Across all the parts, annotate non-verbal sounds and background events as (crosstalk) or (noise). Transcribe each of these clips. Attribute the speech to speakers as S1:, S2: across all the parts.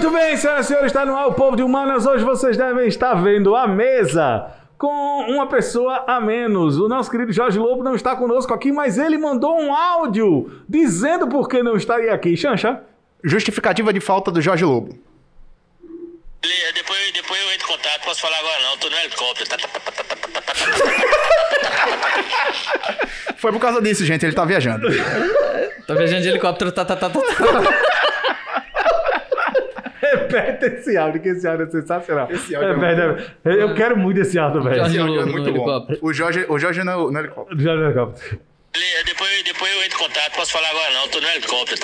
S1: Muito bem, senhoras e senhores, está no ar o Povo de Humanas. Hoje vocês devem estar vendo a mesa com uma pessoa a menos. O nosso querido Jorge Lobo não está conosco aqui, mas ele mandou um áudio dizendo por que não estaria aqui. Xanxa?
S2: Justificativa de falta do Jorge Lobo.
S3: Beleza, Depois, depois eu entro em contato, posso falar agora não, tô no helicóptero. Tá, tá, tá, tá, tá, tá, tá, tá.
S2: Foi por causa disso, gente, ele tá viajando.
S4: Tô viajando de helicóptero, tá, tá, tá, tá. Tá.
S1: Repete esse áudio, que esse áudio é sensacional.
S2: Esse áudio é
S1: repete. Eu quero muito esse áudio, velho.
S2: Esse áudio é
S4: no
S2: muito bom.
S4: helicóptero.
S2: O Jorge, o Jorge no, no helicóptero.
S1: Jorge Helicóptero.
S3: Beleza, Depois, depois eu entro em contato, posso falar agora não, tô no helicóptero.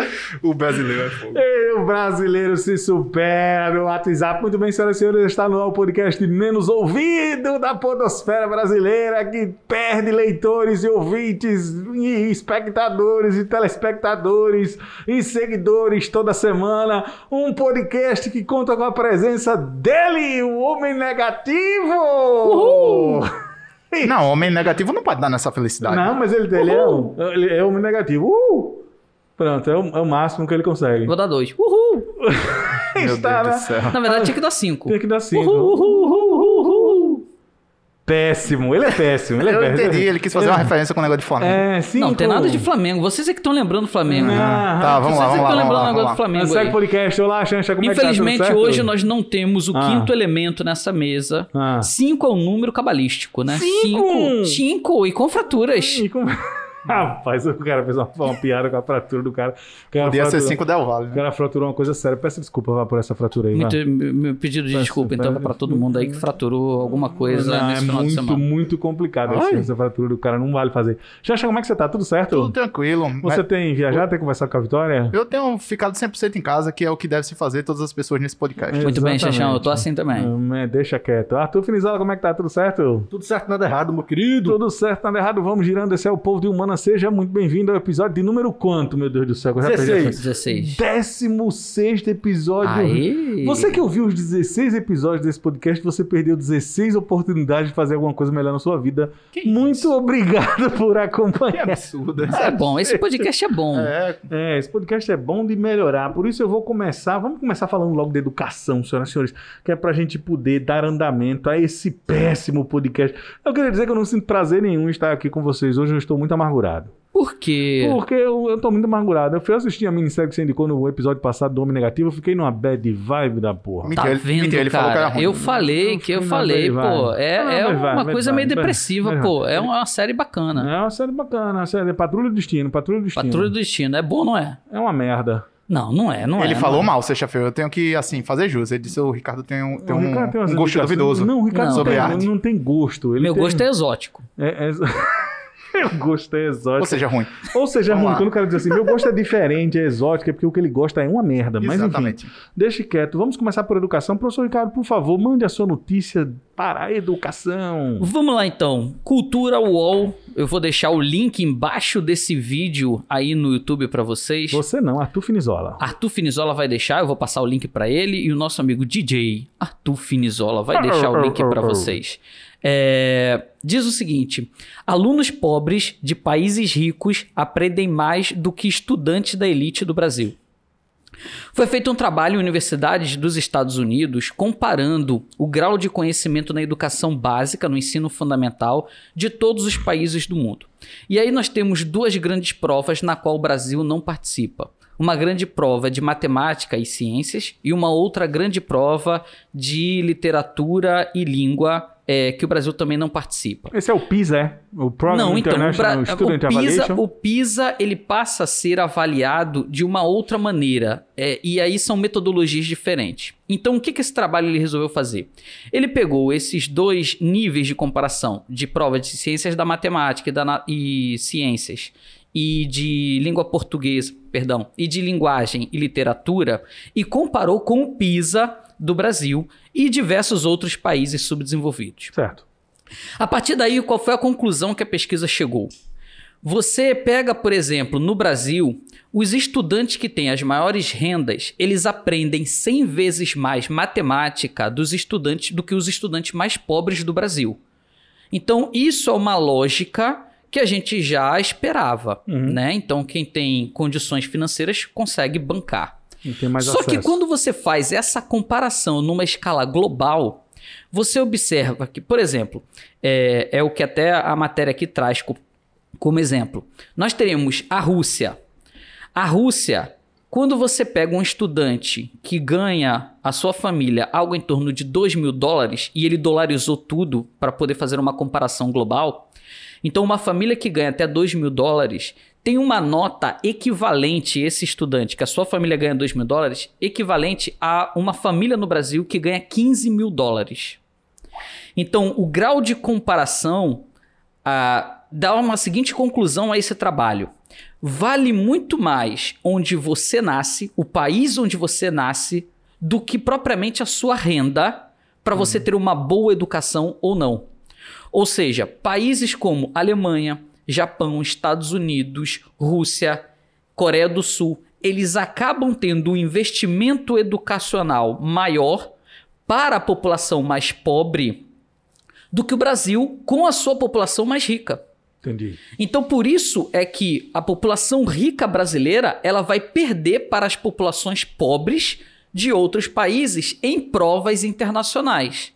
S3: (laughs)
S2: O brasileiro é fogo.
S1: O brasileiro se supera no WhatsApp. Muito bem, senhoras e senhores, está no ar o podcast menos ouvido da podosfera brasileira, que perde leitores e ouvintes, e espectadores e telespectadores e seguidores toda semana. Um podcast que conta com a presença dele, o Homem Negativo! (laughs)
S2: Não, homem negativo não pode dar nessa felicidade.
S1: Não, mas ele, ele, é, um, ele é Homem Negativo. Uh! Pronto, é o, é o máximo que ele consegue.
S4: Vou dar dois. Uhul! (laughs)
S2: Meu
S1: Está,
S2: Deus
S1: né?
S2: do céu.
S4: Na verdade, tinha que dar cinco.
S1: Tem que dar cinco.
S4: Uhul, uhul, uhul, uhul.
S1: Péssimo, ele é péssimo. Ele é
S2: Eu
S1: péssimo.
S2: entendi, ele quis fazer uma referência com o negócio de Flamengo.
S1: É, cinco.
S4: Não, tem nada de Flamengo. Vocês é que estão lembrando do Flamengo.
S1: Não.
S2: Tá, vamos
S4: Vocês
S2: lá,
S4: é
S2: vamos
S4: que estão lembrando
S2: lá,
S4: o negócio do. Flamengo
S1: Segue o podcast. Olá, Xanxa, como é que tá?
S4: Infelizmente, hoje nós não temos o
S1: Ah.
S4: quinto elemento nessa mesa.
S1: Ah.
S4: Cinco é um número cabalístico, né?
S1: Cinco?
S4: Cinco e com fraturas.
S1: Ih, como- Rapaz, o cara fez uma, uma piada com a fratura do cara. O cara
S2: Podia ser
S1: fraturou-
S2: 5 Del Valle.
S1: O
S2: né?
S1: cara fraturou uma coisa séria. Peço desculpa vá, por essa fratura aí.
S4: Muito, meu pedido de
S1: Peço-
S4: desculpa, então, pra todo mundo aí que fraturou alguma coisa
S1: Não,
S4: nesse
S1: é
S4: final de
S1: muito,
S4: semana.
S1: muito complicado assim, essa fratura do cara. Não vale fazer. Xanxa, como é que você tá? Tudo certo?
S2: Tudo tranquilo.
S1: Você
S2: Mas
S1: tem viajado, tem conversado com a Vitória?
S2: Eu tenho ficado 100% em casa, que é o que deve se fazer todas as pessoas nesse podcast.
S4: Muito bem,
S1: Exatamente.
S4: Xaxão, eu tô assim também.
S1: Hum, é, deixa quieto. Arthur Finizola, como é que tá? Tudo certo?
S5: Tudo certo, nada errado, meu querido.
S1: Tudo certo, nada errado. Vamos girando. Esse é o Povo de Seja muito bem-vindo ao episódio de número quanto, meu Deus do céu? Eu já perdi a
S5: 16.
S1: conta.
S4: 16.
S1: 16 episódio.
S4: Aê!
S1: Você que ouviu os 16 episódios desse podcast, você perdeu 16 oportunidades de fazer alguma coisa melhor na sua vida. Muito obrigado (laughs) por
S2: Que
S1: acompanhar.
S2: absurdo.
S4: Isso é bom, esse podcast é bom.
S2: É,
S1: É, esse podcast é bom de melhorar. Por isso eu vou começar. Vamos começar falando logo de educação, senhoras e senhores, que é pra gente poder dar andamento a esse péssimo podcast. Eu queria dizer que eu não sinto prazer nenhum em estar aqui com vocês hoje. Eu estou muito amargurado.
S4: Por quê?
S1: Porque eu, eu tô muito amargurado. Eu fui assistir a minissérie que você indicou no episódio passado do Homem Negativo. Eu fiquei numa bad vibe da porra.
S2: Mentira,
S4: Tá
S2: ele-
S4: vendo,
S2: mentira, ele falou que era
S4: cara?
S2: ruim.
S4: Eu falei
S1: Não,
S4: que eu falei, pô, é, é
S1: vai,
S4: uma
S1: vai,
S4: coisa
S1: vai,
S4: meio
S1: vai,
S4: depressiva,
S1: vai.
S4: pô. É uma série bacana.
S1: É uma série bacana, uma série Patrulha do Destino. Patrulha do Destino.
S4: Patrulha do Destino, é bom, não é?
S1: É uma merda.
S4: Não, não é, não é.
S2: Ele falou
S4: é.
S2: mal, sexta-feira. Eu tenho que, assim, fazer jus. Ele disse o Ricardo tem um, tem
S1: O
S2: um,
S1: Ricardo tem
S2: um gosto duvidoso.
S1: Não, o Ricardo
S4: Não,
S1: não,
S2: sobre
S1: tem,
S2: arte.
S1: não tem gosto. Ele
S4: Meu
S1: tem-
S4: gosto é exótico.
S1: É, é... (laughs) (laughs) Meu gosto é exótico.
S2: Ou seja, ruim.
S1: Ou seja,
S2: Vamos
S1: ruim.
S2: lá.
S1: Quando o cara diz assim, meu gosto é diferente, é exótico, é porque o que ele gosta é uma merda. Mas
S2: Exatamente.
S1: enfim, deixe quieto. Vamos começar por educação. Professor Ricardo, por favor, mande a sua notícia para a educação.
S4: Vamos lá então. Cultura UOL. Eu vou deixar o link embaixo desse vídeo aí no YouTube pra vocês.
S1: Você não, Arthur Finizola.
S4: Arthur Finizola vai deixar, eu vou passar o link pra ele e o nosso amigo DJ Arthur Finizola vai deixar o link pra vocês. É, diz o seguinte: alunos pobres de países ricos aprendem mais do que estudantes da elite do Brasil. Foi feito um trabalho em universidades dos Estados Unidos comparando o grau de conhecimento na educação básica, no ensino fundamental, de todos os países do mundo. E aí nós temos duas grandes provas na qual o Brasil não participa. Uma grande prova de matemática e ciências e uma outra grande prova de literatura e língua é, que o Brasil também não participa.
S1: Esse é o PISA, é? O Program
S4: Não, então,
S1: International Student
S4: o PISA, o PISA ele passa a ser avaliado de uma outra maneira. é, e aí são metodologias diferentes. Então, o que, que esse trabalho ele resolveu fazer? Ele pegou esses dois níveis de comparação de prova de ciências da matemática e, da e ciências e de língua portuguesa, perdão, e de linguagem e literatura e comparou com o PISA do Brasil e diversos outros países subdesenvolvidos.
S1: Certo.
S4: A partir daí, qual foi a conclusão que a pesquisa chegou? Você pega, por exemplo, no Brasil, os estudantes que têm as maiores rendas, eles aprendem 100 vezes mais matemática dos estudantes do que os estudantes mais pobres do Brasil. Então, isso é uma lógica que a gente já esperava,
S1: Uhum.
S4: né? Então quem tem condições financeiras consegue bancar.
S1: Tem mais
S4: Só que
S1: acesso.
S4: quando você faz essa comparação numa escala global, você observa que, por exemplo, é, é o que até a matéria aqui traz co- como exemplo. Nós teremos a Rússia. A Rússia, quando você pega um estudante que ganha a sua família algo em torno de 2 mil dólares e ele dolarizou tudo para poder fazer uma comparação global, então uma família que ganha até 2 mil dólares tem uma nota equivalente, esse estudante, que a sua família ganha 2 mil dólares, equivalente a uma família no Brasil que ganha 15 mil dólares. Então, o grau de comparação ah, dá uma seguinte conclusão a esse trabalho. Vale muito mais onde você nasce, o país onde você nasce, do que propriamente a sua renda para você ter uma boa educação ou não. Ou seja, países como Alemanha, Japão, Estados Unidos, Rússia, Coreia do Sul, eles acabam tendo um investimento educacional maior para a população mais pobre do que o Brasil com a sua população mais rica.
S1: Entendi.
S4: Então, por isso é que a população rica brasileira ela vai perder para as populações pobres de outros países em provas internacionais.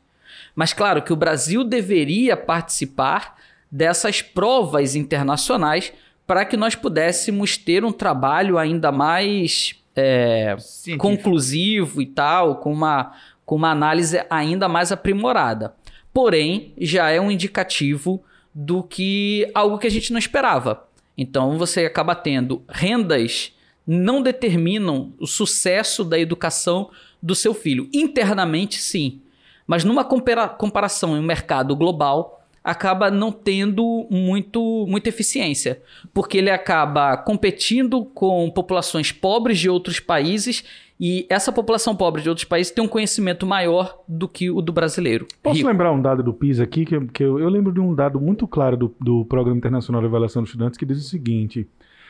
S4: Mas claro que o Brasil deveria participar dessas provas internacionais para que nós pudéssemos ter um trabalho ainda mais é, conclusivo e tal, com uma, com uma análise ainda mais aprimorada. Porém, já é um indicativo do que algo que a gente não esperava. Então você acaba tendo rendas não determinam o sucesso da educação do seu filho. Internamente, sim. Mas numa compara- comparação em um mercado global, acaba não tendo muito, muita eficiência. Porque ele acaba competindo com populações pobres de outros países e essa população pobre de outros países tem um conhecimento maior do que o do brasileiro.
S1: Posso
S4: Rico.
S1: lembrar um dado do PISA aqui, que, que eu, eu lembro de um dado muito claro do, do Programa Internacional de Avaliação dos Estudantes, que diz o seguinte,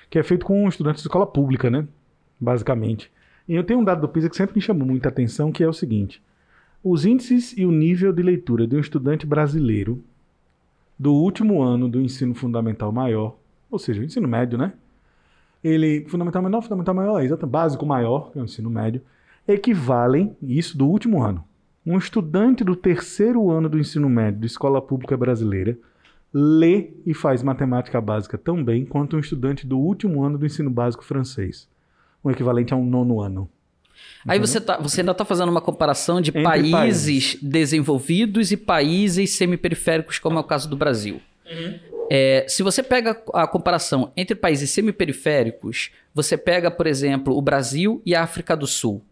S1: que é feito com estudantes de escola pública, né? Basicamente. E eu tenho um dado do PISA que sempre me chamou muita atenção, que é o seguinte. Os índices e o nível de leitura de um estudante brasileiro do último ano do ensino fundamental maior, ou seja, o ensino médio, né? Ele, fundamental menor, fundamental maior, exato, básico maior, que é o ensino médio, equivalem, isso do último ano, um estudante do terceiro ano do ensino médio de escola pública brasileira lê e faz matemática básica tão bem quanto um estudante do último ano do ensino básico francês, um equivalente a um nono ano.
S4: Aí você, tá, você ainda está fazendo uma comparação de países,
S1: países.
S4: desenvolvidos e países semiperiféricos, como é o caso do Brasil. É, se você pega a comparação entre países semiperiféricos, você pega, por exemplo, o Brasil e a África do Sul.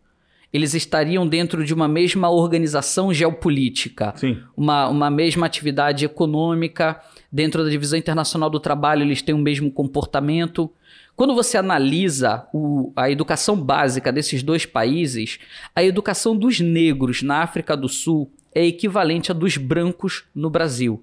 S4: Eles estariam dentro de uma mesma organização geopolítica
S1: Sim.
S4: uma, uma mesma atividade econômica, dentro da divisão internacional do trabalho, eles têm o mesmo comportamento. Quando você analisa o- a educação básica desses dois países, a educação dos negros na África do Sul é equivalente à dos brancos no Brasil.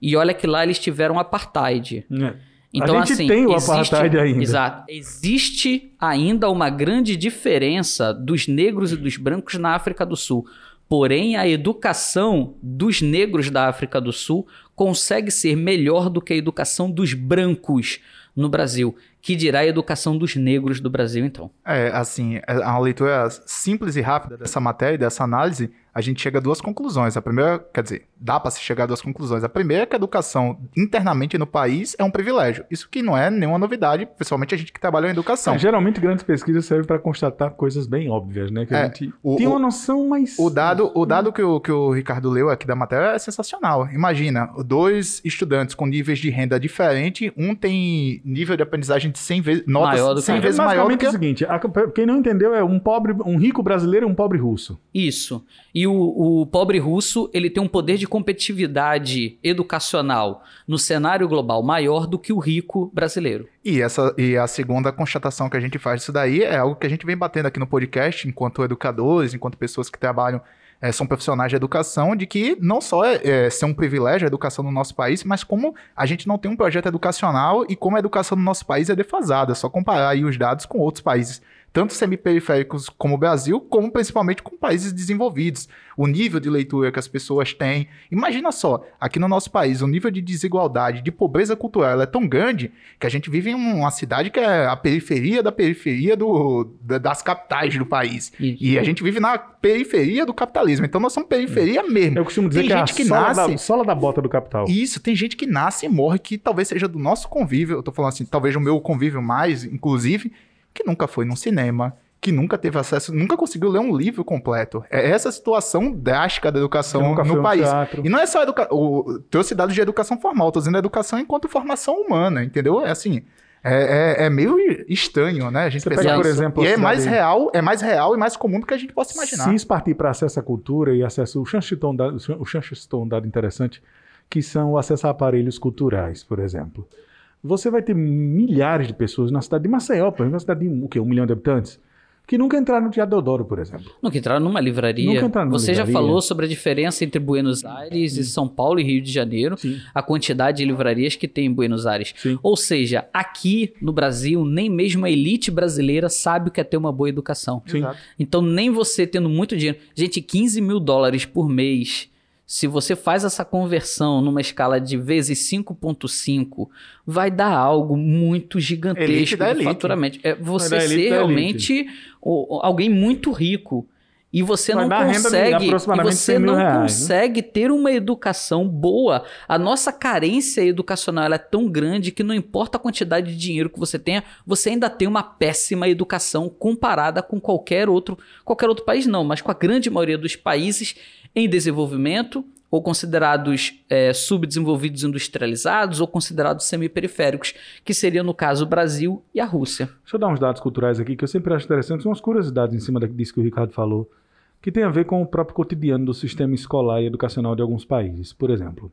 S4: E olha que lá eles tiveram apartheid.
S1: É.
S4: Então,
S1: a gente
S4: assim,
S1: tem o
S4: existe-
S1: apartheid ainda.
S4: Exato. Existe ainda uma grande diferença dos negros e dos brancos na África do Sul. Porém, a educação dos negros da África do Sul consegue ser melhor do que a educação dos brancos no Brasil. Que dirá a educação dos negros do Brasil, então.
S2: É, assim, é uma leitura simples e rápida dessa matéria, dessa análise, a gente chega a duas conclusões. A primeira, quer dizer, dá para se chegar a duas conclusões. A primeira é que a educação internamente no país é um privilégio. Isso que não é nenhuma novidade, principalmente a gente que trabalha em educação.
S1: É, geralmente grandes pesquisas servem para constatar coisas bem óbvias, né? Que
S2: É,
S1: a gente
S2: o-
S1: tem
S2: o-
S1: uma noção, mas
S2: O dado, o dado que, o, que o Ricardo leu aqui da matéria é sensacional. Imagina, dois estudantes com níveis de renda diferentes, um tem nível de aprendizagem de 100 vezes, notas
S4: Maior do que
S2: 100
S4: o
S2: vezes maior do que
S1: é o seguinte, a- quem não entendeu é um pobre, um rico brasileiro e um pobre russo.
S4: Isso. E o, o pobre russo, ele tem um poder de competitividade educacional no cenário global maior do que o rico brasileiro.
S2: E, essa, e a segunda constatação que a gente faz disso daí é algo que a gente vem batendo aqui no podcast, enquanto educadores, enquanto pessoas que trabalham, eh, são profissionais de educação, de que não só é, é ser um privilégio a educação no nosso país, mas como a gente não tem um projeto educacional e como a educação no nosso país é defasada. É só comparar aí os dados com outros países tanto semiperiféricos como o Brasil, como principalmente com países desenvolvidos. O nível de leitura que as pessoas têm. Imagina só, aqui no nosso país, o nível de desigualdade, de pobreza cultural é tão grande que a gente vive em uma cidade que é a periferia da periferia do, da- das capitais do país.
S4: Isso.
S2: E a gente vive na periferia do capitalismo. Então nós somos periferia mesmo.
S1: Eu costumo dizer
S2: Tem
S1: que é a
S2: gente que
S1: sola,
S2: nasce-
S1: da, sola da bota do capital.
S2: Isso, tem gente que nasce e morre, que talvez seja do nosso convívio, eu tô falando assim, talvez o meu convívio mais, inclusive, que nunca foi num cinema, que nunca teve acesso, nunca conseguiu ler um livro completo. É essa situação drástica da educação no país. E não é só educa o trouxe dados de educação formal, tô dizendo educação enquanto formação humana, entendeu? É assim, é, é, é meio estranho, né? A gente
S1: Você pega, por exemplo,
S2: e é mais real, é mais real e mais comum do que a gente possa imaginar.
S1: Se isso partir para acesso à cultura e acesso. O Chanchiton, dá- o um dado interessante, que são o acesso a aparelhos culturais, por exemplo. Você vai ter milhares de pessoas na cidade de Maceió, por exemplo, uma cidade de o quê? um milhão de habitantes, que nunca entraram no Teatro Deodoro, por exemplo.
S4: Nunca entraram numa livraria.
S1: Nunca entraram numa
S4: Você já
S1: livraria.
S4: falou sobre a diferença entre Buenos Aires e São Paulo e Rio de Janeiro,
S1: Sim.
S4: a quantidade de livrarias que tem em Buenos Aires.
S1: Sim.
S4: Ou seja, aqui no Brasil, nem mesmo a elite brasileira sabe o que é ter uma boa educação.
S1: Sim.
S4: Então, nem você tendo muito dinheiro. Gente, 15 mil dólares por mês. Se você faz essa conversão numa escala de vezes 5,5, vai dar algo muito gigantesco de faturamento. É você ser realmente o- alguém muito rico. E você
S1: Vai
S4: não consegue, e você
S1: 100 mil
S4: não
S1: reais, né?
S4: consegue ter uma educação boa. A nossa carência educacional é tão grande que não importa a quantidade de dinheiro que você tenha, você ainda tem uma péssima educação comparada com qualquer outro, qualquer outro país não, mas com a grande maioria dos países em desenvolvimento ou considerados eh, subdesenvolvidos industrializados ou considerados semiperiféricos, que seria no caso o Brasil e a Rússia.
S1: Deixa eu dar uns dados culturais aqui que eu sempre acho interessantes, umas curiosidades em cima disso que o Ricardo falou, que tem a ver com o próprio cotidiano do sistema escolar e educacional de alguns países. Por exemplo,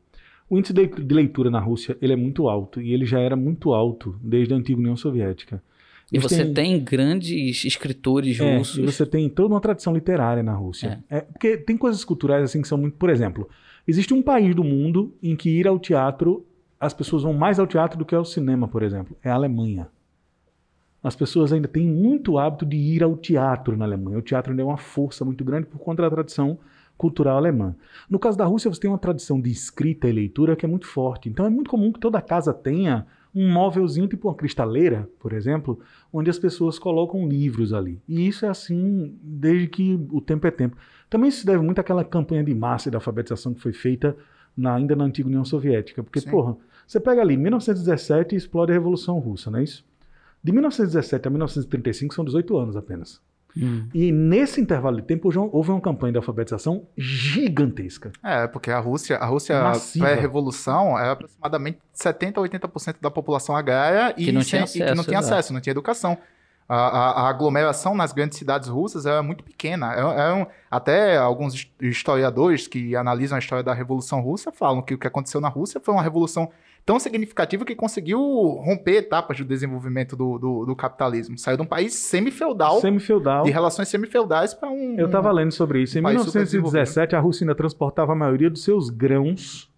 S1: o índice de leitura na Rússia ele é muito alto e ele já era muito alto desde a antiga União Soviética.
S4: E
S1: Eles
S4: você
S1: têm-
S4: tem grandes escritores
S1: É,
S4: russos.
S1: e você tem toda uma tradição literária na Rússia. É, porque tem coisas culturais assim que são muito. Por exemplo, existe um país do mundo em que ir ao teatro, as pessoas vão mais ao teatro do que ao cinema, por exemplo. É a Alemanha. As pessoas ainda têm muito hábito de ir ao teatro na Alemanha. O teatro ainda é uma força muito grande por conta da tradição cultural alemã. No caso da Rússia, você tem uma tradição de escrita e leitura que é muito forte. Então é muito comum que toda casa tenha um móvelzinho, tipo uma cristaleira, por exemplo, onde as pessoas colocam livros ali. E isso é assim desde que o tempo é tempo. Também se deve muito àquela campanha de massa e da alfabetização que foi feita na- ainda na antiga União Soviética. Porque,
S2: Sim.
S1: porra, você pega ali 1917 e explode a Revolução Russa, não é isso? De 1917 a 1935 são 18 anos apenas.
S4: Hum.
S1: E nesse intervalo de tempo houve uma- houve uma campanha de alfabetização gigantesca.
S2: É, porque a Rússia, a Rússia pré-revolução é aproximadamente 70 a 80% da população agrária e,
S4: Que não tinha
S2: sem- e que não
S4: acesso,
S2: tinha
S4: exato.
S2: acesso, não tinha educação. A, a- a aglomeração nas grandes cidades russas era muito pequena. É- é um- até alguns his- historiadores que analisam a história da Revolução Russa falam que o que aconteceu na Rússia foi uma revolução tão significativa que conseguiu romper etapas do desenvolvimento do, do- do capitalismo. Saiu de um país semi-feudal,
S1: Semi-feudal.
S2: de relações semi-feudais para um...
S1: Eu estava lendo sobre isso. Em
S2: um país
S1: 1917, a Rússia ainda transportava a maioria dos seus grãos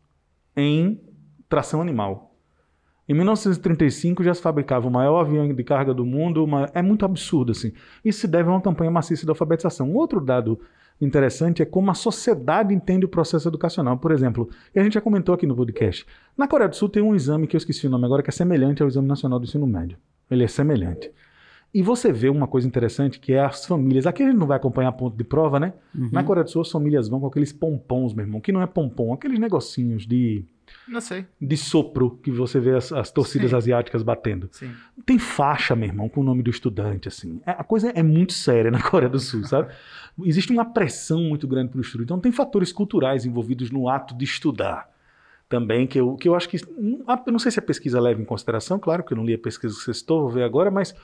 S1: em tração animal. Em 1935 já se fabricava o maior avião de carga do mundo. uma- É muito absurdo assim. Isso se deve a uma campanha maciça de alfabetização. Um outro dado interessante é como a sociedade entende o processo educacional. Por exemplo, e a gente já comentou aqui no podcast. Na Coreia do Sul tem um exame que eu esqueci o nome agora que é semelhante ao Exame Nacional do Ensino Médio. Ele é semelhante. E você vê uma coisa interessante que é as famílias. Aqui a gente não vai acompanhar ponto de prova, né? Na Coreia do Sul as famílias vão com aqueles pompons, meu irmão. Que não é pompom, aqueles negocinhos de,
S2: Não sei,
S1: de sopro que você vê as, as torcidas
S2: Sim.
S1: asiáticas batendo.
S2: sim.
S1: Tem faixa, meu irmão, com o nome do estudante, assim. É- a coisa é muito séria na Coreia do Sul, sabe? (laughs) Existe uma pressão muito grande para o estudo. Então tem fatores culturais envolvidos no ato de estudar. Também, que eu, que eu acho que. hum, Eu não sei se a pesquisa leva em consideração, claro que eu não li a pesquisa que você citou, vou ver agora, mas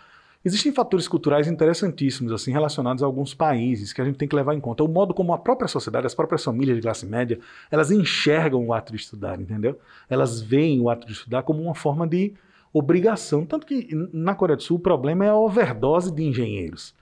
S1: existem fatores culturais interessantíssimos, assim, relacionados a alguns países que a gente tem que levar em conta. O modo como a própria sociedade, as próprias famílias de classe média, elas enxergam o ato de estudar, entendeu? Elas veem o ato de estudar como uma forma de obrigação. Tanto que na Coreia do Sul o problema é a overdose de engenheiros.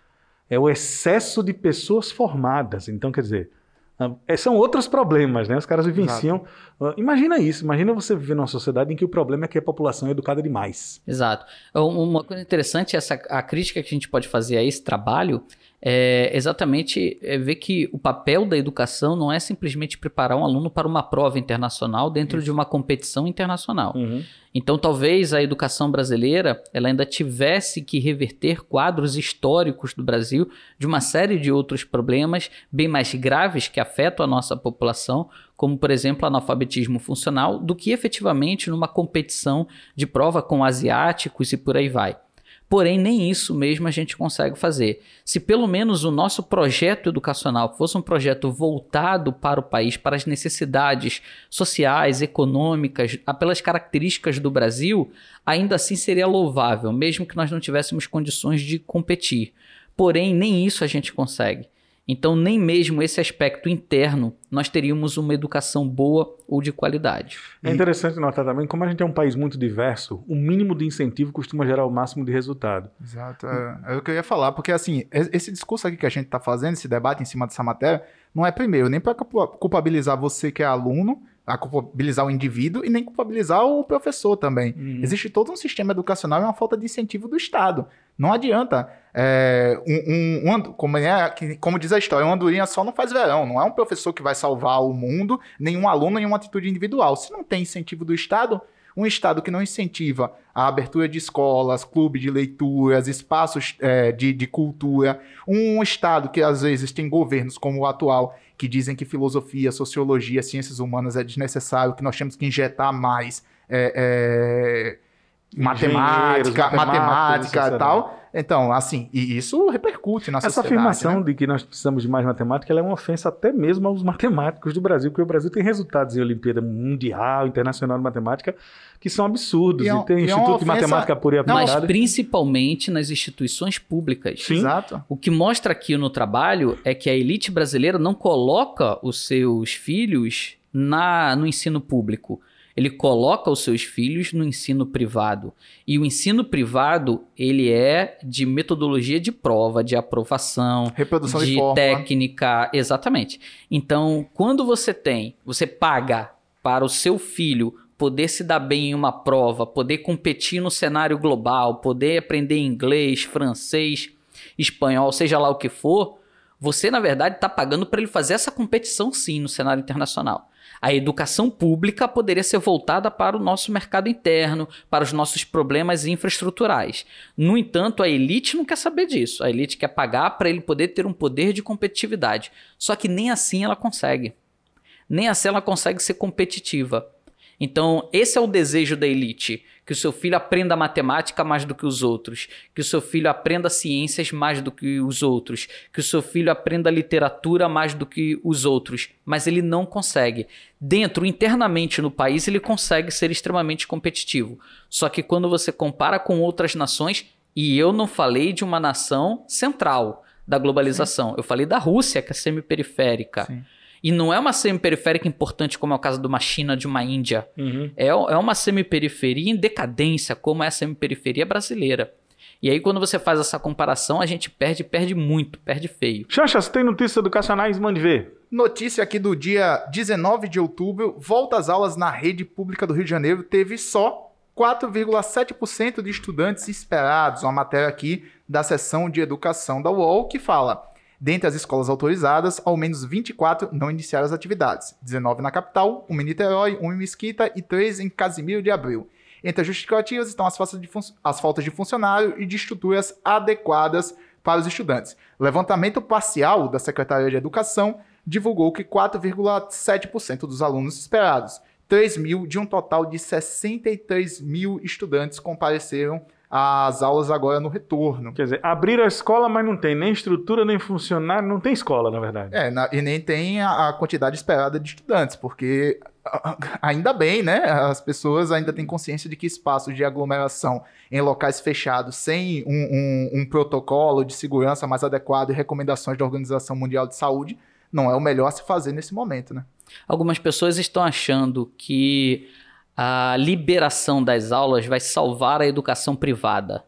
S1: É o excesso de pessoas formadas. Então, quer dizer, Ah, é, são outros problemas, né? Os caras vivenciam. Ah, imagina isso, imagina você viver numa sociedade em que o problema é que a população é educada demais.
S4: Exato. Um- Uma coisa interessante, essa, a crítica que a gente pode fazer a esse trabalho é exatamente é ver que o papel da educação não é simplesmente preparar um aluno para uma prova internacional dentro de uma competição internacional.
S1: Uhum.
S4: Então, talvez a educação brasileira ela ainda tivesse que reverter quadros históricos do Brasil de uma série de outros problemas bem mais graves que afetam a nossa população, como, por exemplo, analfabetismo funcional, do que efetivamente numa competição de prova com asiáticos e por aí vai. Porém, nem isso mesmo a gente consegue fazer. Se pelo menos o nosso projeto educacional fosse um projeto voltado para o país, para as necessidades sociais, econômicas, pelas características do Brasil, ainda assim seria louvável, mesmo que nós não tivéssemos condições de competir. Porém, nem isso a gente consegue. Então, nem mesmo esse aspecto interno nós teríamos uma educação boa ou de qualidade.
S1: É interessante notar também como a gente é um país muito diverso, o mínimo de incentivo costuma gerar o máximo de resultado.
S2: Exato. É, é o que eu ia falar, porque assim, esse discurso aqui que a gente tá fazendo, esse debate em cima dessa matéria, não é primeiro nem para culpabilizar você que é aluno, a culpabilizar o indivíduo e nem culpabilizar o professor também. Existe todo um sistema educacional e uma falta de incentivo do Estado. Não adianta. é, um, um- um como, é, como diz a história, uma andorinha só não faz verão. Não é um professor que vai salvar o mundo, nenhum aluno em uma atitude individual. Se não tem incentivo do Estado, um Estado que não incentiva a abertura de escolas, clube de leituras, espaços é, de, de cultura, um Estado que às vezes tem governos como o atual que dizem que filosofia, sociologia, ciências humanas é desnecessário, que nós temos que injetar mais é, é, matemática, matemática e tal. Então, assim, e isso repercute na
S1: Essa
S2: sociedade.
S1: afirmação
S2: né?
S1: de que nós precisamos de mais matemática ela é uma ofensa até mesmo aos matemáticos do Brasil, porque o Brasil tem resultados em Olimpíada Mundial, Internacional de Matemática, que são absurdos.
S2: E
S1: E,
S2: é um-
S1: tem
S2: e é
S1: Instituto de
S2: ofensa-
S1: Matemática Pura e
S2: Não,
S4: Mas
S1: Aplicada.
S4: principalmente nas instituições públicas.
S1: Sim.
S2: Exato.
S4: O que mostra aqui no trabalho é que a elite brasileira não coloca os seus filhos na, no ensino público. Ele coloca os seus filhos no ensino privado. E o ensino privado, ele é de metodologia de prova, de aprovação,
S2: Reprodução de,
S4: de técnica, exatamente. Então, quando você tem, você paga para o seu filho poder se dar bem em uma prova, poder competir no cenário global, poder aprender inglês, francês, espanhol, seja lá o que for, você na verdade está pagando para ele fazer essa competição sim no cenário internacional. A educação pública poderia ser voltada para o nosso mercado interno, para os nossos problemas infraestruturais. No entanto, a elite não quer saber disso. A elite quer pagar para ele poder ter um poder de competitividade. Só que nem assim ela consegue. Nem assim ela consegue ser competitiva. Então, esse é o desejo da elite: que o seu filho aprenda matemática mais do que os outros, que o seu filho aprenda ciências mais do que os outros, que o seu filho aprenda literatura mais do que os outros, mas ele não consegue. Dentro, internamente no país, ele consegue ser extremamente competitivo. Só que quando você compara com outras nações, e eu não falei de uma nação central da globalização, eu falei da Rússia, que é semi-periférica.
S2: Sim.
S4: E não é uma semi-periférica importante como é o caso de uma China, de uma Índia.
S1: Uhum.
S4: É, é uma semi-periferia em decadência, como é a semi-periferia brasileira. E aí, quando você faz essa comparação, a gente perde, perde muito, perde feio.
S1: Xanxa, você tem notícias educacionais? Mande ver.
S2: Notícia aqui do dia 19 de outubro: volta às aulas na rede pública do Rio de Janeiro. Teve só 4,7% de estudantes esperados. Uma matéria aqui da seção de educação da UOL que fala. Dentre as escolas autorizadas, ao menos 24 não iniciaram as atividades. 19 na capital, 1 em Niterói, 1 em Mesquita e 3 em Casimiro de Abril. Entre as justificativas estão as faltas de, as faltas de funcionário e de estruturas adequadas para os estudantes. Levantamento parcial da Secretaria de Educação divulgou que 4,7% dos alunos esperados, 3 mil de um total de 63 mil estudantes compareceram às aulas agora no retorno.
S1: Quer dizer, abriram a escola, mas não tem nem estrutura, nem funcionário, não tem escola, na verdade.
S2: É, na- e nem tem a, a quantidade esperada de estudantes, porque ainda bem, né? As pessoas ainda têm consciência de que espaços de aglomeração em locais fechados, sem um, um- um protocolo de segurança mais adequado e recomendações da Organização Mundial de Saúde, não é o melhor a se fazer nesse momento, né?
S4: Algumas pessoas estão achando que a liberação das aulas vai salvar a educação privada.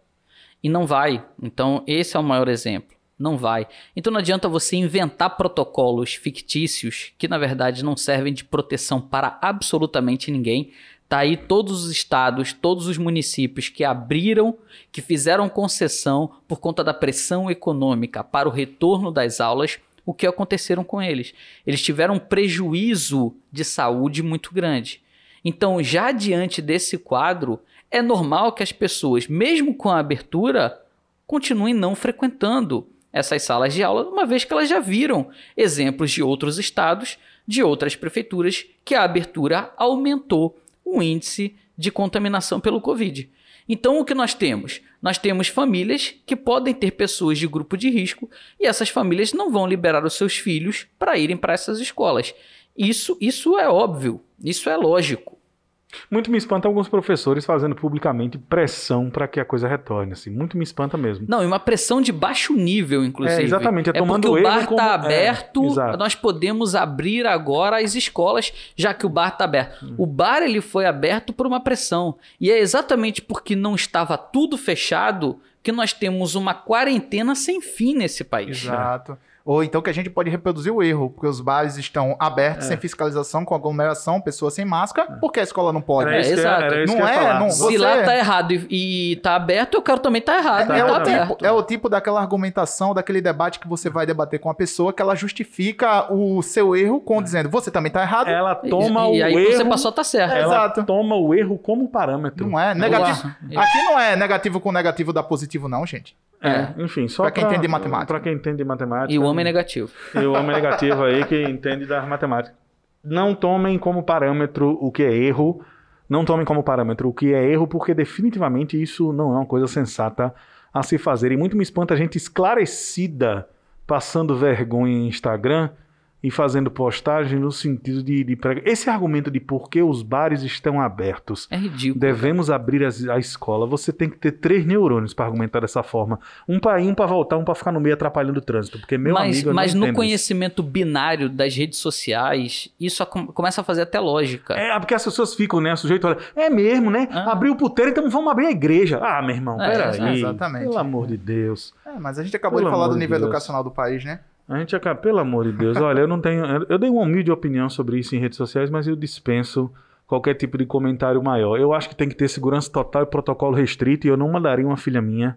S4: E não vai. Então, esse é o maior exemplo. Não vai. Então não adianta você inventar protocolos fictícios que na verdade não servem de proteção para absolutamente ninguém. Tá aí todos os estados, todos os municípios que abriram, que fizeram concessão por conta da pressão econômica para o retorno das aulas, o que aconteceram com eles? Eles tiveram um prejuízo de saúde muito grande. Então, já diante desse quadro, é normal que as pessoas, mesmo com a abertura, continuem não frequentando essas salas de aula, uma vez que elas já viram exemplos de outros estados, de outras prefeituras, que a abertura aumentou o índice de contaminação pelo Covid. Então, o que nós temos? Nós temos famílias que podem ter pessoas de grupo de risco e essas famílias não vão liberar os seus filhos para irem para essas escolas. Isso, isso é óbvio, isso é lógico.
S1: Muito me espanta alguns professores fazendo publicamente pressão para que a coisa retorne, assim. Muito me espanta mesmo.
S4: Não, e uma pressão de baixo nível, inclusive.
S1: É, exatamente, é
S4: é
S1: tomando
S4: porque o bar
S1: como-
S4: está
S1: é,
S4: aberto,
S1: exato.
S4: nós podemos abrir agora as escolas, já que o bar está aberto.
S1: Hum.
S4: O bar ele foi aberto por uma pressão. E é exatamente porque não estava tudo fechado que nós temos uma quarentena sem fim nesse país.
S2: Exato. Ou então que a gente pode reproduzir o erro, porque os bares estão abertos, sem fiscalização, com aglomeração, pessoas sem máscara, porque a escola não pode.
S1: Que,
S4: exato.
S2: Não é, não-
S4: Se
S2: Você-
S4: lá tá errado e, e tá aberto, eu quero também tá errado.
S2: É,
S4: e
S2: o
S4: tá
S2: tipo,
S4: aberto.
S2: é o tipo daquela argumentação, daquele debate que você vai debater com a pessoa, que ela justifica o seu erro com dizendo, você também tá errado.
S1: Ela toma
S4: e, e
S1: o
S4: aí
S1: erro.
S4: você passou tá certo.
S2: É,
S1: ela
S2: Exato.
S1: toma o erro como parâmetro.
S2: Não é negativo. Aqui não é negativo com negativo dá positivo, não, gente.
S1: É, enfim, só
S2: Pra quem entende de matemática.
S1: Pra quem entende de matemática.
S4: E o homem é negativo.
S1: E o homem negativo aí que entende da matemática. Não tomem como parâmetro o que é erro. Não tomem como parâmetro o que é erro, porque definitivamente isso não é uma coisa sensata a se fazer. E muito me espanta a gente esclarecida passando vergonha em Instagram e fazendo postagem no sentido de, de pregar. Esse argumento de por que os bares estão abertos.
S4: É ridículo.
S1: Devemos abrir as- a escola. Você tem que ter três neurônios para argumentar dessa forma. Um para ir, um para voltar, um para ficar no meio atrapalhando o trânsito. Porque, meu
S4: mas
S1: amigo, eu
S4: mas
S1: não
S4: no
S1: entendo isso.
S4: conhecimento binário das redes sociais, isso começa a fazer até lógica.
S1: É, porque as pessoas ficam, né? O sujeito olha, é mesmo, né?
S4: Ah.
S1: Abriu o puteiro, então vamos abrir a igreja. Ah, meu irmão,
S4: É,
S1: peraí.
S2: exatamente.
S1: Pelo amor de Deus.
S2: É, mas a gente acabou
S1: Pelo
S2: de falar do nível
S1: Deus.
S2: educacional do país, né?
S1: A gente acaba, pelo amor de Deus, olha, eu não tenho. eu- dei uma humilde opinião sobre isso em redes sociais, mas eu dispenso qualquer tipo de comentário maior. Eu acho que tem que ter segurança total e protocolo restrito, e eu não mandaria uma filha minha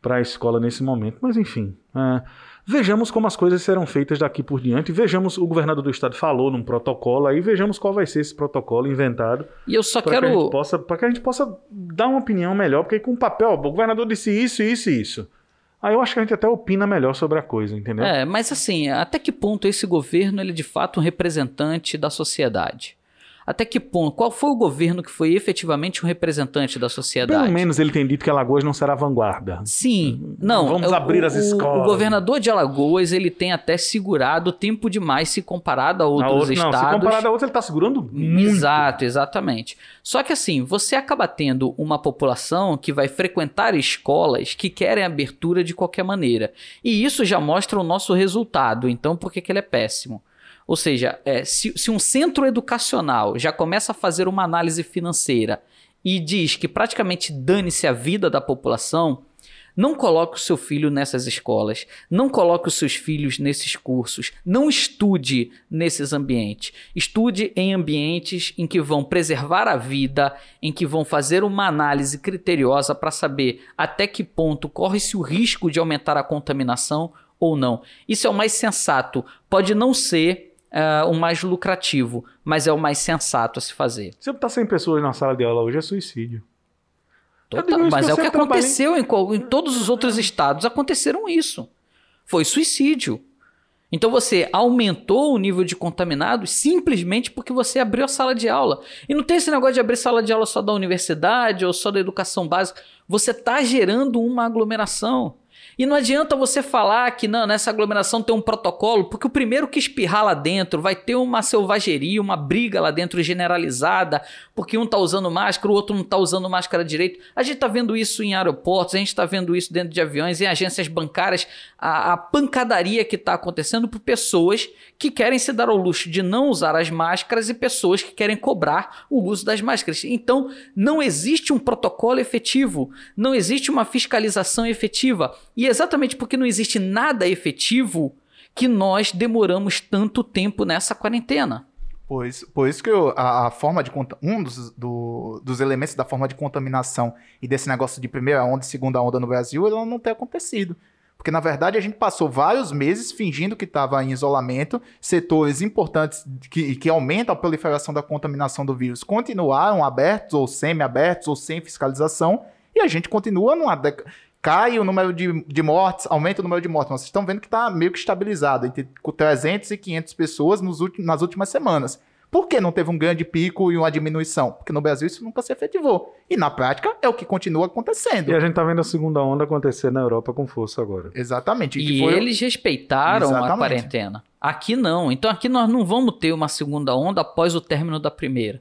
S1: para a escola nesse momento. Mas enfim. é, vejamos como as coisas serão feitas daqui por diante. Vejamos, o governador do estado falou num protocolo aí, vejamos qual vai ser esse protocolo inventado.
S4: E eu só
S1: Para que,
S4: quero.
S1: possa- pra que a gente possa dar uma opinião melhor, porque com papel, o governador disse isso, isso e isso. Aí eu acho que a gente até opina melhor sobre a coisa, entendeu?
S4: É, mas assim, até que ponto esse governo ele é de fato um representante da sociedade? Até que ponto? Qual foi o governo que foi efetivamente um representante da sociedade?
S1: Pelo menos ele tem dito que Alagoas não será vanguarda.
S4: Sim, não.
S1: Vamos
S4: o-
S1: abrir as
S4: o-
S1: escolas.
S4: O governador de Alagoas ele tem até segurado tempo demais se comparado a
S1: A
S4: outros
S1: outra- não,
S4: estados.
S1: se comparado a outra, ele está segurando muito.
S4: Exato, exatamente. Só que assim, você acaba tendo uma população que vai frequentar escolas que querem abertura de qualquer maneira. E isso já mostra o nosso resultado. Então, por que, que ele é péssimo? Ou seja, é, se, se um centro educacional já começa a fazer uma análise financeira e diz que praticamente dane-se a vida da população, não coloque o seu filho nessas escolas, não coloque os seus filhos nesses cursos, não estude nesses ambientes. Estude em ambientes em que vão preservar a vida, em que vão fazer uma análise criteriosa para saber até que ponto corre-se o risco de aumentar a contaminação ou não. Isso é o mais sensato. Pode não ser ah, o mais lucrativo, mas é o mais sensato a se fazer.
S1: Se botar 100 pessoas na sala de aula hoje, é suicídio.
S4: Total, mas é o que aconteceu em, em todos os outros estados. Aconteceram isso. Foi suicídio. Então você aumentou o nível de contaminados simplesmente porque você abriu a sala de aula. E não tem esse negócio de abrir sala de aula só da universidade ou só da educação básica. Você está gerando uma aglomeração. E não adianta você falar que não, nessa aglomeração tem um protocolo, porque o primeiro que espirrar lá dentro vai ter uma selvageria, uma briga lá dentro generalizada, porque um tá usando máscara, o outro não tá usando máscara direito. A gente tá vendo isso em aeroportos, a gente tá vendo isso dentro de aviões, em agências bancárias, a, a pancadaria que tá acontecendo por pessoas que querem se dar ao luxo de não usar as máscaras e pessoas que querem cobrar o uso das máscaras. Então, não existe um protocolo efetivo, não existe uma fiscalização efetiva. E exatamente porque não existe nada efetivo que nós demoramos tanto tempo nessa quarentena.
S2: Pois, por isso que eu- a, a forma de um dos, do- dos elementos da forma de contaminação e desse negócio de primeira onda e segunda onda no Brasil, ela não tem acontecido. Porque, na verdade, a gente passou vários meses fingindo que estava em isolamento, setores importantes que, que aumentam a proliferação da contaminação do vírus continuaram abertos, ou semi-abertos, ou sem fiscalização, e a gente continua numa década. Cai o número de, de mortes, aumenta o número de mortes. Mas vocês estão vendo que está meio que estabilizado, entre 300 e 500 pessoas nos últimos, nas últimas semanas. Por que não teve um grande pico e uma diminuição? Porque no Brasil isso nunca se efetivou. E na prática é o que continua acontecendo.
S1: E a gente tá vendo a segunda onda acontecer na Europa com força agora.
S2: Exatamente.
S4: E
S2: foi-
S4: eles respeitaram a
S2: Exatamente.
S4: quarentena. Aqui não. Então aqui nós não vamos ter uma segunda onda após o término da primeira.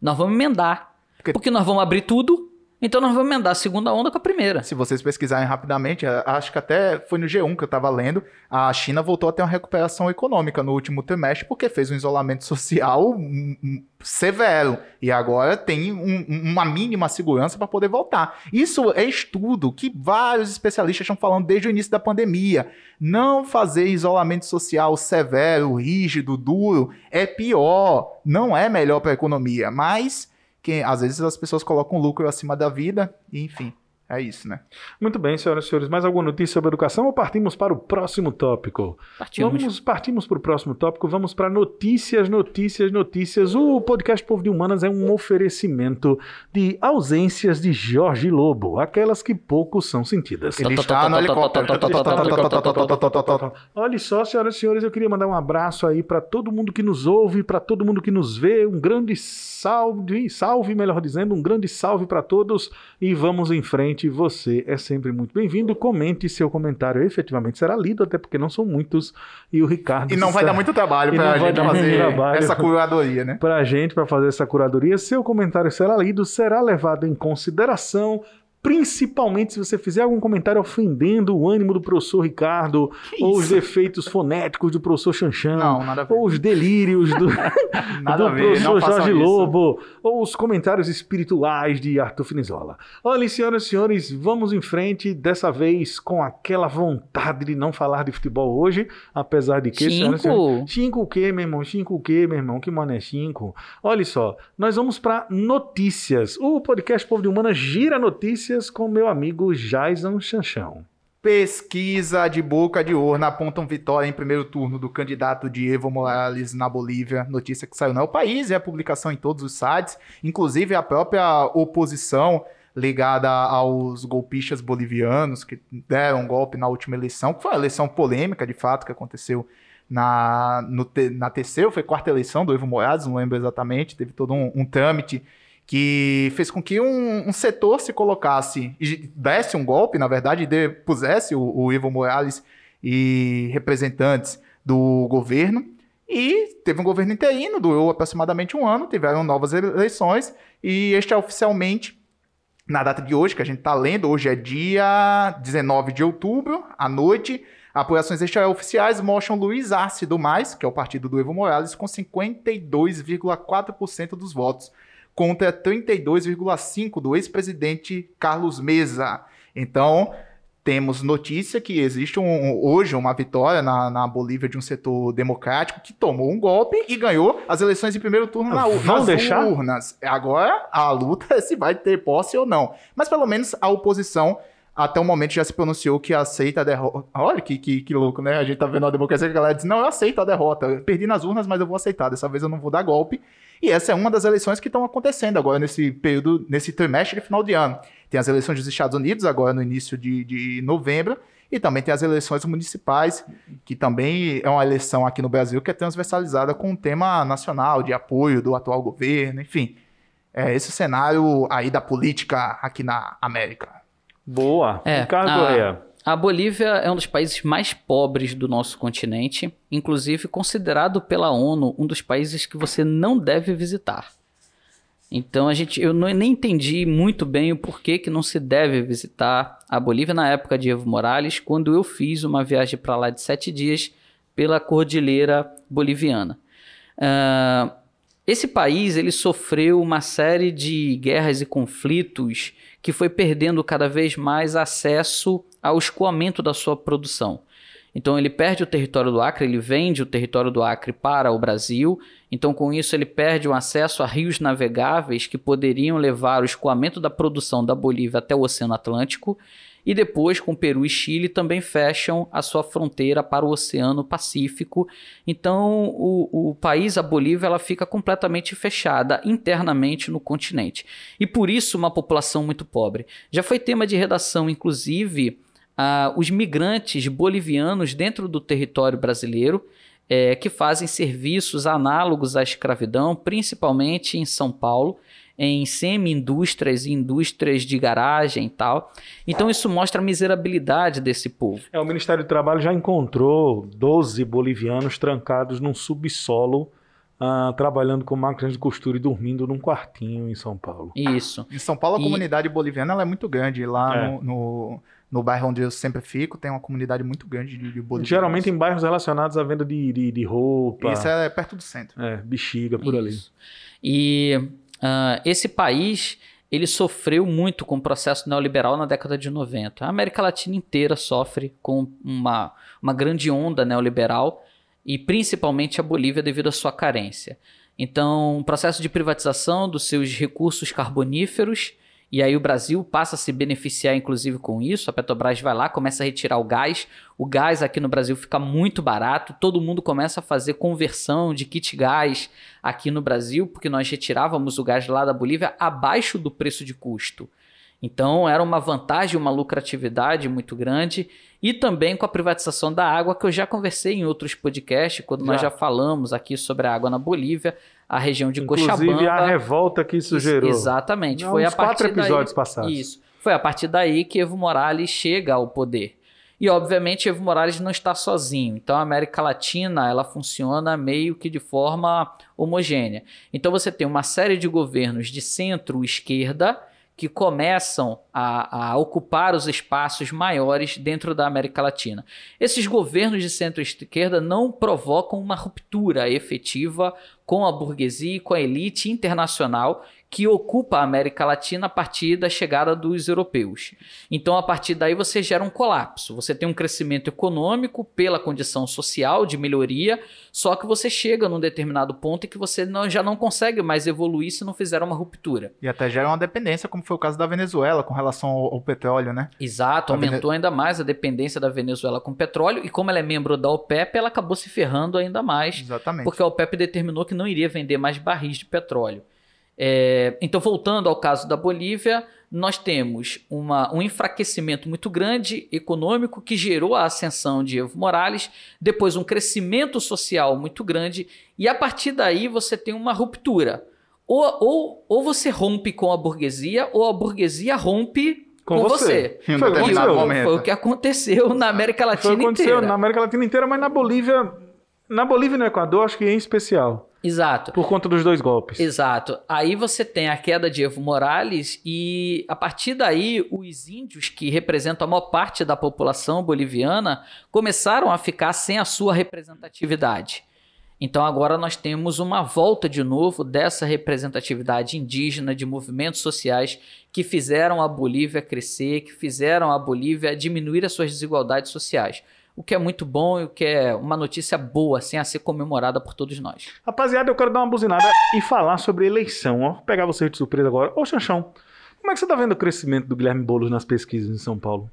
S4: Nós vamos emendar.
S2: Porque-
S4: Porque nós vamos abrir tudo, então nós vamos emendar a segunda onda com a primeira.
S2: Se vocês pesquisarem rapidamente, acho que até foi no G1 que eu estava lendo, a China voltou a ter uma recuperação econômica no último trimestre porque fez um isolamento (laughs) social hum, hum, severo e agora tem um- uma mínima segurança para poder voltar. Isso é estudo que vários especialistas estão falando desde o início da pandemia. Não fazer isolamento social severo, rígido, duro é pior, não é melhor para a economia, mas que às vezes as pessoas colocam lucro acima da vida e enfim. É isso, né?
S1: Muito bem, senhoras e senhores. Mais alguma notícia sobre educação ou partimos para o próximo tópico?
S4: Partimos.
S1: Vamos, partimos para o próximo tópico. Vamos para notícias, notícias, notícias. O podcast Povo de Humanas é um oferecimento de ausências de Jorge Lobo, aquelas que pouco são sentidas.
S2: Ele está no helicóptero.
S1: Olha só, senhoras e senhores, eu queria mandar um abraço aí para todo mundo que nos ouve, para todo mundo que nos vê. Um grande salve, salve, melhor dizendo, um grande salve para todos e vamos em frente. Você é sempre muito bem-vindo. Comente seu comentário, efetivamente será lido, até porque não são muitos. E o Ricardo
S2: E não vai dar muito trabalho (laughs)
S1: não vai
S2: gente fazer essa curadoria, né?
S1: para a gente, para fazer essa curadoria. Seu comentário será lido, será levado em consideração, principalmente se você fizer algum comentário ofendendo o ânimo do professor Ricardo, ou os
S2: isso?
S1: defeitos fonéticos do professor
S2: ver.
S1: ou os delírios do, (laughs) do professor Jorge
S2: isso.
S1: Lobo, ou os comentários espirituais de Arthur Finizola. Olha, senhoras e senhores, vamos em frente, dessa vez com aquela vontade de não falar de futebol hoje, apesar de que, senhoras
S4: Cinco.
S1: Cinco o quê, meu irmão? Cinco o quê, meu irmão? Que mano é cinco? Olha só, nós vamos para notícias. O podcast Povo de Humana gira notícias com meu amigo Jason Chanchão.
S2: Pesquisa de boca de urna apontam vitória em primeiro turno do candidato de Evo Morales na Bolívia. Notícia que saiu no El País, é a publicação em todos os sites, inclusive a própria oposição ligada aos golpistas bolivianos que deram um golpe na última eleição, que foi uma eleição polêmica, de fato, que aconteceu na, no, na terceira, foi quarta eleição do Evo Morales, não lembro exatamente, teve todo um, um trâmite que fez com que um, um setor se colocasse e desse um golpe, na verdade, e depusesse o, o Evo Morales e representantes do governo. E teve um governo interino, durou aproximadamente um ano, tiveram novas eleições, e este é oficialmente, na data de hoje, que a gente está lendo, hoje é dia 19 de outubro, à noite, apurações extraoficiais mostram Luiz Arce do Mais, que é o partido do Evo Morales, com 52,4% dos votos contra 32,5% do ex-presidente Carlos Mesa. Então, temos notícia que existe um- hoje uma vitória na, na Bolívia de um setor democrático que tomou um golpe e ganhou as eleições em primeiro turno na,
S1: Vão
S2: nas
S1: deixar?
S2: urnas. Agora, a luta é se vai ter posse ou não. Mas, pelo menos, a oposição até o momento já se pronunciou que aceita a derrota. Olha que, que, que louco, né? A gente tá vendo a democracia que a galera diz: não, eu aceito a derrota. Eu perdi nas urnas, mas eu vou aceitar. Dessa vez eu não vou dar golpe. E essa é uma das eleições que estão acontecendo agora nesse período, nesse trimestre de final de ano. Tem as eleições dos Estados Unidos agora no início de, de novembro. E também tem as eleições municipais, que também é uma eleição aqui no Brasil que é transversalizada com um tema nacional de apoio do atual governo, enfim. É esse o cenário aí da política aqui na América.
S1: Boa.
S4: É,
S1: Ricardo
S4: a-. A Bolívia é um dos países mais pobres do nosso continente, inclusive considerado pela ONU um dos países que você não deve visitar. Então a gente, eu não, nem entendi muito bem o porquê que não se deve visitar a Bolívia na época de Evo Morales, quando eu fiz uma viagem para lá de sete dias pela cordilheira boliviana. Ah, esse país ele sofreu uma série de guerras e conflitos que foi perdendo cada vez mais acesso ao escoamento da sua produção. Então ele perde o território do Acre, ele vende o território do Acre para o Brasil. Então com isso ele perde o acesso a rios navegáveis que poderiam levar o escoamento da produção da Bolívia até o Oceano Atlântico. E depois, com Peru e Chile, também fecham a sua fronteira para o Oceano Pacífico. Então, o, o país, a Bolívia, ela fica completamente fechada internamente no continente. E por isso, uma população muito pobre. Já foi tema de redação, inclusive, ah, os migrantes bolivianos dentro do território brasileiro. É, que fazem serviços análogos à escravidão, principalmente em São Paulo, em semi-indústrias e indústrias de garagem e tal. Então isso mostra a miserabilidade desse povo.
S1: É, o Ministério do Trabalho já encontrou 12 bolivianos trancados num subsolo, ah, trabalhando com máquinas de costura e dormindo num quartinho em São Paulo.
S4: Isso.
S2: Em São Paulo, a
S4: E-
S2: comunidade boliviana ela é muito grande. Lá
S1: É.
S2: no, no, no bairro onde eu sempre fico, tem uma comunidade muito grande de, de bolivianos.
S1: Geralmente em bairros relacionados à venda de, de, de roupa,
S2: Isso é perto do centro.
S1: é, bexiga, por ali.
S4: Isso. E ah, esse país ele sofreu muito com o processo neoliberal na década de 90. A América Latina inteira sofre com uma, uma grande onda neoliberal e principalmente a Bolívia devido à sua carência. Então, um processo de privatização dos seus recursos carboníferos e aí o Brasil passa a se beneficiar, inclusive, com isso. A Petrobras vai lá, começa a retirar o gás. O gás aqui no Brasil fica muito barato. Todo mundo começa a fazer conversão de kit gás aqui no Brasil, porque nós retirávamos o gás lá da Bolívia abaixo do preço de custo. Então era uma vantagem, uma lucratividade muito grande. E também com a privatização da água, que eu já conversei em outros podcasts, quando nós
S1: Já.
S4: já falamos aqui sobre a água na Bolívia, a região de
S1: Inclusive
S4: Cochabamba.
S1: a revolta que isso gerou.
S4: Exatamente.
S1: Há
S4: Foi a
S1: uns quatro
S4: partir
S1: episódios
S4: daí,
S1: passados.
S4: Isso. Foi a partir daí que Evo Morales chega ao poder. E obviamente Evo Morales não está sozinho. Então a América Latina ela funciona meio que de forma homogênea. Então você tem uma série de governos de centro-esquerda que começam a, a ocupar os espaços maiores dentro da América Latina. Esses governos de centro-esquerda não provocam uma ruptura efetiva com a burguesia e com a elite internacional que ocupa a América Latina a partir da chegada dos europeus. Então, a partir daí, você gera um colapso. Você tem um crescimento econômico pela condição social de melhoria, só que você chega num determinado ponto em que você não- já não consegue mais evoluir se não fizer uma ruptura.
S2: E até gera uma dependência, como foi o caso da Venezuela com relação ao, ao petróleo, né?
S4: Exato,
S2: A Vene-
S4: aumentou ainda mais a dependência da Venezuela com petróleo, e como ela é membro da OPEP, ela acabou se ferrando ainda mais,
S2: Exatamente.
S4: porque a OPEP determinou que não iria vender mais barris de petróleo. É, então, voltando ao caso da Bolívia, nós temos uma- um enfraquecimento muito grande econômico que gerou a ascensão de Evo Morales, depois um crescimento social muito grande, e a partir daí você tem uma ruptura. Ou, ou, ou você rompe com a burguesia, ou a burguesia rompe
S1: Com
S4: com,
S1: você.
S4: você.
S1: Foi o.
S4: Foi o que aconteceu na América
S1: Foi o
S4: Latina
S1: que aconteceu
S4: inteira.
S1: na América Latina inteira, mas na Bolívia. Na Bolívia e no Equador, acho que em especial.
S4: Exato.
S1: Por conta dos dois golpes.
S4: Exato. Aí você tem a queda de Evo Morales e a partir daí os índios que representam a maior parte da população boliviana começaram a ficar sem a sua representatividade. Então agora nós temos uma volta de novo dessa representatividade indígena de movimentos sociais que fizeram a Bolívia crescer, que fizeram a Bolívia diminuir as suas desigualdades sociais. O que é muito bom e o que é uma notícia boa, assim, a ser comemorada por todos nós.
S1: Rapaziada, eu quero dar uma buzinada e falar sobre eleição. Ó, Vou pegar vocês de surpresa agora. Ô, Chanchão, como é que você tá vendo o crescimento do Guilherme Boulos nas pesquisas em São Paulo?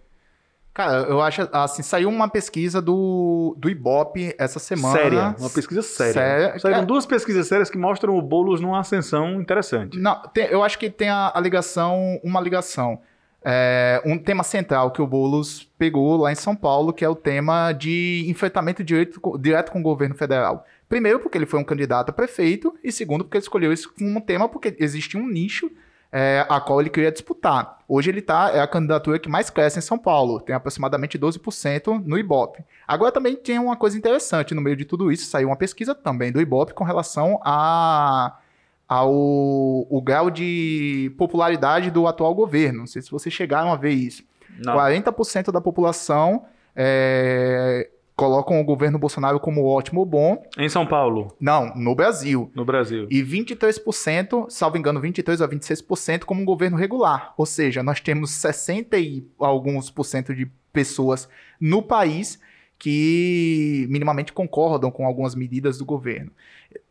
S2: Cara, eu acho assim, saiu uma pesquisa do, do Ibope essa semana.
S1: Séria, uma pesquisa séria.
S2: Séria.
S1: Saíram
S2: É.
S1: duas pesquisas sérias que mostram o Boulos numa ascensão interessante.
S2: Não, tem- eu acho que tem a, a ligação, uma ligação. É, um tema central que o Boulos pegou lá em São Paulo, que é o tema de enfrentamento direto, direto com o governo federal. Primeiro, porque ele foi um candidato a prefeito, e segundo, porque ele escolheu isso como um tema, porque existe um nicho é, a qual ele queria disputar. Hoje ele tá, é a candidatura que mais cresce em São Paulo, tem aproximadamente 12% no Ibope. Agora também tem uma coisa interessante no meio de tudo isso, saiu uma pesquisa também do Ibope com relação a ao o grau de popularidade do atual governo. Não sei se vocês chegaram a ver isso.
S1: Não.
S2: 40% da população é, colocam o governo Bolsonaro como ótimo ou bom.
S1: Em São Paulo,
S2: Não, no Brasil.
S1: no Brasil.
S2: E 23%, salvo engano, 23 a 26% como um governo regular. Ou seja, nós temos 60 e alguns por cento de pessoas no país que minimamente concordam com algumas medidas do governo.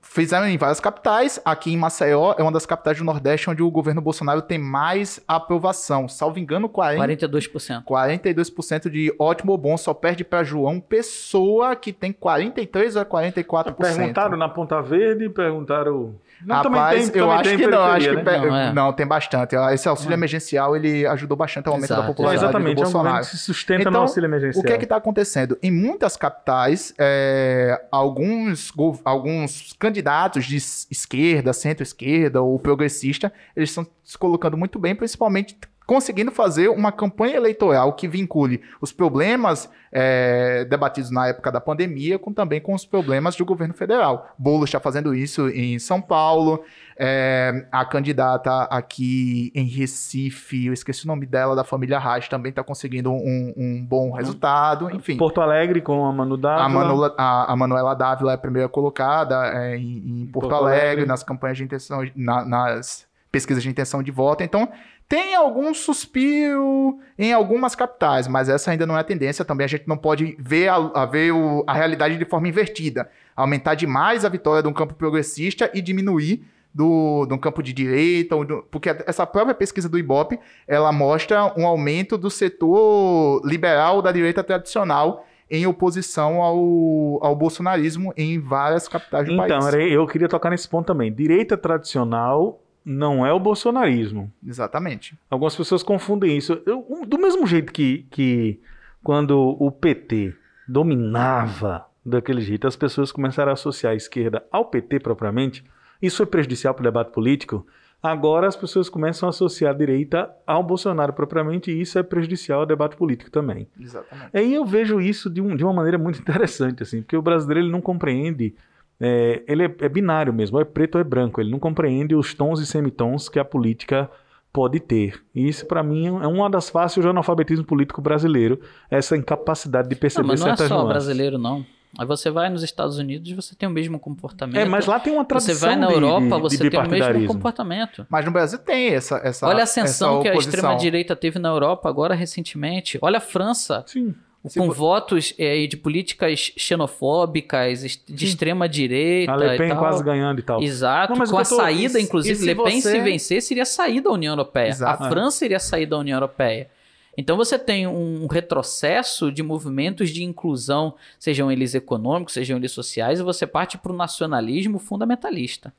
S2: Fizeram em várias capitais. Aqui em Maceió é uma das capitais do Nordeste onde o governo Bolsonaro tem mais aprovação. Salvo engano, 40,
S4: 42%.
S2: 42% de ótimo ou bom, só perde para João Pessoa, que tem 43 a 44%.
S1: Perguntaram na Ponta Verde, perguntaram. Não,
S2: Rapaz, eu
S1: também
S2: acho
S1: tem
S2: que não, acho que
S1: né?
S2: pe-
S4: Não, é.
S2: não, tem bastante. Esse auxílio emergencial ele ajudou bastante ao aumento
S4: Exato,
S2: da
S1: Não,
S2: popularidade
S1: exatamente,
S2: do
S1: é um
S2: Bolsonaro.
S1: que se sustenta
S2: Então,
S1: no auxílio emergencial.
S2: O que é que está acontecendo? Em muitas capitais, é, alguns, alguns candidatos de esquerda, centro-esquerda ou progressista, eles estão se colocando muito bem, principalmente conseguindo fazer uma campanha eleitoral que vincule os problemas é, debatidos na época da pandemia com também com os problemas do governo federal. Boulos está fazendo isso em São Paulo, é, a candidata aqui em Recife, eu esqueci o nome dela, da família Reis, também está conseguindo um, um bom resultado, enfim.
S1: Porto Alegre com a Manu Dávila.
S2: A, Manula- a- a Manuela Dávila é a primeira colocada é, em, em Porto,
S1: Porto
S2: Alegre,
S1: Alegre.
S2: nas campanhas de intenção, na- nas pesquisas de intenção de voto. Então, tem algum suspiro em algumas capitais, mas essa ainda não é a tendência. Também a gente não pode ver a, a ver o- a realidade de forma invertida. Aumentar demais a vitória de um campo progressista e diminuir do, de um campo de direita, do- porque essa própria pesquisa do Ibope, ela mostra um aumento do setor liberal da direita tradicional em oposição ao, ao bolsonarismo em várias capitais do
S1: Então,
S2: país.
S1: era- eu queria tocar nesse ponto também. Direita tradicional não é o bolsonarismo.
S2: Exatamente.
S1: Algumas pessoas confundem isso. Eu- do mesmo jeito que, que quando o PT dominava daquele jeito, as pessoas começaram a associar a esquerda ao PT propriamente, isso foi prejudicial para o debate político. Agora as pessoas começam a associar a direita ao Bolsonaro propriamente, e isso é prejudicial ao debate político também.
S2: Exatamente.
S1: Aí eu vejo isso de, um- de uma maneira muito (laughs) interessante, assim, porque o brasileiro ele não compreende, é, ele é, é binário mesmo, ou é preto ou é branco, ele não compreende os tons e semitons que a política pode ter. E isso, para mim, é uma das faces do analfabetismo político brasileiro, essa incapacidade de
S4: Não,
S1: perceber
S4: mas não é
S1: certas
S4: só
S1: nuances.
S4: brasileiro, não. Aí você vai nos Estados Unidos e você tem o mesmo comportamento.
S1: É, mas lá tem uma tradição
S4: Você vai na
S1: de-
S4: Europa,
S1: de, de
S4: você tem o mesmo comportamento.
S2: Mas no Brasil tem essa essa
S4: Olha a ascensão
S2: essa
S4: que a extrema-direita teve na Europa agora recentemente. Olha a França,
S1: Sim.
S2: Se
S4: com
S2: vo-
S4: votos eh, de políticas xenofóbicas, de extrema-direita
S1: A Le Pen
S4: e tal.
S1: quase ganhando e tal.
S4: Exato,
S1: Não,
S4: com a
S1: tô-
S4: saída,
S2: e-
S4: inclusive,
S2: e se
S4: Le Pen
S2: você-
S4: se vencesse, iria sair da União Europeia.
S2: Exato.
S4: A França iria sair da União Europeia. Então você tem um retrocesso de movimentos de inclusão, sejam eles econômicos, sejam eles sociais, e você parte para o nacionalismo fundamentalista.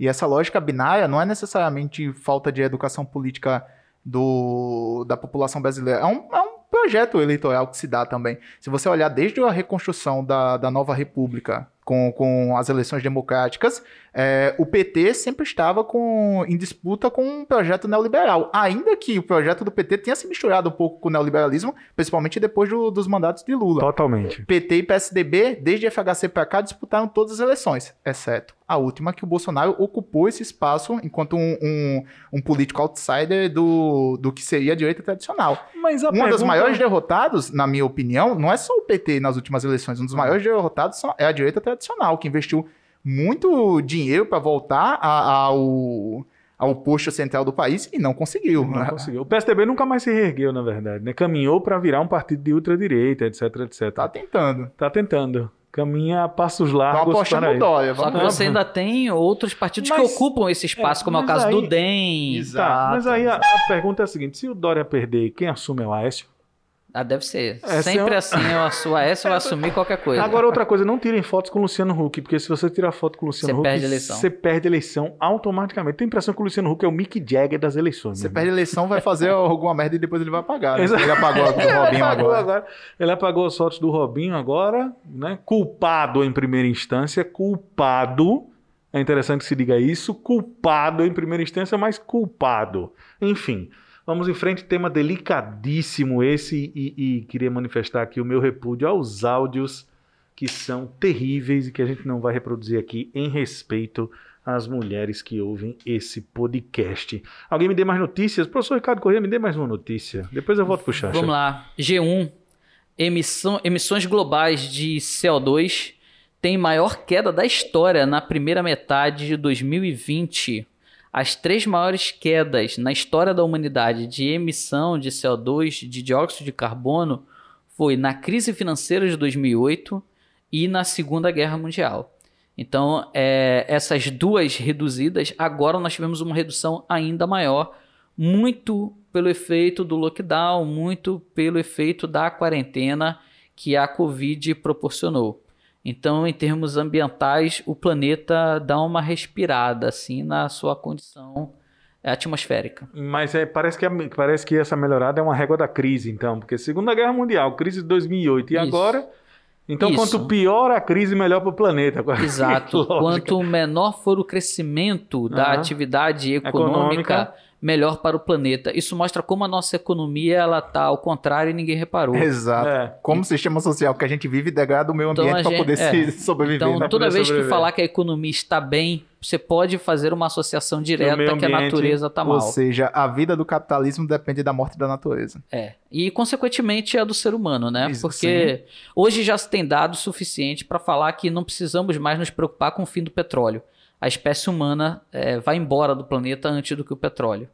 S2: E essa lógica binária não é necessariamente falta de educação política do, da população brasileira. É um, é um projeto eleitoral que se dá também. Se você olhar desde a reconstrução da, da nova república com, com as eleições democráticas, é, o PT sempre estava com, em disputa com um projeto neoliberal. Ainda que o projeto do PT tenha se misturado um pouco com o neoliberalismo, principalmente depois do- dos mandatos de Lula.
S1: Totalmente.
S2: PT e PSDB, desde FHC para cá, disputaram todas as eleições, exceto a última que o Bolsonaro ocupou esse espaço enquanto um, um- um político outsider do, do que seria a direita tradicional.
S1: Mas a
S2: Um dos
S1: pergunta-
S2: maiores derrotados, na minha opinião, não é só o PT nas últimas eleições. Um dos maiores derrotados é a direita tradicional, que investiu muito dinheiro para voltar a- ao, ao posto central do país e não conseguiu.
S1: Não
S2: né?
S1: conseguiu. O PSDB nunca mais se reergueu, na verdade. Né? Caminhou para virar um partido de ultradireita, etc, etc.
S2: Tá tentando.
S1: Tá tentando. Caminha a passos largos para aí.
S2: Dória.
S4: Só que você ainda tem outros partidos
S1: Mas-
S4: que ocupam esse espaço,
S1: é,
S4: como é o caso
S1: aí-
S4: do DEM.
S2: Exato.
S1: Tá, mas aí a, a pergunta é a seguinte: se o Dória perder, quem assume é o Aécio?
S4: Ah, deve ser.
S1: Essa
S4: Sempre
S1: é
S4: assim, eu assu- a S vai assumir qualquer coisa.
S1: Agora, outra coisa, não tirem fotos com o Luciano Huck, porque se você tirar foto com o Luciano
S4: Você
S1: Huck,
S4: perde eleição.
S1: você perde a eleição automaticamente. Tem a impressão que o Luciano Huck é o Mick Jagger das eleições.
S2: Você perde a eleição, vai fazer (laughs) alguma merda e depois ele vai pagar. né? Ele apagou a do (laughs)
S1: Ele
S2: Robinho
S1: apagou
S2: agora.
S1: Ele apagou as fotos do Robinho agora, né? Culpado em primeira instância, culpado. É interessante que se diga isso, culpado em primeira instância, mas culpado. Enfim, vamos em frente, tema delicadíssimo esse e, e queria manifestar aqui o meu repúdio aos áudios que são terríveis e que a gente não vai reproduzir aqui em respeito às mulheres que ouvem esse podcast. Alguém me dê mais notícias? Professor Ricardo Corrêa, me dê mais uma notícia. Depois eu volto pro Xaxa.
S4: Vamos lá. G1. emissão, emissões globais de CO2 têm maior queda da história na primeira metade de 2020. As três maiores quedas na história da humanidade de emissão de CO2, de dióxido de carbono, foi na crise financeira de 2008 e na Segunda Guerra Mundial. Então, é, essas duas reduzidas, agora nós tivemos uma redução ainda maior, muito pelo efeito do lockdown, muito pelo efeito da quarentena que a Covid proporcionou. Então, em termos ambientais, o planeta dá uma respirada assim na sua condição atmosférica.
S1: Mas é, parece, que a- parece que essa melhorada é uma régua da crise, então. Porque Segunda Guerra Mundial, crise de 2008 e
S4: Isso.
S1: agora... Então,
S4: Isso.
S1: quanto pior a crise, melhor para o planeta. (laughs)
S4: Exato. Quanto menor for o crescimento da
S1: Aham.
S4: atividade econômica,
S1: Econômica.
S4: Melhor para o planeta. Isso mostra como a nossa economia ela tá ao contrário e ninguém reparou.
S2: Exato.
S1: É.
S2: Como o sistema social que a gente vive degrada o meio
S4: Então,
S2: ambiente
S4: a
S2: para poder
S4: é.
S2: se sobreviver.
S4: Então,
S2: né?
S4: toda vez que
S1: sobreviver.
S4: falar que a economia está bem, você pode fazer uma associação direta
S1: meio
S4: que a
S1: ambiente,
S4: natureza está
S2: Ou
S4: mal.
S2: seja, a vida do capitalismo depende da morte da natureza.
S4: É. E, consequentemente, a do ser humano, né?
S2: Isso,
S4: Porque hoje já se tem dados suficiente para falar que não precisamos mais nos preocupar com o fim do petróleo. A espécie humana é, vai embora do planeta antes do que o petróleo.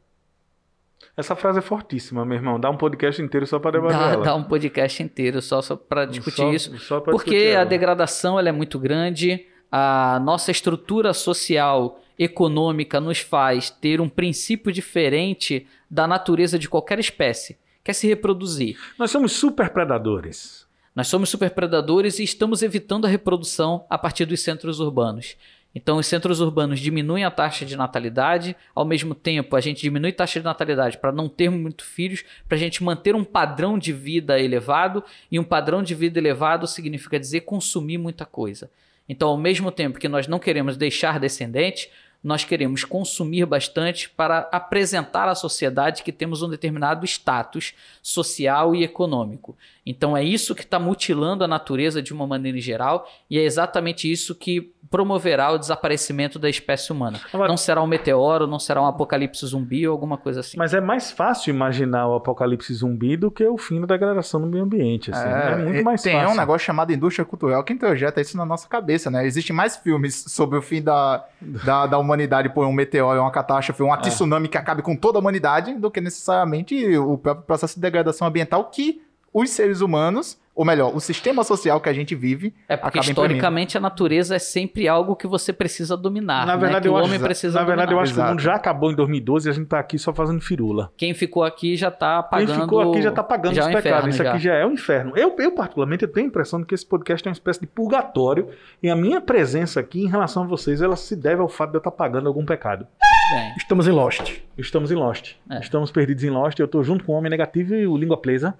S1: Essa frase é fortíssima, meu irmão. Dá um podcast inteiro só para debater
S4: Dá,
S1: ela.
S4: dá um podcast inteiro só, só para discutir
S1: Só-
S4: isso.
S1: só
S4: Porque
S1: discutir
S4: a degradação ela é muito grande, a nossa estrutura social, econômica, nos faz ter um princípio diferente da natureza de qualquer espécie, que é se reproduzir.
S1: Nós somos super predadores.
S4: Nós somos superpredadores e estamos evitando a reprodução a partir dos centros urbanos. Então, os centros urbanos diminuem a taxa de natalidade, ao mesmo tempo, a gente diminui a taxa de natalidade para não termos muitos filhos, para a gente manter um padrão de vida elevado, e um padrão de vida elevado significa dizer consumir muita coisa. Então, ao mesmo tempo que nós não queremos deixar descendentes, nós queremos consumir bastante para apresentar à sociedade que temos um determinado status social e econômico. Então é isso que está mutilando a natureza de uma maneira em geral e é exatamente isso que promoverá o desaparecimento da espécie humana.
S1: Agora-
S4: Não será um meteoro, não será um apocalipse zumbi ou alguma coisa assim.
S1: Mas é mais fácil imaginar o apocalipse zumbi do que o fim da degradação do meio ambiente. Assim, é, muito mais
S2: tem
S1: fácil.
S2: um negócio chamado indústria cultural que introjeta isso na nossa cabeça, né? Existem mais filmes sobre o fim da, da, da humanidade por um meteoro, uma catástrofe,
S1: É.
S2: uma tsunami que acabe com toda a humanidade, do que necessariamente o próprio processo de degradação ambiental que os seres humanos, ou melhor, o sistema social que a gente vive,
S4: É porque historicamente a natureza é sempre algo que você precisa dominar.
S1: Na
S4: né?
S1: verdade,
S4: que o
S1: eu
S4: homem
S1: acho,
S4: precisa
S1: na verdade eu
S4: dominar.
S1: acho que o
S2: Exato.
S1: mundo já acabou em 2012 e a gente tá aqui só fazendo firula.
S4: Quem ficou aqui já tá pagando.
S1: Quem ficou aqui já tá pagando
S4: já
S1: os
S4: é um
S1: pecados.
S4: inferno
S1: Isso aqui
S4: já.
S1: já é um inferno. Eu, eu, particularmente, eu tenho a impressão de que esse podcast é uma espécie de purgatório. E a minha presença aqui em relação a vocês, ela se deve ao fato de eu estar pagando algum pecado.
S4: Bem.
S5: Estamos em Lost.
S1: Estamos em Lost.
S4: É.
S1: Estamos perdidos em Lost. Eu tô junto com o Homem Negativo e o Língua plesa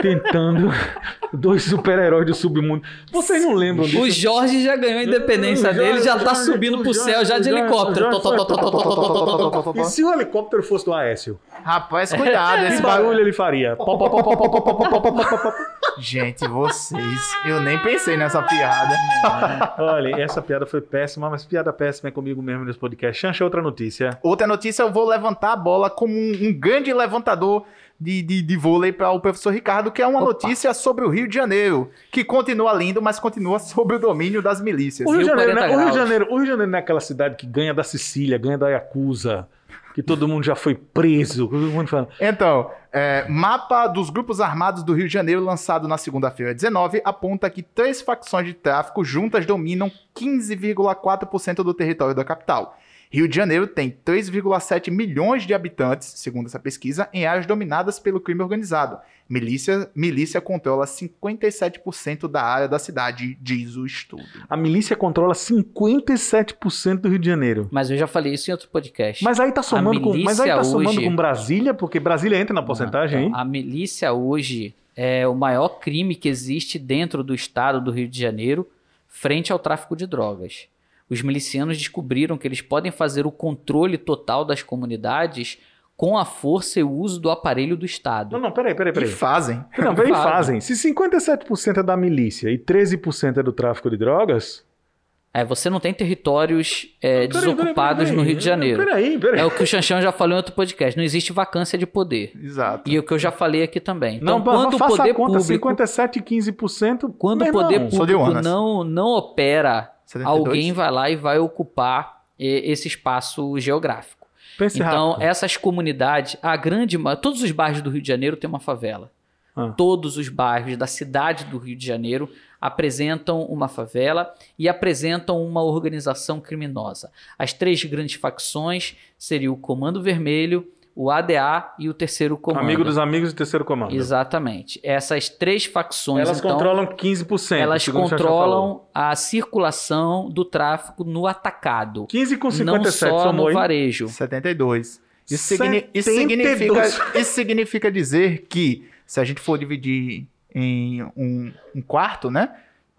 S1: tentando dois super-heróis do submundo. Vocês não lembram disso?
S4: O Jorge já ganhou a independência dele, já tá subindo pro céu já de helicóptero.
S1: E se o helicóptero fosse do Aécio?
S2: Rapaz, cuidado, esse
S1: barulho ele faria.
S2: Gente, vocês, eu nem pensei nessa piada.
S1: Olha, essa piada foi péssima, mas piada péssima é comigo mesmo nesse podcast. Chancha outra notícia.
S2: Outra notícia, eu vou levantar a bola como um, um grande levantador de, de, de vôlei para o professor Ricardo, que é uma
S4: Opa.
S2: notícia sobre o Rio de Janeiro, que continua lindo, mas continua (laughs) sob o domínio das milícias.
S1: O Rio, de Janeiro,
S4: 40
S1: né? o, Rio de. Janeiro, o Rio de Janeiro não é aquela cidade que ganha da Sicília, ganha da Yakuza, que todo mundo já foi preso.
S2: Então, é, mapa dos grupos armados do Rio de Janeiro, lançado na segunda-feira 19, aponta que três facções de tráfico juntas dominam 15,4% do território da capital. Rio de Janeiro tem 3,7 milhões de habitantes, segundo essa pesquisa, em áreas dominadas pelo crime organizado. Milícia, milícia controla 57% da área da cidade, diz o estudo.
S1: A milícia controla 57% do Rio de Janeiro.
S4: Mas eu já falei isso em outro podcast.
S1: Mas aí tá somando, com, mas aí tá
S4: milícia
S1: somando
S4: hoje-
S1: com Brasília, porque Brasília entra na porcentagem aí.
S4: Então, a milícia hoje é o maior crime que existe dentro do estado do Rio de Janeiro frente ao tráfico de drogas. Os milicianos descobriram que eles podem fazer o controle total das comunidades com a força e o uso do aparelho do Estado.
S1: Não, não, peraí, peraí,
S2: E
S1: peraí.
S2: fazem.
S1: Não, peraí, (laughs)
S4: Fazem.
S1: fazem. Se 57% é da milícia e 13% é do tráfico de drogas,
S4: É, você não tem territórios é,
S1: Peraí,
S4: desocupados
S1: peraí,
S4: no Rio de Janeiro.
S1: Peraí, peraí.
S4: É o que o Xanxão já falou em outro podcast. Não existe vacância de poder.
S2: Exato.
S4: E é o que eu já falei aqui também. Então,
S1: Não,
S4: quando o
S1: faça
S4: poder
S1: a conta,
S4: público,
S1: 57 e 15%.
S4: quando o poder
S2: de
S4: público não, não opera,
S2: 72?
S4: alguém vai lá e vai ocupar esse espaço geográfico.
S1: Pense
S4: Então,
S1: rápido.
S4: essas comunidades, a grande, todos os bairros do Rio de Janeiro têm uma favela.
S1: Ah.
S4: Todos os bairros da cidade do Rio de Janeiro apresentam uma favela e apresentam uma organização criminosa. As três grandes facções seriam o Comando Vermelho, o ADA e o Terceiro Comando.
S1: Amigo dos amigos e terceiro comando.
S4: Exatamente. Essas três facções,
S1: Elas
S4: então,
S1: controlam 15%.
S4: elas controlam a circulação do tráfico no atacado.
S1: 15 com
S4: não
S1: 57
S4: só
S1: somou
S4: no
S1: aí.
S4: varejo.
S2: 72. Isso, signi- isso
S1: 72.
S2: significa, isso significa dizer que se a gente for dividir em um, um quarto, né?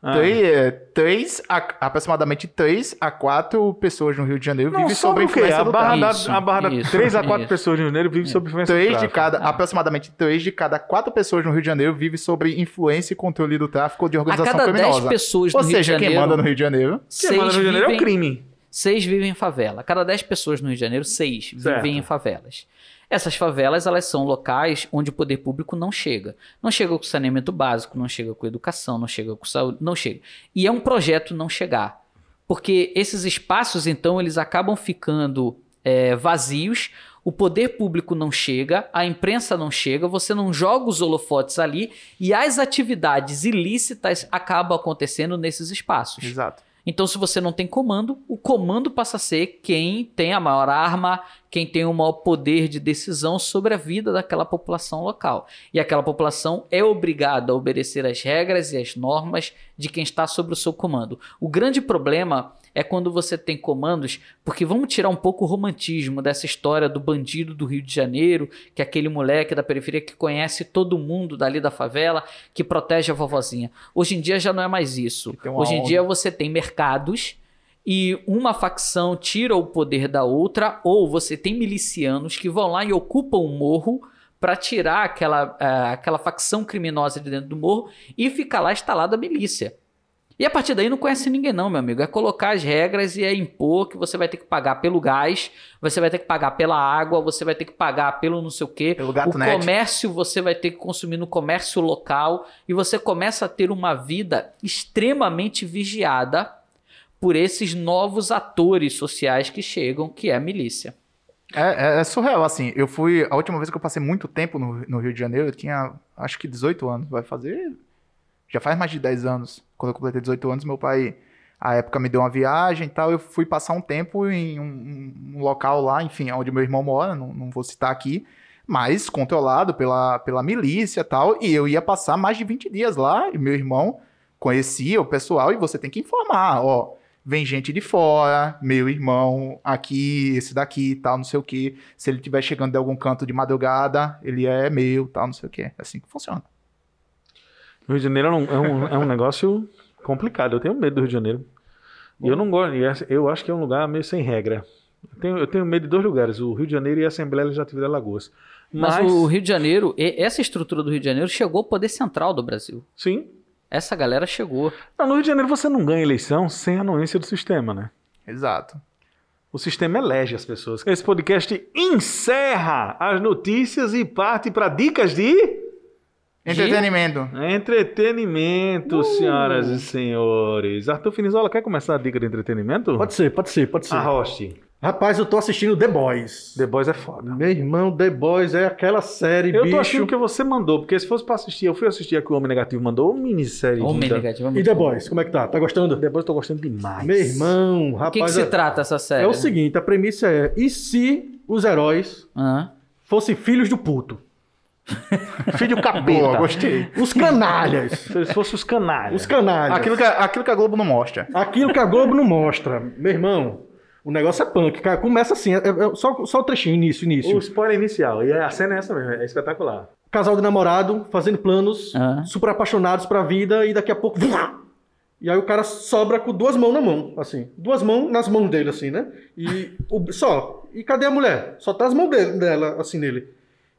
S1: Ah.
S2: Três, é, três a- aproximadamente 3 a 4 pessoas no Rio de Janeiro vivem sob a influência
S1: A
S2: do
S1: barra,
S2: tráfico.
S4: Isso,
S1: a barra da
S4: isso,
S1: 3 a 4
S4: isso.
S1: pessoas no Janeiro vivem sob influência do
S2: Três de
S1: tráfico.
S2: cada,
S4: Ah.
S2: aproximadamente 3 de cada 4 pessoas no Rio de Janeiro vivem sob influência e controle do tráfico ou de
S4: A
S2: organização
S4: cada 10
S2: criminosa.
S4: pessoas no
S2: Ou
S4: Rio de
S2: seja, quem
S4: Janeiro,
S2: manda no Rio de Janeiro.
S1: Quem manda no Rio de Janeiro é o
S4: vivem-
S1: crime.
S4: Seis vivem em favela. A cada 10 pessoas no Rio de Janeiro, seis
S1: Certo.
S4: vivem em favelas. Essas favelas, elas são locais onde o poder público não chega. Não chega com saneamento básico, não chega com educação, não chega com saúde, não chega. E é um projeto não chegar. Porque esses espaços, então, eles acabam ficando é, vazios, o poder público não chega, a imprensa não chega, você não joga os holofotes ali e as atividades ilícitas acabam acontecendo nesses espaços.
S2: Exato.
S4: Então, se você não tem comando, o comando passa a ser quem tem a maior arma, quem tem o maior poder de decisão sobre a vida daquela população local. E aquela população é obrigada a obedecer às regras e às normas de quem está sob o seu comando. O grande problema é quando você tem comandos, porque vamos tirar um pouco o romantismo dessa história do bandido do Rio de Janeiro, que é aquele moleque da periferia que conhece todo mundo dali da favela, que protege a vovozinha. Hoje em dia já não é mais isso. Hoje em
S2: onda.
S4: dia você tem mercados e uma facção tira o poder da outra, ou você tem milicianos que vão lá e ocupam o morro para tirar aquela, ah, aquela facção criminosa de dentro do morro e fica lá instalada a milícia. E a partir daí não conhece ninguém não, meu amigo. É colocar as regras e é impor que você vai ter que pagar pelo gás, você vai ter que pagar pela água, você vai ter que pagar pelo não sei o quê.
S2: Pelo
S4: o
S2: gato net.
S4: comércio você vai ter que consumir no comércio local e você começa a ter uma vida extremamente vigiada por esses novos atores sociais que chegam, que é a milícia.
S2: É, é- é surreal, assim. Eu fui. A última vez que eu passei muito tempo no, no Rio de Janeiro, eu tinha acho que 18 anos. Vai fazer. Já faz mais de 10 anos. Quando eu completei 18 anos, meu pai, à época, me deu uma viagem e tal. Eu fui passar um tempo em um, um- local lá, enfim, onde meu irmão mora, não, não vou citar aqui, mas controlado pela, pela milícia e tal. E eu ia passar mais de 20 dias lá, e meu irmão conhecia o pessoal, e você tem que informar, ó. Vem gente de fora, meu irmão aqui, esse daqui, tal, não sei o que. Se ele estiver chegando de algum canto de madrugada, ele é meu, tal, não sei o que. É assim que funciona.
S1: O Rio de Janeiro é um, é um, é um negócio complicado. Eu tenho medo do Rio de Janeiro. E eu não gosto. Eu acho que é um lugar meio sem regra. Eu tenho, eu tenho medo de dois lugares: o Rio de Janeiro e a Assembleia Legislativa de Alagoas.
S4: Mas,
S1: Mas,
S4: o Rio de Janeiro, e- essa estrutura do Rio de Janeiro chegou ao poder central do Brasil.
S1: sim.
S4: Essa galera chegou.
S1: Não, no Rio de Janeiro você não ganha eleição sem a anuência do sistema, né?
S2: Exato.
S1: O sistema elege as pessoas. Esse podcast encerra as notícias e parte para dicas de
S2: Entretenimento.
S1: entretenimento, senhoras e senhores. Arthur Finizola, quer começar a dica de entretenimento?
S5: Pode ser, pode ser, pode ser.
S1: Arroste.
S5: Rapaz, eu tô assistindo The Boys.
S1: The Boys é foda.
S5: Meu irmão, The Boys é aquela série,
S1: Eu
S5: bicho.
S1: tô achando que você mandou, porque se fosse pra assistir, eu fui assistir a que o Homem Negativo mandou, uma minissérie.
S4: Homem negativo. é
S5: E The
S4: bom.
S5: Boys, como é que tá? Tá gostando?
S1: The Boys eu tô gostando demais.
S5: Meu irmão,
S4: O
S5: rapaz.
S4: que, que se
S5: é-
S4: trata essa série?
S5: É o seguinte, a premissa é, e se os heróis fossem filhos do puto? (laughs)
S1: Filho capeta.
S2: Boa, gostei.
S5: Os canalhas. (laughs)
S1: Se eles fossem os canalhas.
S5: os canalhas.
S2: Aquilo que, a- aquilo que a Globo não mostra.
S5: Aquilo que a Globo não mostra. Meu irmão, o negócio é punk, cara. Começa assim, é- é só, só o trechinho, início, início.
S1: O spoiler inicial. E a cena é essa mesmo, é espetacular.
S5: Casal de namorado, fazendo planos,
S4: Ah.
S5: super apaixonados pra vida, e daqui a pouco... E aí o cara sobra com duas mãos na mão, assim. Duas mãos nas mãos dele, assim, né? E o- só. E cadê a mulher? Só tá as mãos dele- dela, assim, nele.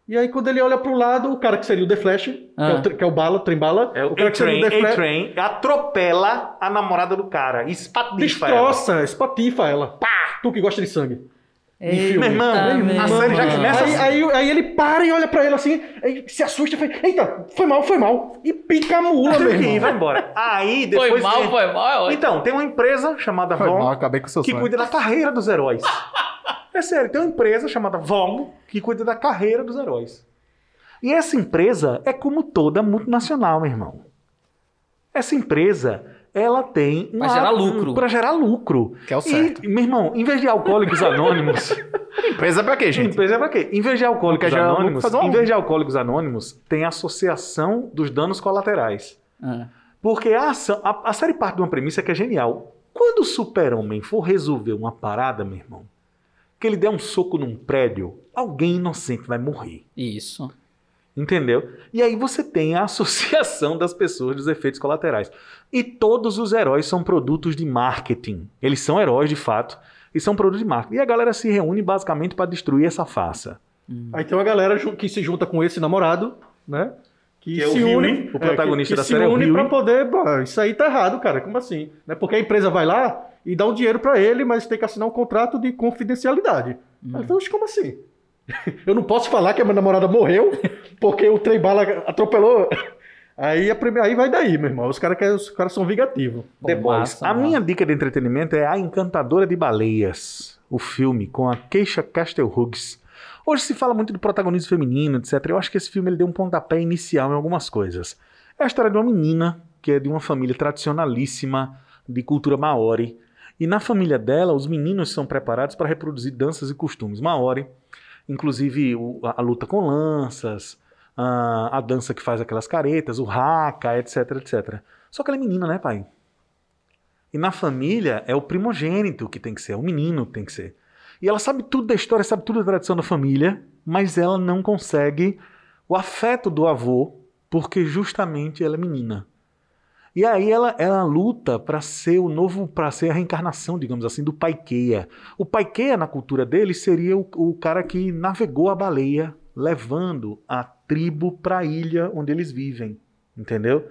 S5: E aí, quando ele olha pro lado, o cara que seria o The Flash, que, é
S4: Ah.
S5: o, tre- que é o Bala, o Trem Bala,
S1: É o
S5: cara que seria o The Flash,
S1: A-Train atropela a namorada do cara. Espatifa ela.
S5: destroça, espatifa ela. Pá! Tu que gosta de sangue.
S4: Eita,
S1: Meu irmão, a série já começa
S5: Aí,
S1: assim.
S5: aí, aí ele para e olha pra ele assim, aí se assusta e fala, eita, foi mal, foi mal. E pica a mula, meu irmão.
S1: vai embora. Aí depois.
S4: Foi mal,
S1: vem-
S4: foi mal. é ótimo.
S1: Então, tem uma empresa chamada
S2: Foi
S1: Von
S2: o
S1: que
S2: sonho.
S1: cuida da carreira dos heróis. (laughs) É sério, tem uma empresa chamada Von que cuida da carreira dos heróis. E essa empresa é como toda multinacional, meu irmão. Essa empresa, ela tem
S4: Pra gerar lucro.
S1: Para gerar lucro.
S2: Que é o certo.
S1: E, meu irmão, em vez de alcoólicos anônimos, (laughs)
S2: Empresa pra quê, gente?
S1: Empresa é pra quê? Em vez de alcoólicos
S2: é
S1: anônimos,
S2: uma
S1: em vez de alcoólicos anônimos, tem a associação dos danos colaterais.
S4: Ah.
S1: Porque a, ação- a, a série parte de uma premissa que é genial. Quando o super-homem for resolver uma parada, meu irmão, que ele der um soco num prédio, alguém inocente vai morrer.
S4: Isso.
S1: Entendeu? E aí você tem a (laughs) associação das pessoas dos efeitos colaterais. E todos os heróis são produtos de marketing. Eles são heróis de fato e são produtos de marketing. E a galera se reúne basicamente para destruir essa farsa.
S5: Aí tem uma galera que se junta com esse namorado, né? Que,
S1: Que é o
S5: se une,
S1: o protagonista
S5: que,
S1: da
S5: que
S1: série é
S5: se
S1: o
S5: une
S1: Huey.
S5: pra poder, pô, isso aí tá errado, cara, como assim? Né? Porque a empresa vai lá e dá um dinheiro pra ele, mas tem que assinar um contrato de confidencialidade. Aí, Então, como assim? (laughs) Eu não posso falar que a minha namorada morreu porque o trem bala atropelou. Aí, a prime- aí vai daí, meu irmão. Os caras querem- os caras são vingativos.
S1: The
S4: Pô,
S1: Boys.
S4: massa,
S1: a
S4: massa.
S1: minha dica de entretenimento é A Encantadora de Baleias, o filme com a Keisha Castle Hughes. Hoje se fala muito do protagonismo feminino, etc. Eu acho que esse filme ele deu um pontapé inicial em algumas coisas. É a história de uma menina que é de uma família tradicionalíssima de cultura maori. E na família dela, os meninos são preparados para reproduzir danças e costumes maori, inclusive a, luta com lanças, a, dança que faz aquelas caretas, o haka, etc, etc. Só que ela é menina, né, pai? E na família é o primogênito que tem que ser, é o menino que tem que ser. E ela sabe tudo da história, sabe tudo da tradição da família, mas ela não consegue o afeto do avô, porque justamente ela é menina. E aí ela, ela luta para ser o novo, para ser a reencarnação, digamos assim, do Paiqueia. O Paiqueia, na cultura dele, seria o, o cara que navegou a baleia, levando a tribo para a ilha onde eles vivem. Entendeu?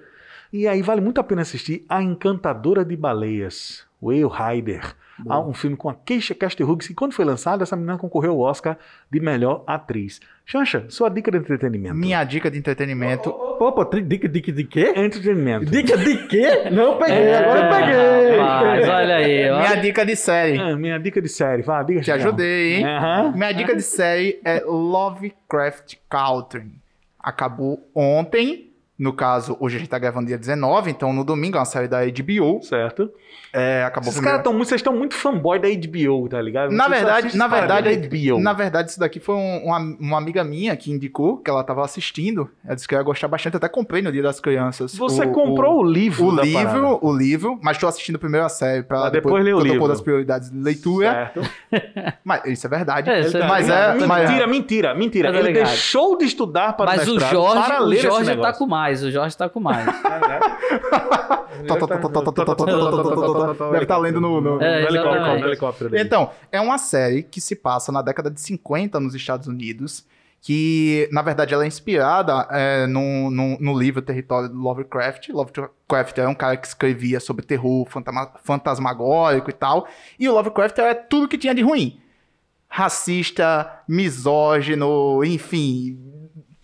S1: E aí vale muito a pena assistir A Encantadora de Baleias, Whale Rider. Um filme com a Keisha Castle Hughes, que quando foi lançado, essa menina concorreu ao Oscar de melhor atriz. Chancha, sua dica de entretenimento.
S2: Minha dica de entretenimento.
S5: Opa, dica, dica de quê?
S1: Entretenimento.
S5: Dica de quê? Não peguei,
S4: É,
S5: agora eu peguei.
S4: Mas olha aí, ó.
S2: Minha dica de série.
S1: Ah, minha dica de série. Vá, diga,
S2: Te
S1: Chicão.
S2: ajudei, hein?
S1: Aham.
S2: Minha dica de série é Lovecraft Country. Acabou ontem. No caso, hoje a gente tá gravando dia 19, então no domingo é uma série da HBO.
S1: Certo.
S2: É, acabou
S1: Esses caras estão muito, vocês estão muito fanboy da HBO, tá ligado?
S2: Na verdade, na verdade,
S1: da HBO.
S2: na verdade, isso daqui foi um- uma, uma amiga minha que indicou que ela tava assistindo. Ela disse que ia gostar bastante. Até comprei no Dia das Crianças.
S1: Você
S2: o-
S1: comprou o, livro
S2: o
S1: da
S2: livro,
S1: parada.
S2: o livro, mas tô assistindo primeiro a série pra
S1: Pra depois ler o
S2: eu
S1: livro.
S2: pondo as prioridades de leitura.
S1: Certo. (laughs)
S2: Mas isso é verdade.
S4: É, isso é
S2: mas é, mas
S1: Mentira, mentira, mentira.
S4: Mas é
S1: Ele deixou de estudar para
S4: Mas
S1: o
S4: o
S1: mestrado
S4: Jorge,
S1: para
S4: o
S1: ler esse
S4: Jorge tá
S1: negócio.
S4: com mais, o Jorge tá com mais.
S2: Deve estar lendo no-
S4: É,
S1: helicóptero.
S2: Então, é uma série que se passa na década de 50 nos Estados Unidos, que, na verdade, ela é inspirada é, no, no, no livro Território do Lovecraft. Lovecraft era um cara que escrevia sobre terror fantasmagórico e tal, e o Lovecraft era tudo que tinha de ruim. Racista, misógino, enfim,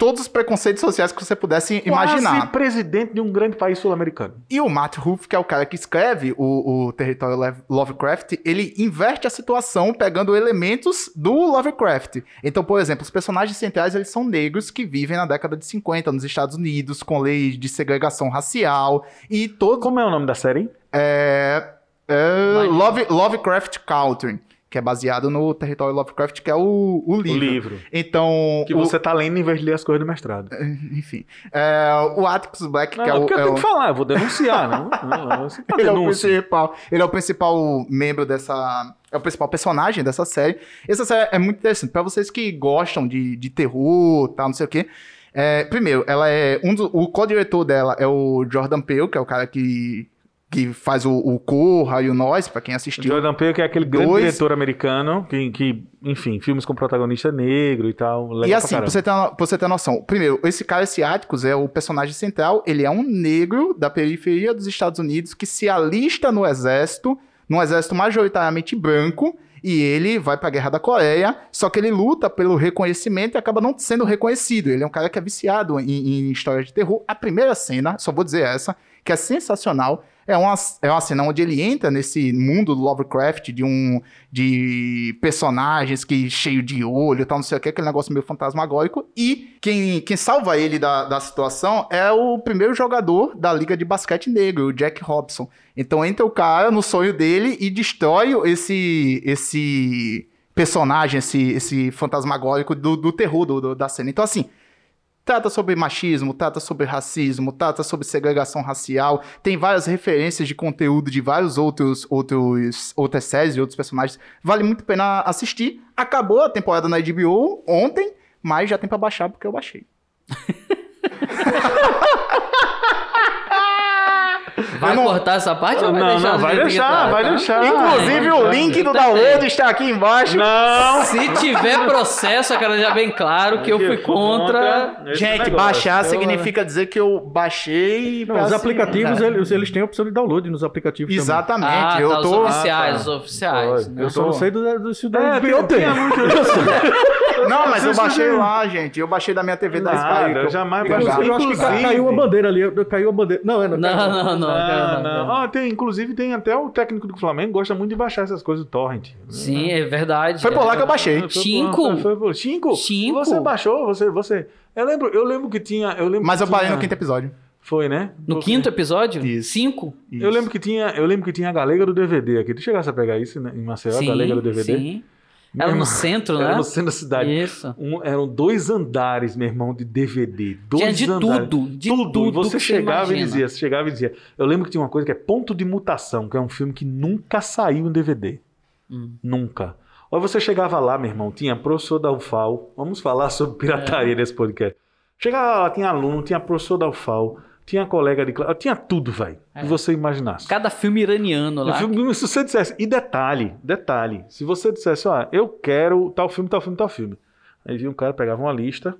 S2: todos os preconceitos sociais que você pudesse imaginar.
S1: Quase presidente de um grande país sul-americano.
S2: E o Matt Ruff, que é o cara que escreve o, o Território Lovecraft, ele inverte a situação pegando elementos do Lovecraft. Então, por exemplo, os personagens centrais eles são negros que vivem na década de 50 nos Estados Unidos, com leis de segregação racial e todos.
S1: Como é o nome da série?
S2: É, é, Love- Lovecraft Country, que é baseado no Território Lovecraft, que é o, o livro.
S1: O livro.
S2: Então.
S1: Que
S2: o-
S1: você tá lendo em vez de ler as coisas do mestrado. (laughs)
S2: Enfim. É, o Atticus Black,
S1: Não,
S2: que é
S1: é
S2: o.
S1: porque eu
S2: é
S1: tenho
S2: o-
S1: que falar, eu vou denunciar, (laughs) não. não, não não
S2: Ele é, o principal, ele é o principal membro dessa. É o principal personagem dessa série. Essa série é muito interessante. Pra vocês que gostam de, de terror tal, não sei o quê. É, primeiro, ela é. Um o co-diretor dela é o Jordan Peele, que é o cara que que faz o, o Corra e o Nós, pra quem assistiu.
S1: Jordan Peele, que é aquele grande
S2: Dois-
S1: diretor americano, que, que, enfim, filmes com protagonista negro e tal. legal
S2: E
S1: pra
S2: assim, pra
S1: caramba.
S2: você, ter, pra você ter noção, primeiro, esse cara, esse Atticus, é o personagem central, ele é um negro da periferia dos Estados Unidos que se alista no exército, num exército majoritariamente branco, e ele vai pra Guerra da Coreia, só que ele luta pelo reconhecimento e acaba não sendo reconhecido. Ele é um cara que é viciado em, em história de terror. A primeira cena, só vou dizer essa, que é sensacional, é uma, é uma cena onde ele entra nesse mundo do Lovecraft, de um de personagens que cheio de olho tal, não sei o que, aquele negócio meio fantasmagórico. E quem, quem salva ele da, da situação é o primeiro jogador da Liga de Basquete Negro, o Jack Robson. Então entra o cara no sonho dele e destrói esse, esse personagem, esse, esse fantasmagórico do, do terror do- do- da cena. Então, assim, Trata sobre machismo, trata sobre racismo, trata sobre segregação racial. Tem várias referências de conteúdo de vários outros, outros outras séries e outros personagens. Vale muito a pena assistir. Acabou a temporada na HBO ontem, mas já tem pra baixar porque eu baixei. (laughs)
S4: Vai
S2: Eu não-
S4: cortar essa parte ou vai
S1: Não,
S4: deixar
S1: não, vai deixar,
S4: tá,
S1: vai
S4: tá?
S1: deixar.
S2: Inclusive,
S1: Ah,
S2: o
S1: já-
S2: link do download
S4: bem.
S2: está aqui embaixo.
S1: Não!
S4: Se tiver processo, eu quero deixar bem claro que eu fui contra.
S2: Gente, baixar
S4: Eu-
S2: significa dizer que eu baixei.
S5: Não, os aplicativos,
S2: É.
S5: eles, eles têm a opção de download nos aplicativos também.
S2: Exatamente.
S4: Ah,
S2: eu
S4: tá, os
S2: tô.
S4: oficiais,
S1: Ah,
S4: os
S1: tá.
S4: oficiais. Né?
S5: Eu só não sei do, da
S1: É, tinha muito- (laughs)
S2: Não, mas eu baixei lá, gente. Eu baixei da minha TV da Sky.
S1: eu jamais
S2: eu-
S1: baixei.
S5: Eu acho que caiu a bandeira ali. eu- Caiu a bandeira. Não, é, não.
S4: Não, não, não.
S1: Não,
S4: cara,
S1: não.
S4: não.
S1: Ah, tem, inclusive tem até o técnico do Flamengo gosta muito de baixar essas coisas do torrent.
S4: Sim, é verdade.
S2: Foi por lá que eu baixei.
S4: Cinco?
S1: Foi, por- cinco?
S4: Cinco?
S1: Você baixou? Você, você... Eu lembro, eu lembro que tinha... Eu lembro
S2: Mas
S1: que
S2: eu parei
S1: tinha-
S2: no quinto episódio.
S1: Foi, né?
S4: No quinto episódio?
S2: Isso.
S4: Cinco?
S1: Eu lembro que tinha, eu lembro que tinha a galega do DVD aqui. Tu chegasse a pegar isso né, em Maceió, a galega do DVD?
S4: sim. Era no centro,
S1: Era
S4: né?
S1: no centro da cidade.
S4: Isso.
S1: Um- eram dois andares, meu irmão, de DVD. Dois
S4: Tinha de
S1: andares.
S4: tudo, de
S1: tudo.
S4: tudo
S1: E você
S4: que você
S1: chegava e dizia, você chegava e dizia. Eu lembro que tinha uma coisa que é Ponto de Mutação, que é um filme que nunca saiu em DVD.
S4: Hum.
S1: Nunca. Ou você chegava lá, meu irmão, tinha professor da UFAL. Vamos falar sobre
S4: É.
S1: pirataria nesse podcast. Chegava lá, tinha aluno, tinha professor da UFAL, tinha colega de classe, tinha tudo, velho.
S4: É.
S1: Que você imaginasse.
S4: Cada filme iraniano
S1: No
S4: lá.
S1: filme, se você dissesse, e detalhe, detalhe, se você dissesse, ó, eu quero tal filme, tal filme, tal filme. Aí vinha um cara, pegava uma lista.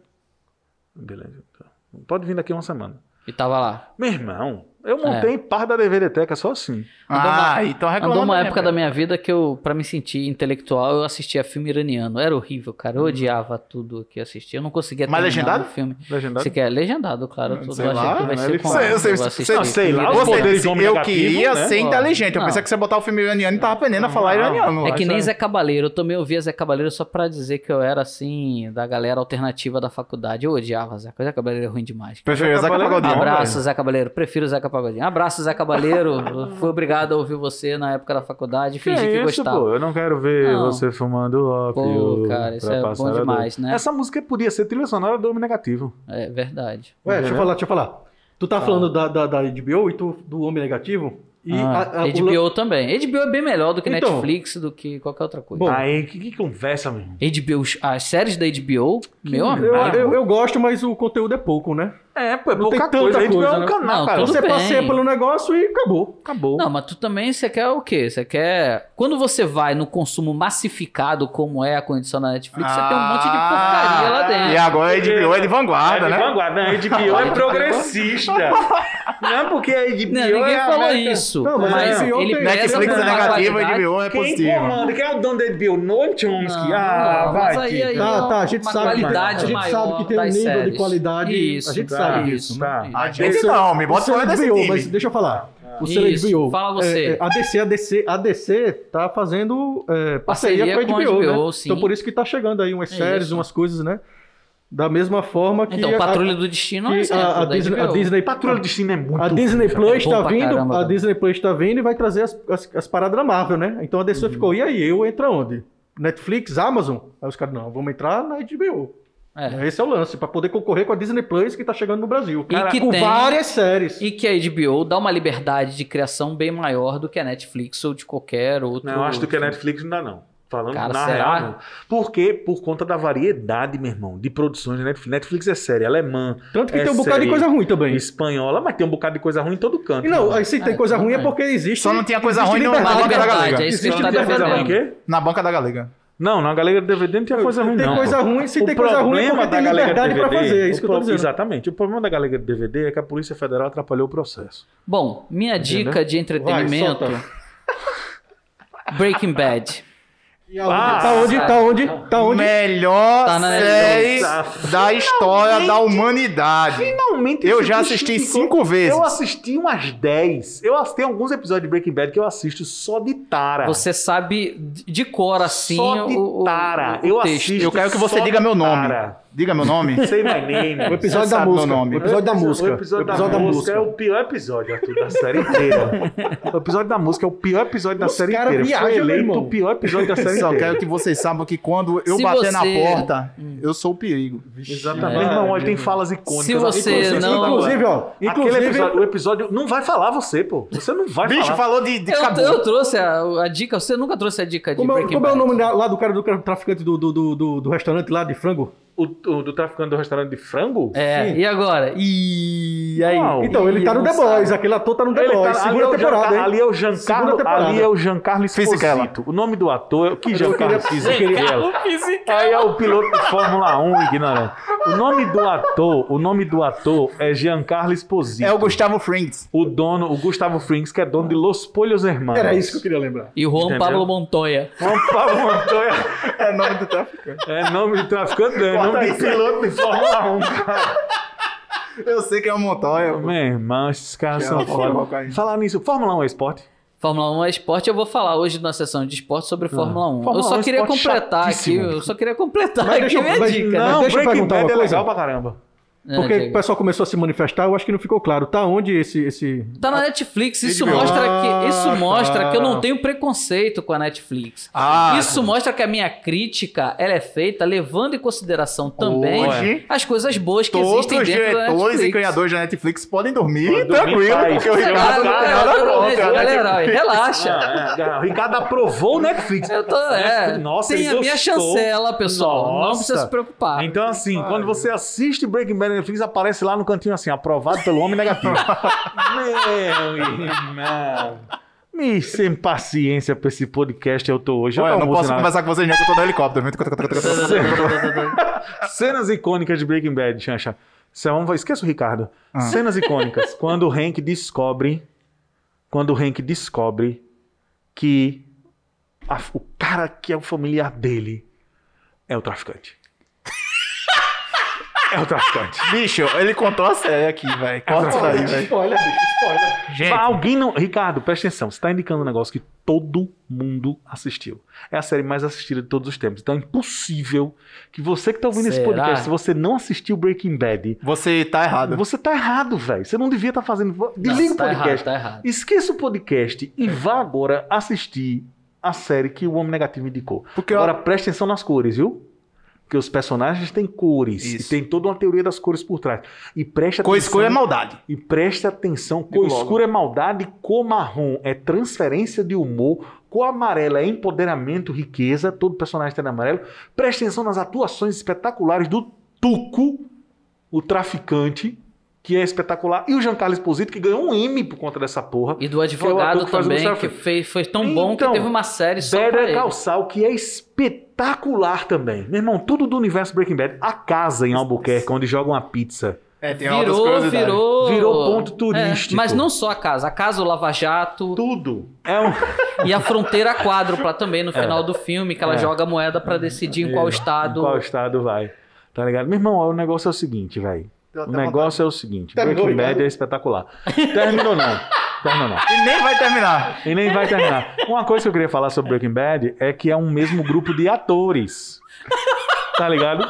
S1: Beleza. tá. Pode vir daqui uma semana.
S4: E tava lá.
S1: Meu irmão, eu montei par da DVDteca só assim.
S2: Ah, então reclamando.
S4: Andou uma
S2: mesmo,
S4: época da minha vida que eu, pra me sentir intelectual, eu assistia filme iraniano. Era horrível, cara. Eu odiava tudo que eu assistia. Eu não conseguia
S2: Mas
S4: terminar
S2: legendado?
S4: um filme.
S1: Legendado.
S4: Você quer legendado, claro. Eu
S2: Sei lá,
S4: que vai
S1: né?
S4: ser
S1: Ele
S4: com
S2: Sei- sei-
S4: assistir.
S1: Não, sei lá, o
S2: Você disse, eu
S1: negativo,
S2: queria
S1: né?
S2: ser inteligente. Eu
S4: não.
S2: pensei que você botar o filme iraniano e tava aprendendo a falar
S1: Não,
S2: iraniano.
S4: É que nem. Zé Cabaleiro. Eu também ouvia Zé Cabaleiro só pra dizer que eu era, assim, da galera alternativa da faculdade. Eu odiava Zé. Zé Cabaleiro é ruim demais.
S2: Prefiro Zeca
S1: Cabaleiro não,
S4: Abraço, Zé Cabaleiro. Prefiro Zeca Pagodinho. Abraço, Zé Cabaleiro. (laughs) Fui obrigado a ouvir você na época da faculdade. Fingi que,
S1: é isso,
S4: gostava.
S1: pô? Eu não quero ver
S4: Não.
S1: você fumando ópio.
S4: Pô, cara, isso é bom demais, né?
S1: Essa música podia ser trilha sonora do Homem Negativo.
S4: É verdade.
S5: Ué, deixa eu
S1: Entendeu?
S5: falar, deixa eu falar. Tu tá falando da, da, da HBO e tu do Homem Negativo? E
S4: Ah,
S5: a- a- o
S4: HBO também. HBO é bem melhor do que
S5: Então.
S4: Netflix, do que qualquer outra coisa.
S5: Bom,
S1: Aí, que, que conversa, meu irmão?
S4: HBO, as séries da HBO, meu amigo.
S5: Eu, eu, eu gosto, mas o conteúdo é pouco, né?
S1: É, pô, é
S5: Não
S1: pouca
S5: tem
S1: coisa.
S5: tanta
S1: A gente
S5: coisa,
S1: é um
S5: né?
S1: canal,
S4: Não,
S1: cara.
S5: Você
S4: bem.
S5: passeia pelo negócio e acabou.
S1: Acabou.
S4: Não, mas tu também, você quer o quê? Você quer... Quando você vai no consumo massificado, como é a condição da Netflix, você tem um monte de porcaria lá dentro.
S2: Ah, E agora a HBO é de vanguarda,
S1: é de
S2: né?
S1: vanguarda. Não, a HBO (laughs) é progressista. Não, porque a HBO
S4: Não,
S1: é
S4: ninguém
S1: a
S4: falou
S1: América-
S4: isso.
S5: Não, mas
S4: mas
S5: a HBO
S4: ele
S5: tem-
S2: Netflix é
S4: uma
S2: negativo, a HBO é
S1: Quem
S2: positivo.
S1: comanda? Quem é o dono da HBO? Noam Chomsky.
S4: Não,
S1: ah,
S4: não,
S1: vai.
S4: mas aí,
S1: Tito.
S4: aí
S5: Tá,
S4: é
S5: tá, a gente
S4: uma
S5: sabe que-
S4: qualidade
S5: a gente
S4: maior
S5: sabe que tem um nível de qualidade,
S4: Isso,
S5: a gente sabe
S1: isso,
S5: disso.
S1: tá.
S5: né?
S2: A gente não, me bota fora desse
S5: HBO,
S2: time.
S5: mas deixa eu falar. O
S4: Isso,
S5: HBO.
S4: fala você.
S5: é, é, a DC, a DC, a DC tá fazendo é, parceria,
S4: Parceria
S5: com a
S4: com a
S5: HBO,
S4: HBO,
S5: né?
S4: sim.
S5: Então por isso que tá chegando aí umas
S4: É
S5: séries,
S4: isso.
S5: umas coisas, né? Da mesma forma que
S4: Então,
S5: a-
S4: Patrulha do Destino é exemplo
S5: a, a Disney, a
S4: HBO.
S5: Disney
S1: Patrulha do Destino é muito
S5: a Disney Plus tá
S4: pra
S5: vindo,
S4: caramba,
S5: a. Disney Plus tá vindo e vai trazer as, as, as paradas da Marvel, né? Então a DC ficou, e aí, eu entro onde? Netflix, Amazon? Aí os caras, não, vamos entrar na HBO.
S4: É.
S5: Esse é o lance, pra poder concorrer com a Disney Plus que tá chegando no Brasil.
S4: E que
S5: com
S4: tem-
S5: várias séries.
S4: E que a HBO dá uma liberdade de criação bem maior do que a Netflix ou de qualquer outro.
S1: Não, eu acho que a Netflix não dá, não. Falando
S4: Cara,
S1: na
S4: será?
S1: real, não. Por quê? Por conta da variedade, meu irmão, de produções de Netflix. Netflix é série alemã,
S5: Tanto que
S1: É
S5: tem um bocado de coisa ruim também.
S1: espanhola, mas tem um bocado de coisa ruim em todo canto.
S5: E não, aí se tem coisa ruim é porque existe.
S2: Só não tinha coisa ruim na banca da galega.
S4: é isso que tá defendendo.
S2: Na banca da galega.
S1: Não, na Galega DVD não tinha coisa ruim,
S5: tem
S1: não.
S5: coisa
S1: pô.
S5: ruim, se
S1: O
S5: tem coisa ruim é
S1: problema
S5: porque
S1: da
S5: tem liberdade pra
S1: DVD,
S5: fazer, é isso que eu tô dizendo.
S1: Exatamente. O problema da Galega DVD é que a Polícia Federal atrapalhou o processo.
S4: Bom, minha dica de entretenimento.
S5: solta.
S4: Breaking Bad.
S5: E aonde?
S1: Ah,
S5: tá onde? Tá onde? Tá onde?
S2: Melhor
S4: Tá na
S2: série
S1: Netflix.
S2: da história da humanidade.
S1: Finalmente.
S2: Eu já
S1: que
S2: assisti cinco vezes.
S1: Eu assisti umas 10. Eu ass- tem alguns episódios de Breaking Bad que eu assisto só de tara.
S4: Você sabe de cor assim
S1: só de
S4: o, o,
S1: tara.
S4: o
S1: eu
S4: texto.
S1: assisto
S2: Eu quero que você diga meu nome.
S1: tara.
S2: Diga meu nome.
S1: Say my name.
S5: O episódio
S2: Você
S5: da
S2: meu
S5: música.
S2: nome.
S5: O episódio da música.
S1: O episódio, da, música, é o pior episódio, Arthur, da série inteira. o episódio da música é o pior episódio da
S5: Os
S1: série
S5: cara
S1: inteira. Foi
S5: viajam, meu
S1: eleito o pior episódio da série
S2: Só
S1: inteira.
S2: quero que vocês saibam que quando eu
S4: Se
S2: bater na
S4: você-
S2: porta, eu sou o perigo.
S1: Exatamente.
S4: É.
S1: Meu irmão, olha, tem falas icônicas.
S4: Se você
S1: Inclusive,
S4: não-
S5: Inclusive, ó.
S1: Aquele
S5: Inclusive,
S1: episódio, o episódio não vai falar você, pô. Você não vai
S2: Bicho,
S1: falar.
S2: falou de, de
S4: Eu,
S2: cabelo.
S4: eu trouxe a, a dica, você nunca trouxe a dica de
S5: como, é, como é o
S4: Bad.
S5: nome lá do cara do cara traficante do, do- do restaurante lá de frango?
S1: O, o do traficante do restaurante de frango?
S4: É,
S5: Sim.
S4: e agora? E aí?
S1: Não.
S5: Então, ele tá no The
S4: sabe.
S5: Boys. Aquele ator tá no The
S1: Ele
S5: Boys.
S1: tá- ali, é
S5: segunda
S1: o
S5: temporada, hein?
S1: ali é o Giancarlo,
S5: Segunda temporada.
S1: ali é o Giancarlo. Esposito. O nome do ator é que Giancarlo Fisichella. Aí é o piloto de Fórmula 1, ignorante. O nome do ator, o nome do ator é Giancarlo Esposito.
S2: É o Gustavo Frings.
S1: O dono, o Gustavo Frings, que é dono de Los Pollos Hermanos.
S5: Era isso que eu queria lembrar.
S4: E o Juan
S1: Entendeu?
S4: Pablo Montoya.
S1: Juan Pablo Montoya (laughs)
S2: É nome do traficante.
S1: é nome de traficante, não,
S2: Bota
S1: nome de
S2: isso.
S1: piloto de Fórmula 1, cara.
S2: Eu sei que é o Montoya.
S1: Meu irmão, esses caras são foda. Falar nisso, Fórmula 1 é esporte?
S4: Fórmula 1 é esporte, eu vou falar hoje na sessão de esporte sobre Fórmula 1.
S1: Fórmula
S4: eu só
S1: 1 é
S4: queria completar aqui,
S1: chatíssimo.
S4: eu só queria completar
S5: Mas
S4: aqui
S5: deixa eu-
S4: minha
S5: mas-
S4: dica.
S5: não,
S4: né?
S1: Não,
S5: deixa eu
S1: Breaking
S5: perguntar
S1: Bad
S5: uma
S1: é
S5: coisa.
S1: legal pra caramba.
S4: É,
S5: Porque
S4: diga.
S5: o pessoal começou a se manifestar, eu acho que não ficou claro. Tá onde esse. esse...
S4: Tá na Netflix, isso
S2: HBO.
S4: mostra que isso
S5: Ah,
S4: mostra
S5: tá.
S4: que eu não tenho preconceito com a Netflix.
S2: Ah,
S4: isso mostra que a minha crítica ela é feita levando em consideração também
S2: Hoje,
S4: as coisas boas que existem
S2: os
S4: dentro da
S2: diretores e
S4: Netflix.
S2: criadores da Netflix podem dormir
S1: Podem dormir
S2: tranquilo, porque o Ricardo não tem nada contra. a
S4: galera,
S2: Netflix.
S4: relaxa. (laughs)
S1: Ah, é, o Ricardo aprovou o Netflix.
S4: Eu tô, é,
S1: Nossa,
S4: tem a minha
S1: gostou.
S4: chancela, pessoal. Não
S1: Nossa.
S4: precisa se preocupar.
S1: Então, assim, quando você assiste Breaking Bad Netflix, aparece lá no cantinho assim, aprovado pelo homem negativo. (laughs) Meu irmão. Me sem paciência pra esse podcast eu tô hoje. Eu
S2: Olha,
S1: tô
S2: não posso
S1: emocionado.
S2: conversar com vocês não, que eu tô no helicóptero. (laughs)
S1: Cenas icônicas de Breaking Bad. Cê- vamos- Esqueça o Ricardo.
S2: Ah.
S1: Cenas icônicas. quando o Hank descobre. Quando o Hank descobre que a- o cara que é o familiar dele é o traficante. É o traficante. (laughs)
S2: Bicho, ele contou a série aqui, velho. Corta isso daí, velho.
S5: Spoiler, bicho, spoiler.
S2: Gente,
S1: Alguém não. Ricardo, presta atenção. Você tá indicando um negócio que todo mundo assistiu. É a série mais assistida de todos os tempos. Então é impossível que você que tá ouvindo esse
S4: Será?
S1: podcast, se você não assistiu Breaking Bad,
S2: você tá errado.
S1: você tá errado, velho. Você não devia estar fazendo. Desliga
S4: Não,
S1: o
S4: tá
S1: podcast.
S4: errado, tá errado.
S1: Esqueça o podcast e vá agora assistir a série que o Homem Negativo indicou.
S2: Porque eu-
S1: agora preste atenção nas cores, viu? Porque os personagens têm cores.
S2: Isso.
S1: E tem toda uma teoria das cores por trás. E preste atenção.
S2: Cor escura é maldade.
S1: E preste atenção, cor escura é maldade, cor marrom é transferência de humor, cor amarela é empoderamento, riqueza, todo personagem tem amarelo. Preste atenção nas atuações espetaculares do Tuco, o traficante, que é espetacular, e o Giancarlo Esposito, que ganhou um M por conta dessa porra.
S4: E do
S1: que é
S4: advogado
S1: que o
S4: também, que fez, foi tão bom que
S1: Então,
S4: teve uma série só
S1: Better Saul, que é espetacular também. Meu irmão, tudo do universo Breaking Bad. A casa em Albuquerque, onde jogam a pizza.
S2: É, tem
S4: Virou,
S2: curiosidades.
S4: virou...
S1: Virou ponto
S4: É,
S1: turístico.
S4: mas não só a casa. A casa, o Lava Jato
S1: Tudo. É um...
S4: e a fronteira quádrupla também no (laughs) final do filme, que ela
S1: É.
S4: joga a moeda pra decidir em qual estado...
S1: Em qual estado vai. Tá ligado? Meu irmão, o negócio é o seguinte, velho. O negócio é o seguinte.
S5: Terminou,
S1: Breaking Bad
S5: Ricardo?
S1: é espetacular. Terminou não. Terminou não.
S2: E nem vai terminar.
S1: E nem vai terminar. Uma coisa que eu queria falar sobre Breaking Bad é que é um mesmo grupo de atores. Tá ligado?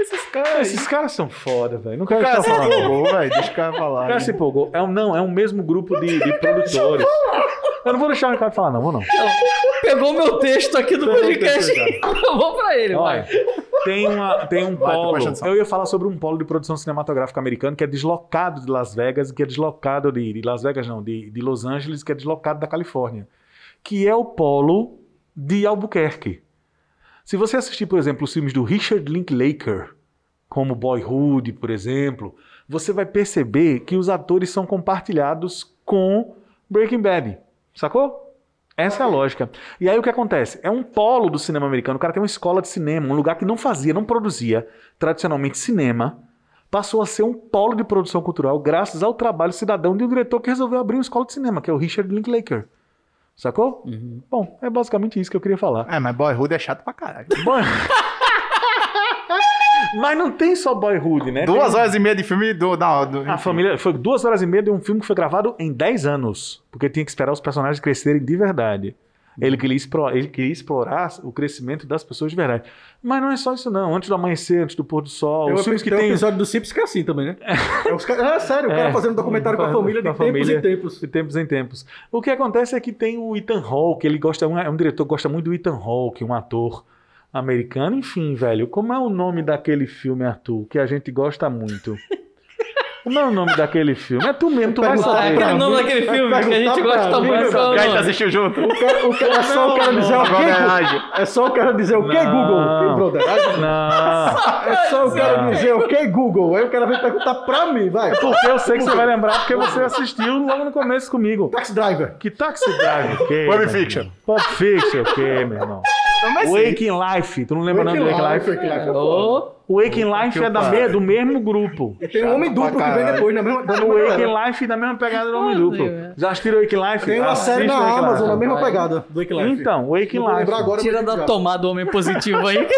S2: Esses caras.
S1: Esses caras são foda, velho. Não
S2: O
S1: quero
S2: cara se
S1: falando.
S2: empolgou, velho. Deixa o cara
S1: O
S2: falar.
S1: cara se empolgou. É um, não, é um mesmo grupo de, de produtores. Eu não vou deixar o Ricardo falar, não, vou não.
S4: Pegou meu texto aqui do
S1: o
S4: podcast. (laughs) Eu vou pra ele,
S1: Olha,
S4: vai.
S1: Tem, uma, tem um
S2: Vai,
S1: polo. Eu ia falar sobre um polo de produção cinematográfica americano que é deslocado de Las Vegas e que é deslocado de, de Las Vegas, não, de, de Los Angeles, que é deslocado da Califórnia. Que é o polo de Albuquerque. Se você assistir, por exemplo, os filmes do Richard Linklater, como Boyhood, por exemplo, você vai perceber que os atores são compartilhados com Breaking Bad. Sacou? Essa é a lógica. E aí o que acontece? É um polo do cinema americano. O cara tem uma escola de cinema, um lugar que não fazia, não produzia tradicionalmente cinema, passou a ser um polo de produção cultural graças ao trabalho cidadão de um diretor que resolveu abrir uma escola de cinema, que é o Richard Linklater. Sacou? Bom, é basicamente isso que eu queria falar.
S2: É, mas Boyhood é chato pra caralho.
S1: Bom- (laughs) (laughs) Mas não tem só Boyhood, né?
S2: Duas
S1: Tem-
S2: horas e meia de filme do. Não, do
S1: A família foi duas horas e meia de um filme que foi gravado em 10 anos, porque tinha que esperar os personagens crescerem de verdade. Ele queria, explorar, ele queria explorar o crescimento das pessoas de verdade. Mas não é só isso, não. Antes do amanhecer, antes do pôr do sol.
S5: Tem,
S1: os
S5: um,
S1: filmes que
S5: tem um
S1: tem.
S5: episódio do Simpsons que é assim também, né? (laughs) É, os é sério, o cara
S1: É.
S5: fazendo documentário com a família de tempos
S1: família
S5: em tempos.
S1: De tempos em tempos. O que acontece é que tem o Ethan Hawke, ele gosta, é um diretor que gosta muito do Ethan Hawke, um ator americano. Enfim, velho, como é o nome daquele filme, Arthur, que a gente gosta muito? Como é o nome daquele filme? É tu mesmo, tu vai saber.
S5: pra
S4: Aquele nome
S5: mim,
S4: daquele filme que a gente gosta
S5: mim,
S4: muito. qual é o
S2: Que a gente
S4: nome?
S2: assistiu junto.
S5: O cara- o cara- é só o cara dizer o quê. Google? É só o cara dizer o. Google? Que brotherage?
S1: Não.
S5: É só o cara dizer o quê, Google? Aí o cara vem perguntar pra mim, vai.
S1: Porque eu sei que você vai lembrar, porque você assistiu logo no começo comigo.
S5: Taxi Driver.
S1: Que Taxi Drive, o quê?
S2: Pulp
S1: meu
S2: Fiction.
S1: Pulp Fiction, o quê, meu irmão?
S2: Mas.
S1: Waking Life. Tu não lembra o nome do
S5: Wake
S1: Waking
S5: Life,
S1: Life? O Waking Life
S2: que
S1: é da me- do mesmo grupo.
S5: E tem um homem duplo que vem depois, na mesma, da
S1: O
S5: mesma
S1: Waking. Life da mesma pegada do Homem Duplo. Já assistiram Waking Life?
S5: Tem uma série na
S1: Waking
S5: Amazon, na mesma pegada do Wake Life.
S1: Então, Waking
S5: vou lembrar
S1: Life.
S5: agora,
S4: tira da tomada o homem positivo aí. (laughs)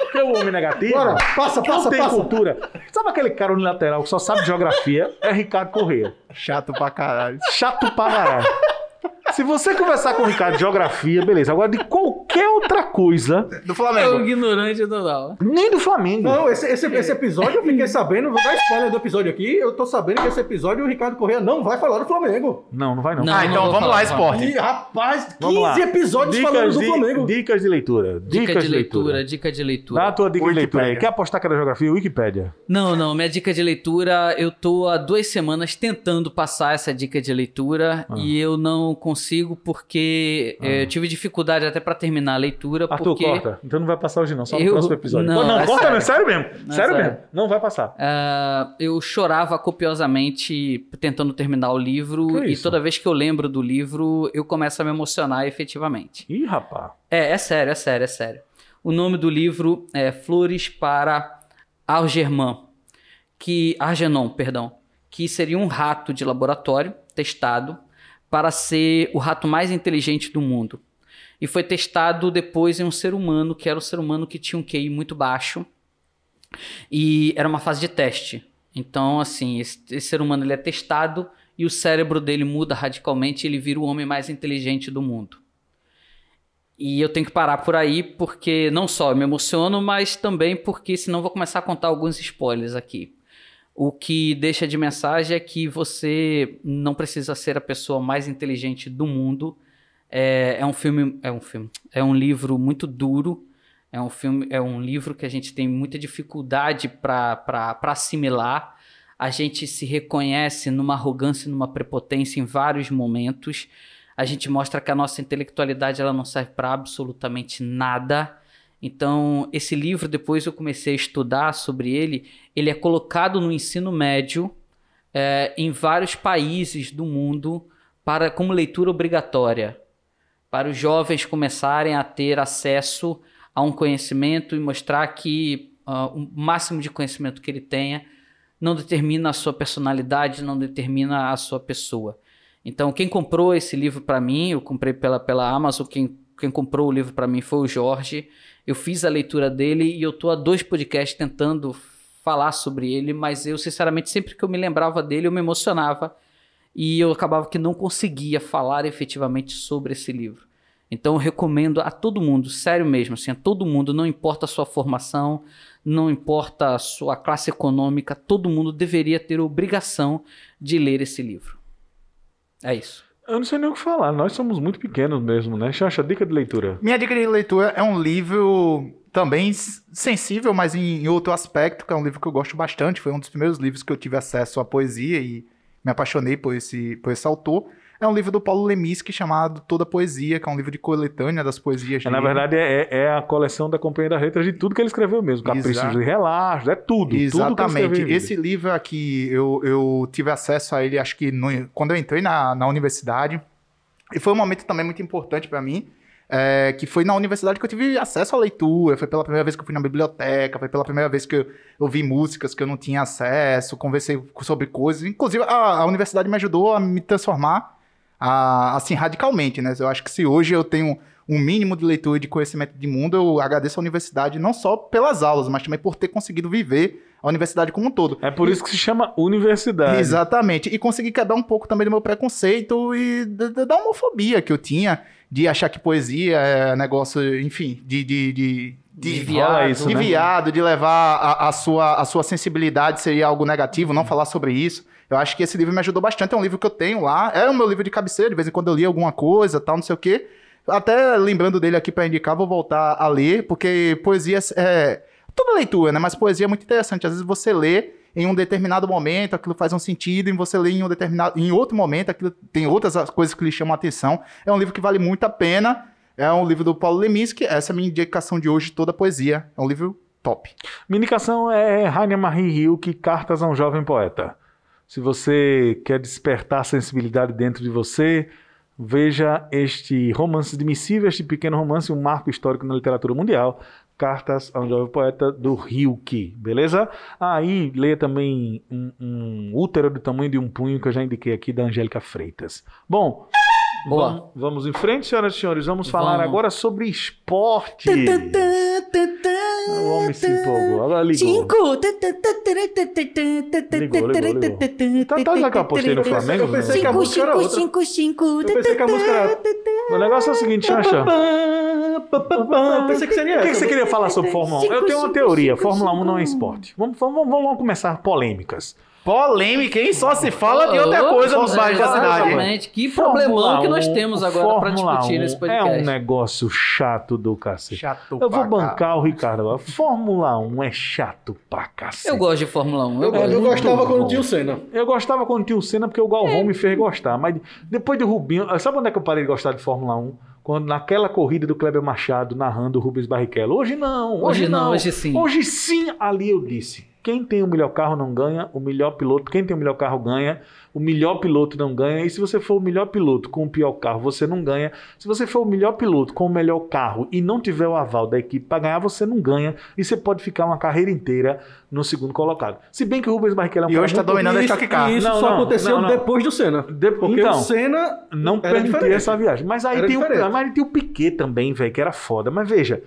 S1: Porque o homem negativo
S5: Bora, passa,
S1: que não
S5: passa,
S1: tem
S5: passa.
S1: cultura. Sabe aquele cara unilateral que só sabe geografia? É Ricardo Corrêa.
S2: Chato pra caralho.
S1: Chato pra caralho. Se você conversar com o Ricardo de geografia, beleza. Agora, de qualquer outra coisa,
S2: Do
S4: É o
S2: Flamengo.
S4: ignorante total.
S1: nem do Flamengo.
S5: Não, esse, esse, esse episódio eu fiquei sabendo, vou dar spoiler do episódio aqui, eu tô sabendo que esse episódio o Ricardo Correia não vai falar do Flamengo.
S1: Não, não vai não.
S4: Não,
S2: Ah, então
S4: vou
S2: vamos
S4: falar,
S2: lá, esporte.
S5: E, rapaz, 15
S1: Vamos lá.
S5: episódios falando do
S1: de,
S5: Flamengo.
S1: Dicas de leitura.
S4: Dica
S1: Dicas
S4: de leitura, dica de leitura.
S1: Dá a tua dica de leitura. Quer apostar que era geografia? Wikipédia.
S4: Não, não, minha dica de leitura, eu tô há duas semanas tentando passar essa dica de leitura
S1: Ah.
S4: e eu não consigo porque eh, eu tive dificuldade até pra terminar a leitura
S1: Arthur,
S4: porque
S1: corta. Então não vai passar hoje não, só no
S4: Eu-
S1: próximo episódio.
S4: não,
S1: não,
S4: é
S1: corta
S4: sério.
S1: mesmo. Sério mesmo.
S4: Não, é
S1: sério
S4: sério.
S1: mesmo. Não vai passar.
S4: ah, eu chorava copiosamente tentando terminar o livro e toda vez que eu lembro do livro eu começo a me emocionar efetivamente.
S1: Ih, rapaz.
S4: É, é sério, é sério, é sério. O nome do livro é Flores para Algerman, que Argenon, perdão, que seria um rato de laboratório testado para ser o rato mais inteligente do mundo. E foi testado depois em um ser humano, que era um ser humano que tinha um QI muito baixo. E era uma fase de teste. Então, assim, esse, esse ser humano ele é testado e o cérebro dele muda radicalmente ele vira o homem mais inteligente do mundo. E eu tenho que parar por aí porque não só eu me emociono, mas também porque senão vou começar a contar alguns spoilers aqui. O que deixa de mensagem é que você não precisa ser a pessoa mais inteligente do mundo. É, é um filme, é um filme, é um livro muito duro. É um filme, é um livro que a gente tem muita dificuldade para assimilar. A gente se reconhece numa arrogância, numa prepotência em vários momentos. A gente mostra que a nossa intelectualidade ela não serve para absolutamente nada. Então, esse livro, depois eu comecei a estudar sobre ele, ele é colocado no ensino médio é, em vários países do mundo para como leitura obrigatória, para os jovens começarem a ter acesso a um conhecimento e mostrar que ah, o máximo de conhecimento que ele tenha não determina a sua personalidade, não determina a sua pessoa. Então, quem comprou esse livro para mim, eu comprei pela, pela Amazon, quem, quem comprou o livro para mim foi o Jorge. Eu fiz a leitura dele e eu tô há dois podcasts tentando falar sobre ele, mas eu, sinceramente, sempre que eu me lembrava dele, eu me emocionava e eu acabava que não conseguia falar efetivamente sobre esse livro. Então eu recomendo a todo mundo, sério mesmo, assim, a todo mundo, não importa a sua formação, não importa a sua classe econômica, todo mundo deveria ter a obrigação de ler esse livro. É isso.
S1: Eu não sei nem o que falar. Nós somos muito pequenos mesmo, né? Xancha, dica de leitura.
S2: Minha dica de leitura é um livro também sensível, mas em, em outro aspecto, que é um livro que eu gosto bastante. Foi um dos primeiros livros que eu tive acesso à poesia e me apaixonei por esse, por esse autor. é um livro do Paulo Leminski chamado Toda Poesia, que é um livro de coletânea das poesias
S1: É, na
S2: dele.
S1: verdade, é, é a coleção da Companhia das Letras de tudo que ele escreveu mesmo. Caprichos
S2: Exato.
S1: e relaxos, é tudo. Tudo
S2: Exatamente.
S1: em
S2: Esse livro aqui, eu, eu tive acesso a ele, acho que no- quando eu entrei na, na universidade. E foi um momento também muito importante para mim, é, que foi na universidade que eu tive acesso à leitura. Foi pela primeira vez que eu fui na biblioteca, foi pela primeira vez que eu ouvi músicas que eu não tinha acesso, conversei sobre coisas. Inclusive, a, a universidade me ajudou a me transformar a- assim radicalmente, né? Eu acho que se hoje eu tenho um mínimo de leitura e de conhecimento de mundo, eu agradeço a universidade não só pelas aulas, mas também por ter conseguido viver a universidade como um todo.
S1: É por isso que se chama universidade.
S2: Exatamente. E consegui quebrar um pouco também do meu preconceito e da, homofobia que eu tinha de achar que poesia é negócio, enfim, de. de, de, de
S4: De viado,
S1: isso,
S2: de
S1: né?
S2: viado, de levar a, a sua, a sua sensibilidade seria algo negativo, não falar sobre isso. Eu acho que esse livro me ajudou bastante. É um livro que eu tenho lá. É o meu livro de cabeceira, de vez em quando eu li alguma coisa, tal, não sei o quê. Até lembrando dele aqui para indicar, vou voltar a ler, porque poesia é. Toda leitura, né? Mas poesia é muito interessante. Às vezes você lê em um determinado momento, aquilo faz um sentido, e você lê em um determinado. Em outro momento, aquilo tem outras coisas que lhe chamam a atenção. É um livro que vale muito a pena. É um livro do Paulo Leminski. Essa é a minha indicação de hoje, toda poesia. É um livro top.
S1: Minha indicação é Rainer Marie Hilke, Cartas a um Jovem Poeta. Se você quer despertar a sensibilidade dentro de você, veja este romance admissível, este pequeno romance, um marco histórico na literatura mundial, Cartas a um Jovem Poeta, do Hilke, beleza? Aí, leia também um, um útero do tamanho de um punho, que eu já indiquei aqui, da Angélica Freitas. Bom,
S4: Boa.
S1: Vamos, vamos em frente, senhoras e senhores. Vamos falar
S4: Vamos.
S1: agora sobre esporte. O homem se empolgou. Agora ligou.
S6: Cinco.
S1: Ligou, ligou, ligou. Tá, tá já que eu apostei no Flamengo?
S5: Eu pensei
S1: né?
S5: que a
S6: Cinco,
S5: música era
S6: cinco,
S5: outra.
S6: cinco, cinco.
S5: Eu pensei que a música era...
S1: O negócio é o seguinte, Xanxa.
S5: Eu pensei que seria
S1: O que, que você queria falar sobre Fórmula 1? Eu
S6: Cinco,
S1: tenho uma
S6: cinco,
S1: teoria.
S6: cinco,
S1: Fórmula 1
S6: cinco.
S1: não é esporte. Vamos, vamos, vamos, vamos começar polêmicas.
S2: Polêmica, hein? Só se fala de outra coisa nos bairros da cidade.
S4: Exatamente. Que problemão que nós
S1: 1,
S4: temos agora para
S1: Fórmula
S4: discutir
S1: 1
S4: nesse
S1: É
S4: podcast.
S1: um negócio chato do cacete.
S2: Chato
S1: Eu vou bancar o Ricardo agora. Fórmula 1 é chato pra cacete.
S4: Eu gosto de Fórmula 1. Eu,
S5: Eu,
S4: gosto.
S5: eu gostava quando tinha o Senna.
S1: Eu gostava quando tinha o Senna porque o Galvão me fez gostar. Mas depois do Rubinho. Sabe onde é que eu parei de gostar de Fórmula 1? Quando naquela corrida do Kleber Machado narrando o Rubens Barrichello. Hoje não, hoje,
S4: Hoje não,
S1: não.
S4: hoje sim.
S1: Hoje sim, ali eu disse. Quem tem o melhor carro não ganha, o melhor piloto. Quem tem o melhor carro ganha, o melhor piloto não ganha. E se você for o melhor piloto com o pior carro, você não ganha. Se você for o melhor piloto com o melhor carro e não tiver o aval da equipe para ganhar, você não ganha. E você pode ficar uma carreira inteira no segundo colocado. Se bem que o Rubens Barrichello é um
S2: E
S1: cara
S2: hoje tá
S1: muito-
S2: dominando
S5: Isso,
S2: Stock Car.
S5: e isso
S1: Não,
S5: só
S1: não,
S5: aconteceu
S1: não, não.
S5: depois do Senna.
S1: De-
S5: Porque
S1: então,
S5: o Senna
S1: não
S5: diferente.
S1: essa viagem. Mas aí,
S5: Era
S1: tem o, mas aí tem o Piquet também, velho, que era foda. Mas veja,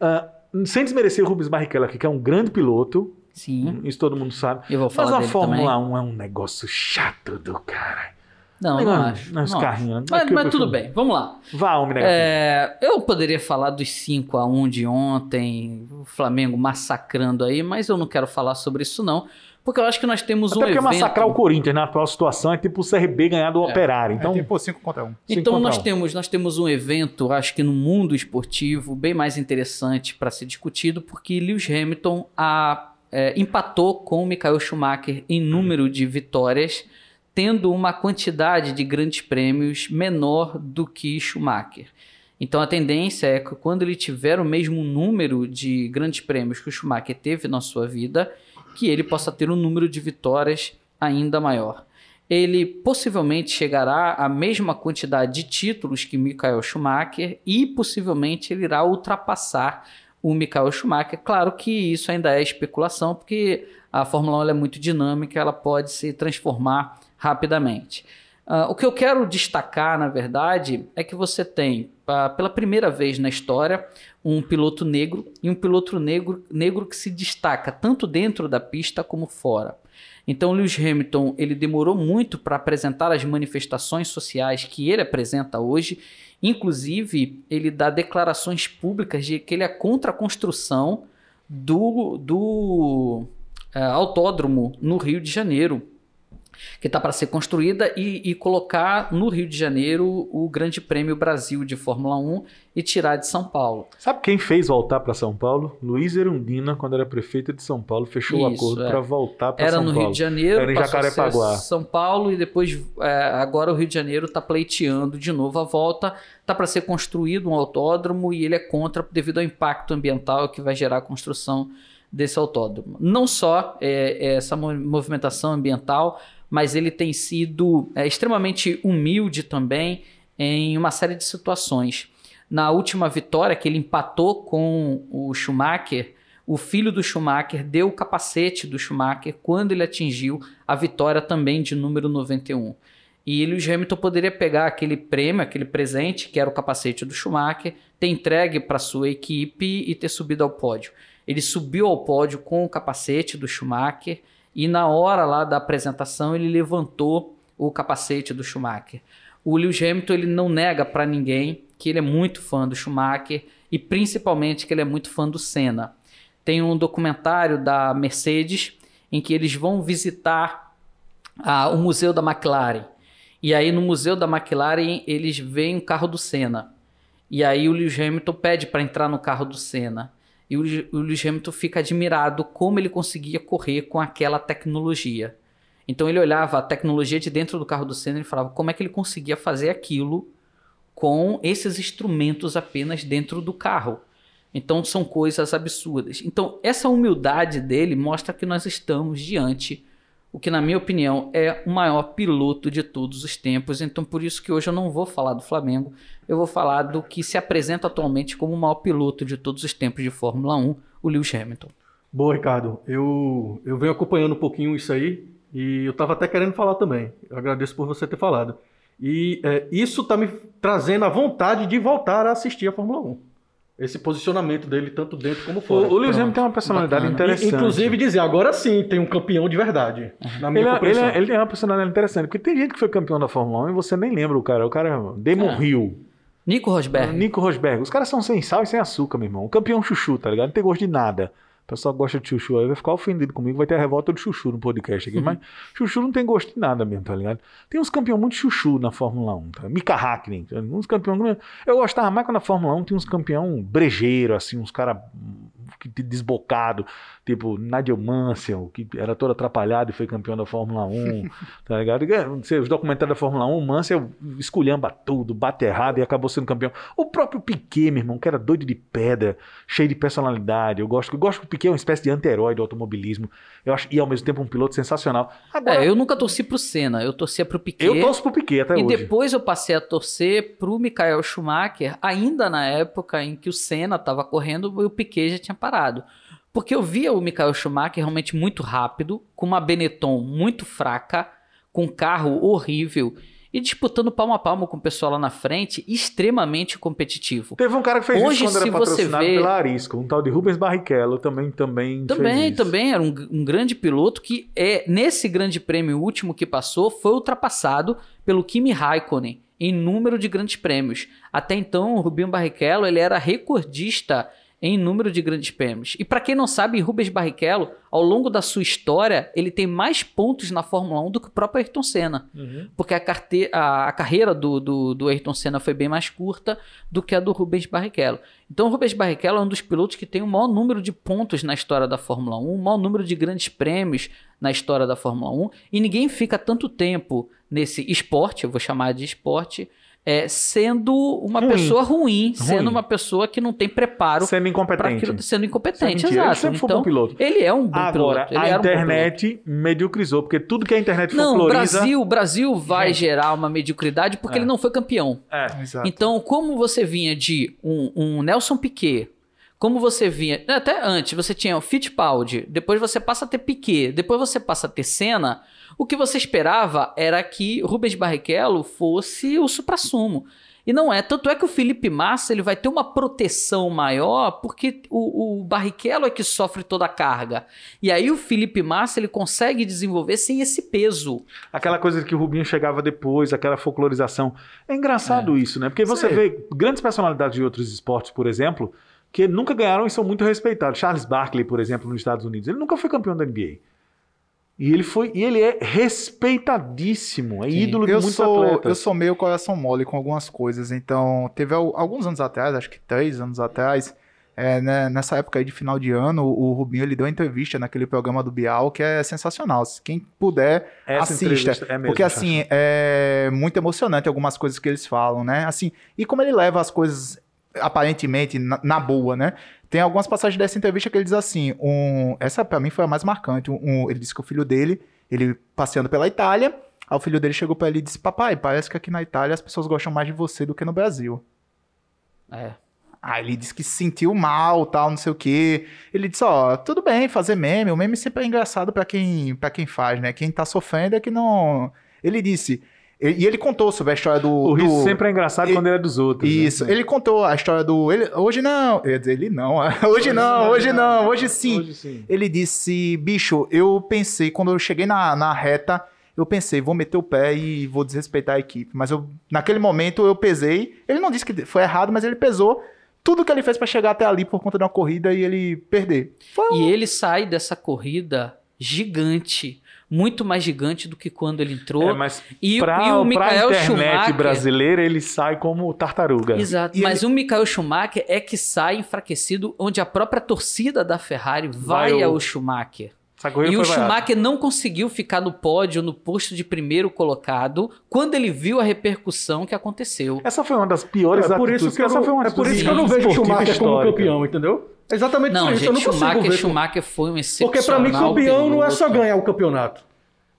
S1: ah, sem desmerecer o Rubens Barrichello aqui, que é um grande piloto,
S4: Sim.
S1: isso todo mundo sabe.
S4: Eu vou
S1: Mas
S4: falar
S1: a
S4: dele
S1: Fórmula
S4: também.
S1: 1 é um negócio chato do cara.
S4: Não,
S1: Não,
S4: não acho.
S1: nos
S4: não
S1: carrinhos?
S4: Mas,
S1: eu
S4: mas tudo
S1: prefiro-
S4: bem, vamos lá.
S1: Vá, homem negativo.
S4: É, eu poderia falar dos 5 a 1 de ontem, o Flamengo massacrando aí, mas eu não quero falar sobre isso não, porque eu acho que nós temos
S1: Até
S4: um
S1: porque
S4: evento...
S1: massacrar o Corinthians na atual situação é tipo o CRB ganhar do Operário. Então,
S2: É tipo 5 contra 1.
S1: cinco
S4: Então
S1: contra
S4: nós
S1: um.
S4: temos, nós temos um evento, acho que no mundo esportivo, bem mais interessante para ser discutido, porque Lewis Hamilton a, é, empatou com o Michael Schumacher em número de vitórias, tendo uma quantidade de grandes prêmios menor do que Schumacher. Então a tendência é que quando ele tiver o mesmo número de grandes prêmios que o Schumacher teve na sua vida, que ele possa ter um número de vitórias ainda maior ele possivelmente chegará à mesma quantidade de títulos que Michael Schumacher e possivelmente ele irá ultrapassar o Michael Schumacher. Claro que isso ainda é especulação, porque a Fórmula 1 ela é muito dinâmica, ela pode se transformar rapidamente. Ah, o que eu quero destacar, na verdade, é que você tem, ah, pela primeira vez na história, um piloto negro e um piloto negro, negro que se destaca tanto dentro da pista como fora. Então, Lewis Hamilton ele demorou muito para apresentar as manifestações sociais que ele apresenta hoje. Inclusive, ele dá declarações públicas de que ele é contra a construção do, do eh, autódromo no Rio de Janeiro. Que está para ser construída e, e, colocar no Rio de Janeiro o Grande Prêmio Brasil de Fórmula 1 e tirar de São Paulo.
S1: Sabe quem fez voltar para São Paulo? Luiz Erundina, quando era prefeito de São Paulo, fechou o acordo
S4: é.
S1: para voltar para
S4: Era
S1: São
S4: no
S1: Paulo.
S4: Rio de Janeiro,
S1: Era em Jacarepaguá.
S4: São Paulo e depois é, agora o Rio de Janeiro está pleiteando de novo a volta. Está para ser construído um autódromo e ele é contra devido ao impacto ambiental que vai gerar a construção desse autódromo. Não só é, é essa mo- movimentação ambiental, mas ele tem sido é, extremamente humilde também em uma série de situações. Na última vitória, que ele empatou com o Schumacher, o filho do Schumacher deu o capacete do Schumacher quando ele atingiu a vitória também de número 91. E Lewis Hamilton poderia pegar aquele prêmio, aquele presente, que era o capacete do Schumacher, ter entregue para sua equipe e ter subido ao pódio. Ele subiu ao pódio com o capacete do Schumacher e na hora lá da apresentação ele levantou o capacete do Schumacher. O Lewis Hamilton ele não nega para ninguém que ele é muito fã do Schumacher e principalmente que ele é muito fã do Senna. Tem um documentário da Mercedes em que eles vão visitar ah, o museu da McLaren. E aí no museu da McLaren eles veem um carro do Senna. E aí o Lewis Hamilton pede para entrar no carro do Senna. E o Lewis- Hamilton fica admirado como ele conseguia correr com aquela tecnologia. Então ele olhava a tecnologia de dentro do carro do Senna e falava como é que ele conseguia fazer aquilo com esses instrumentos apenas dentro do carro. Então são coisas absurdas. Então essa humildade dele mostra que nós estamos diante o que na minha opinião é o maior piloto de todos os tempos. Então por isso que hoje eu não vou falar do Flamengo, eu vou falar do que se apresenta atualmente como o maior piloto de todos os tempos de Fórmula 1, o Lewis Hamilton.
S5: Boa, Ricardo. Eu, eu venho acompanhando um pouquinho isso aí e eu estava até querendo falar também. Eu agradeço por você ter falado. E é, isso está me trazendo a vontade de voltar a assistir a Fórmula 1. Esse posicionamento dele, tanto dentro como
S1: O,
S5: fora.
S1: o Lewis
S5: Pronto.
S1: Hamilton tem uma personalidade
S4: Bacana.
S1: interessante.
S5: Inclusive dizer, agora sim tem um campeão de verdade. Na minha
S1: Ele, é- ele, é- ele tem uma personalidade interessante, porque tem gente que foi campeão da Fórmula 1 e você nem lembra o cara. O cara é Damon
S4: É.
S1: Hill,
S4: Nico Rosberg.
S1: Nico Rosberg. Os caras são sem sal e sem açúcar, meu irmão. O campeão chuchu, tá ligado? Não tem gosto de nada. O pessoal gosta de chuchu aí vai ficar ofendido comigo, vai ter a revolta do chuchu no podcast aqui. Mas chuchu não tem gosto de nada mesmo, tá ligado? Tem uns campeões muito chuchu na Fórmula 1, tá? Mika Hakkinen, tá? uns campeões. Eu gostava mais quando na Fórmula 1 tinha uns campeão brejeiro, assim, uns caras desbocado, tipo Nigel Mansell, que era todo atrapalhado e foi campeão da Fórmula 1, (laughs) tá ligado? Você, Os documentários da Fórmula 1, o Mansell esculhamba tudo, bate errado e acabou sendo campeão. O próprio Piquet, meu irmão, que era doido de pedra, cheio de personalidade. Eu gosto, eu gosto que o Piquet é uma espécie de anti-herói do automobilismo. Eu acho, e ao mesmo tempo um piloto sensacional. Agora,
S4: É, eu nunca torci pro Senna, eu torcia pro Piquet.
S1: eu torço pro Piquet até
S4: E
S1: hoje.
S4: depois eu passei a torcer pro Michael Schumacher, ainda na época em que o Senna estava correndo e o Piquet já tinha parado. Porque eu via o Michael Schumacher realmente muito rápido, com uma Benetton muito fraca, com um carro horrível e disputando palmo a palmo com o pessoal lá na frente, extremamente competitivo.
S1: Teve um cara que fez
S4: Hoje,
S1: isso quando era patrocinado
S4: vê-
S1: pela Arisco, um tal de Rubens Barrichello também também
S4: Também, também era um, um grande piloto que é nesse grande prêmio último que passou foi ultrapassado pelo Kimi Raikkonen em número de grandes prêmios. Até então, o Rubinho Barrichello ele era recordista em número de grandes prêmios. E para quem não sabe, Rubens Barrichello, ao longo da sua história, ele tem mais pontos na Fórmula 1 do que o próprio Ayrton Senna.
S1: Uhum.
S4: Porque a, carte- a- a carreira do, do, do Ayrton Senna foi bem mais curta do que a do Rubens Barrichello. Então o Rubens Barrichello é um dos pilotos que tem o maior número de pontos na história da Fórmula 1, o maior número de grandes prêmios na história da Fórmula 1, e ninguém fica tanto tempo nesse esporte, eu vou chamar de esporte, é, sendo uma
S1: Ruim.
S4: pessoa ruim, sendo
S1: Ruim.
S4: uma pessoa que não tem preparo
S1: Sendo incompetente.
S4: aquilo, sendo
S1: é
S4: incompetente,
S1: mentira, ele
S4: exato.
S1: sempre foi um
S4: então,
S1: bom piloto.
S4: ele é um bom
S1: Agora,
S4: piloto. Ele
S1: a
S4: era um piloto.
S1: internet mediocrizou, porque tudo que a internet
S4: Não, o
S1: folcloriza...
S4: Brasil, o Brasil vai
S1: Gente.
S4: gerar uma mediocridade porque
S1: É.
S4: ele não foi campeão.
S1: É.
S2: Exato.
S4: Então, como você vinha de um, um Nelson Piquet, como você vinha. Até antes, você tinha o Fittipaldi, depois você passa a ter Piquet, depois você passa a ter Senna. O que você esperava era que Rubens Barrichello fosse o suprassumo. E não é. Tanto é que o Felipe Massa ele vai ter uma proteção maior porque o, o Barrichello é que sofre toda a carga. E aí o Felipe Massa ele consegue desenvolver sem esse peso.
S1: Aquela coisa que o Rubinho chegava depois, aquela folclorização. É engraçado isso, né? Porque você
S5: Sim.
S1: vê grandes personalidades de outros esportes, por exemplo, que nunca ganharam e são muito respeitados. Charles Barkley, por exemplo, nos Estados Unidos, ele nunca foi campeão da NBA. E ele foi, e ele é respeitadíssimo, é ídolo de
S2: eu
S1: muitos
S2: sou,
S1: atletas.
S2: eu sou meio coração mole com algumas coisas. Então, teve al- alguns anos atrás, acho que três anos atrás, é, né, nessa época aí de final de ano, o Rubinho ele deu uma entrevista naquele programa do Bial que é sensacional. Se Quem puder,
S1: Essa
S2: assista.
S1: é mesmo,
S2: porque assim, é muito emocionante algumas coisas que eles falam, né? Assim, e como ele leva as coisas aparentemente na, na boa, né? Tem algumas passagens dessa entrevista que ele diz assim, um, essa pra mim foi a mais marcante. Um, ele disse que o filho dele, ele passeando pela Itália, aí o filho dele chegou pra ele e disse: "Papai, parece que aqui na Itália as pessoas gostam mais de você do que no Brasil".
S4: É.
S2: Aí ele disse que se sentiu mal, tal, não sei o quê. Ele disse, ó, tudo bem fazer meme, o meme sempre é engraçado pra quem, pra quem faz, né? Quem tá sofrendo é que não... Ele disse... E ele contou sobre a história do...
S1: O riso
S2: do-
S1: sempre é engraçado
S2: e-
S1: quando ele é dos outros. né?
S2: Isso, ele contou a história do... Ele, hoje não, eu ia dizer, ele não, (laughs) hoje não, hoje não, hoje sim.
S1: Hoje sim.
S2: Ele disse, bicho, eu pensei, quando eu cheguei na, na reta, eu pensei, vou meter o pé e vou desrespeitar a equipe. Mas eu, naquele momento eu pesei. Ele não disse que foi errado, mas ele pesou tudo que ele fez pra chegar até ali por conta de uma corrida e ele perder. Foi um-
S4: E ele sai dessa corrida gigante. Muito mais gigante do que quando ele entrou.
S1: É, mas
S4: e,
S1: pra,
S4: e o
S1: pra
S4: Michael
S1: internet
S4: Schumacher.
S1: brasileira, ele sai como tartaruga.
S4: Exato,
S2: E
S4: mas o Michael Schumacher é que sai enfraquecido, onde a própria torcida da Ferrari vai,
S1: Vai o-
S4: ao Schumacher. E o. Schumacher não conseguiu ficar no pódio, no posto de primeiro colocado, quando ele viu a repercussão que aconteceu.
S1: Essa foi uma das piores
S5: É por isso que eu
S1: essa foi
S5: não,
S1: uma
S5: é por isso que eu não vejo o Schumacher como
S1: histórica.
S5: campeão, entendeu? É exatamente
S4: Não,
S5: por isso. eu
S4: gente,
S5: não consigo
S4: Schumacher,
S5: ver.
S4: Schumacher foi um excepcional
S5: Porque pra mim, campeão não é só
S4: piloto.
S5: ganhar o campeonato.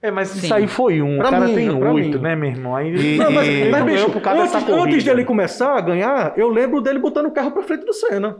S1: É, mas
S4: Sim.
S1: isso aí foi um.
S5: Pra
S1: o cara
S5: mim,
S1: tem oito, né, meu irmão? Aí
S2: E-
S5: Não, mas,
S1: ele
S5: mas,
S1: não
S5: bicho,
S1: por causa
S5: antes,
S1: dessa corrida.
S5: antes dele começar a ganhar, eu lembro dele botando o carro pra frente do Senna.